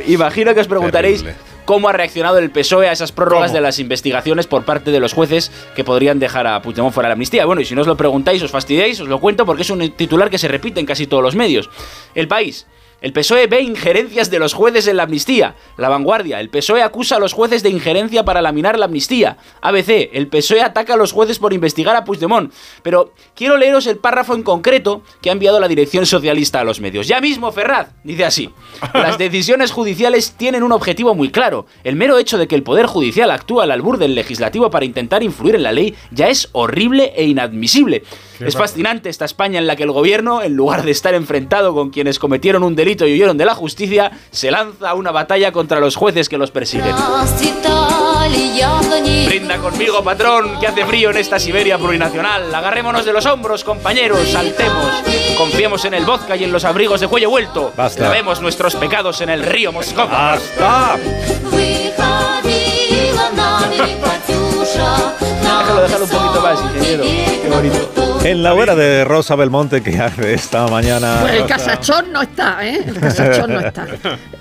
Imagino que os preguntaréis Terrible. cómo ha reaccionado el PSOE a esas prórrogas ¿Cómo? de las investigaciones por parte de los jueces que podrían dejar a Puigdemont fuera de la amnistía. Bueno, y si no os lo preguntáis, os fastidiáis, os lo cuento porque es un titular que se repite en casi todos los medios. El país. El PSOE ve injerencias de los jueces en la amnistía. La vanguardia. El PSOE acusa a los jueces de injerencia para laminar la amnistía. ABC. El PSOE ataca a los jueces por investigar a Puigdemont. Pero quiero leeros el párrafo en concreto que ha enviado la dirección socialista a los medios. Ya mismo, Ferraz. Dice así. Las decisiones judiciales tienen un objetivo muy claro. El mero hecho de que el Poder Judicial actúa al albur del legislativo para intentar influir en la ley ya es horrible e inadmisible. Es fascinante esta España en la que el gobierno, en lugar de estar enfrentado con quienes cometieron un delito y huyeron de la justicia, se lanza a una batalla contra los jueces que los persiguen. Brinda conmigo, patrón, que hace frío en esta Siberia plurinacional. Agarrémonos de los hombros, compañeros, saltemos. Confiemos en el vodka y en los abrigos de cuello vuelto. Basta. Lavemos nuestros pecados en el río Moscova. ¡Basta! [LAUGHS] Déjalo, déjalo un poquito más, ingeniero. Qué bonito. En la hora de Rosa Belmonte que hace esta mañana. Pues el casachón no está, ¿eh? El casachón no está.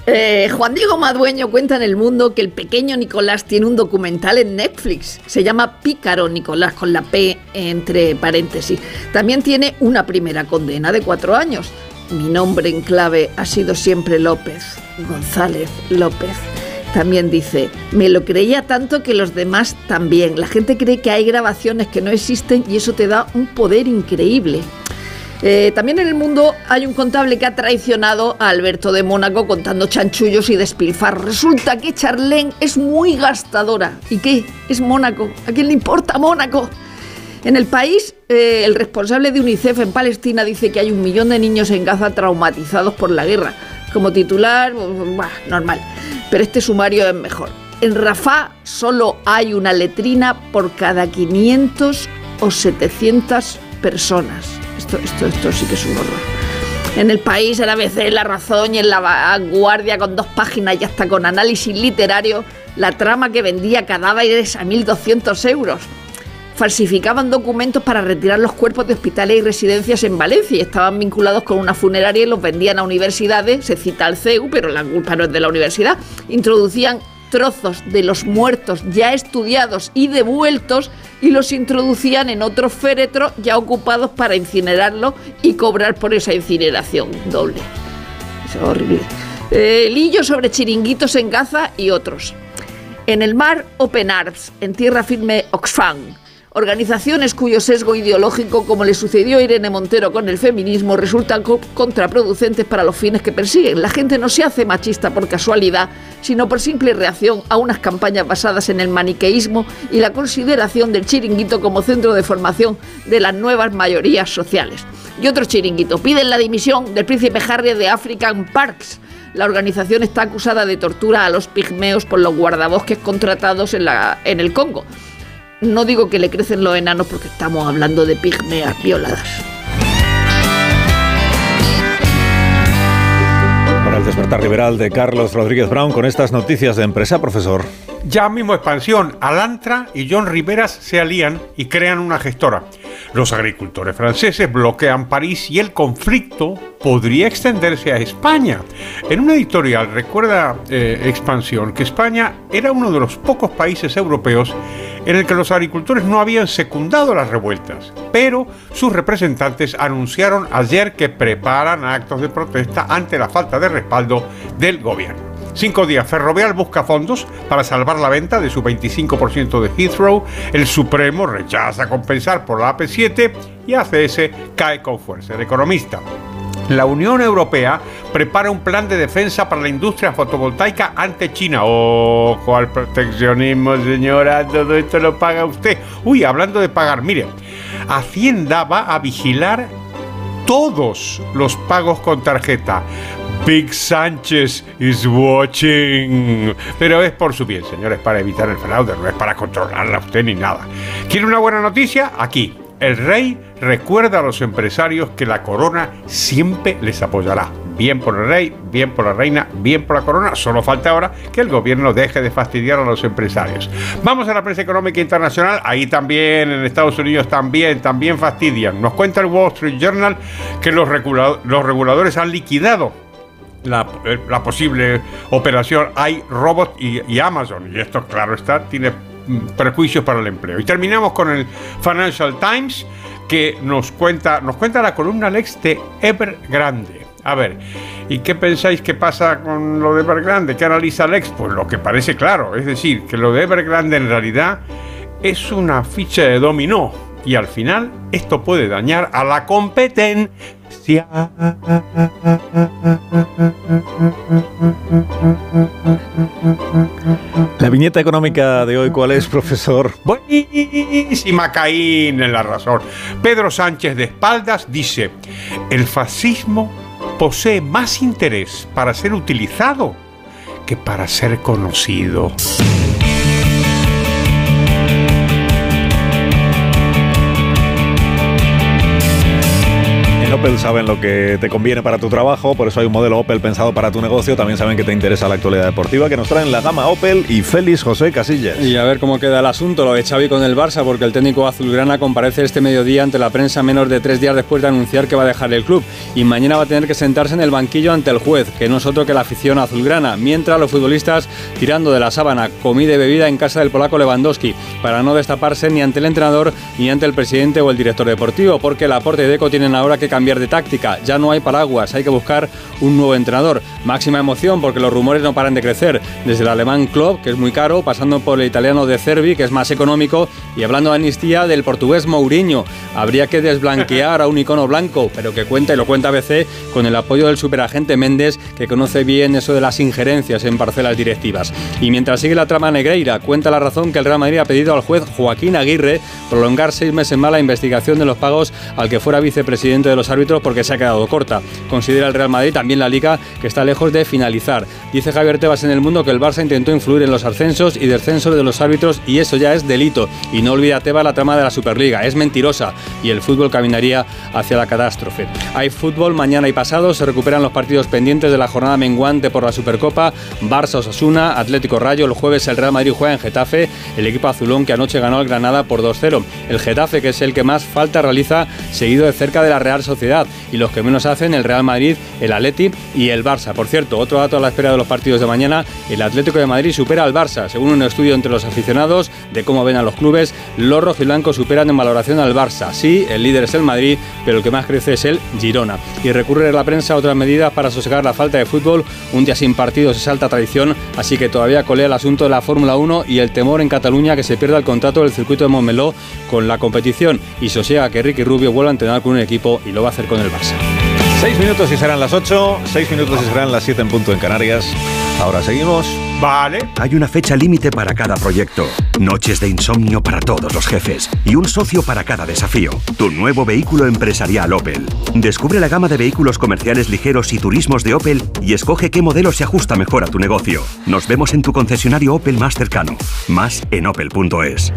Eh, Juan Diego Madueño cuenta en El Mundo que el pequeño Nicolás tiene un documental en Netflix. Se llama Pícaro Nicolás, con la P entre paréntesis. También tiene una primera condena de cuatro años. Mi nombre en clave ha sido siempre López, González López. También dice, me lo creía tanto que los demás también. La gente cree que hay grabaciones que no existen y eso te da un poder increíble. Eh, también en el mundo hay un contable que ha traicionado a Alberto de Mónaco contando chanchullos y despilfarros. Resulta que Charlene es muy gastadora. ¿Y qué? Es Mónaco. ¿A quién le importa Mónaco? En el país, eh, el responsable de UNICEF en Palestina dice que hay un millón de niños en Gaza traumatizados por la guerra. Como titular, normal. Pero este sumario es mejor. En Rafah solo hay una letrina por cada 500 o 700 personas. Esto, esto, esto sí que es un horror. En el país, en ABC, La Razón y en La Vanguardia, con dos páginas y hasta con análisis literario, la trama que vendía cadáveres a 1.200 euros. Falsificaban documentos para retirar los cuerpos de hospitales y residencias en Valencia y estaban vinculados con una funeraria y los vendían a universidades, se cita al CEU, pero la culpa no es de la universidad. Introducían trozos de los muertos ya estudiados y devueltos y los introducían en otros féretros ya ocupados para incinerarlo y cobrar por esa incineración doble. Es horrible. Eh, Lillo sobre chiringuitos en Gaza y otros. En el mar, Open Arms, en tierra firme, Oxfam. Organizaciones cuyo sesgo ideológico, como le sucedió a Irene Montero con el feminismo, resultan co- contraproducentes para los fines que persiguen. La gente no se hace machista por casualidad, sino por simple reacción a unas campañas basadas en el maniqueísmo y la consideración del chiringuito como centro de formación de las nuevas mayorías sociales. Y otro chiringuito, piden la dimisión del príncipe Harry de African Parks. La organización está acusada de tortura a los pigmeos por los guardabosques contratados en, en el Congo. No digo que le crecen los enanos porque estamos hablando de pigmeas violadas. Para el despertar liberal de Carlos Rodríguez Brown con estas noticias de empresa, profesor. Ya mismo expansión, Alantra y John Riveras se alían y crean una gestora. Los agricultores franceses bloquean París y el conflicto podría extenderse a España. En una editorial recuerda eh, Expansión que España era uno de los pocos países europeos en el que los agricultores no habían secundado las revueltas, pero sus representantes anunciaron ayer que preparan actos de protesta ante la falta de respaldo del gobierno. Cinco días. Ferrovial busca fondos para salvar la venta de su 25% de Heathrow. El Supremo rechaza compensar por la AP7 y ACS cae con fuerza. El economista. La Unión Europea prepara un plan de defensa para la industria fotovoltaica ante China. Ojo al proteccionismo, señora, todo esto lo paga usted. Uy, hablando de pagar, mire, Hacienda va a vigilar todos los pagos con tarjeta. Big Sánchez is watching. Pero es por su bien, señores, para evitar el fraude, no es para controlarla a usted ni nada. ¿Quiere una buena noticia? Aquí. El rey recuerda a los empresarios que la corona siempre les apoyará. Bien por el rey, bien por la reina, bien por la corona. Solo falta ahora que el gobierno deje de fastidiar a los empresarios. Vamos a la prensa económica internacional. Ahí también, en Estados Unidos también, también fastidian. Nos cuenta el Wall Street Journal que los, regula- los reguladores han liquidado la, eh, la posible operación iRobot y, y Amazon. Y esto, claro está, tiene mm, perjuicios para el empleo. Y terminamos con el Financial Times, que nos cuenta, nos cuenta la columna Lex de Evergrande. A ver, ¿y qué pensáis que pasa con lo de Evergrande? ¿Qué analiza Lex? Pues lo que parece claro, es decir, que lo de Evergrande en realidad es una ficha de dominó. Y al final esto puede dañar a la competencia. La viñeta económica de hoy, ¿cuál es, profesor? Buenísima Caín en la razón. Pedro Sánchez de espaldas dice, el fascismo posee más interés para ser utilizado que para ser conocido. Opel saben lo que te conviene para tu trabajo, por eso hay un modelo Opel pensado para tu negocio. También saben que te interesa la actualidad deportiva, que nos traen la gama Opel y Félix José Casillas. Y a ver cómo queda el asunto, lo de Xavi con el Barça, porque el técnico azulgrana comparece este mediodía ante la prensa menos de tres días después de anunciar que va a dejar el club. Y mañana va a tener que sentarse en el banquillo ante el juez, que no es otro que la afición azulgrana. Mientras los futbolistas tirando de la sábana, comida y bebida en casa del polaco Lewandowski, para no destaparse ni ante el entrenador ni ante el presidente o el director deportivo, porque la Porte Deco tienen ahora que cambiar cambiar de táctica. Ya no hay paraguas, hay que buscar un nuevo entrenador. Máxima emoción porque los rumores no paran de crecer. Desde el alemán Klopp, que es muy caro, pasando por el italiano de Cervi, que es más económico, y hablando de amnistía del portugués Mourinho. Habría que desblanquear a un icono blanco, pero que cuenta, y lo cuenta ABC, con el apoyo del superagente Méndez, que conoce bien eso de las injerencias en parcelas directivas. Y mientras sigue la trama Negreira, cuenta la razón que el Real Madrid ha pedido al juez Joaquín Aguirre prolongar seis meses más la investigación de los pagos al que fuera vicepresidente de los árbitros porque se ha quedado corta. Considera el Real Madrid también la liga que está lejos de finalizar. Dice Javier Tebas en el mundo que el Barça intentó influir en los ascensos y descensos de los árbitros y eso ya es delito. Y no olvida Tebas la trama de la Superliga, es mentirosa y el fútbol caminaría hacia la catástrofe. Hay fútbol mañana y pasado, se recuperan los partidos pendientes de la jornada menguante por la Supercopa, Barça Osasuna, Atlético Rayo, el jueves el Real Madrid juega en Getafe, el equipo azulón que anoche ganó al Granada por 2-0. El Getafe, que es el que más falta realiza, seguido de cerca de la Real Sociedad. Y los que menos hacen, el Real Madrid, el Atleti y el Barça. Por cierto, otro dato a la espera de los partidos de mañana, el Atlético de Madrid supera al Barça. Según un estudio entre los aficionados de cómo ven a los clubes, los rojiblancos superan en valoración al Barça. Sí, el líder es el Madrid, pero el que más crece es el Girona. Y recurre la prensa a otras medidas para sosegar la falta de fútbol. Un día sin partidos es alta tradición, así que todavía colea el asunto de la Fórmula 1 y el temor en Cataluña que se pierda el contrato del circuito de Montmeló con la competición y sosiega que Ricky Rubio vuelva a entrenar con un equipo y lo va a hacer con el Barça. Seis minutos y serán las ocho, seis minutos y serán las siete en punto en Canarias. Ahora seguimos. Vale. Hay una fecha límite para cada proyecto, noches de insomnio para todos los jefes y un socio para cada desafío. Tu nuevo vehículo empresarial Opel. Descubre la gama de vehículos comerciales ligeros y turismos de Opel y escoge qué modelo se ajusta mejor a tu negocio. Nos vemos en tu concesionario Opel más cercano. Más en opel.es.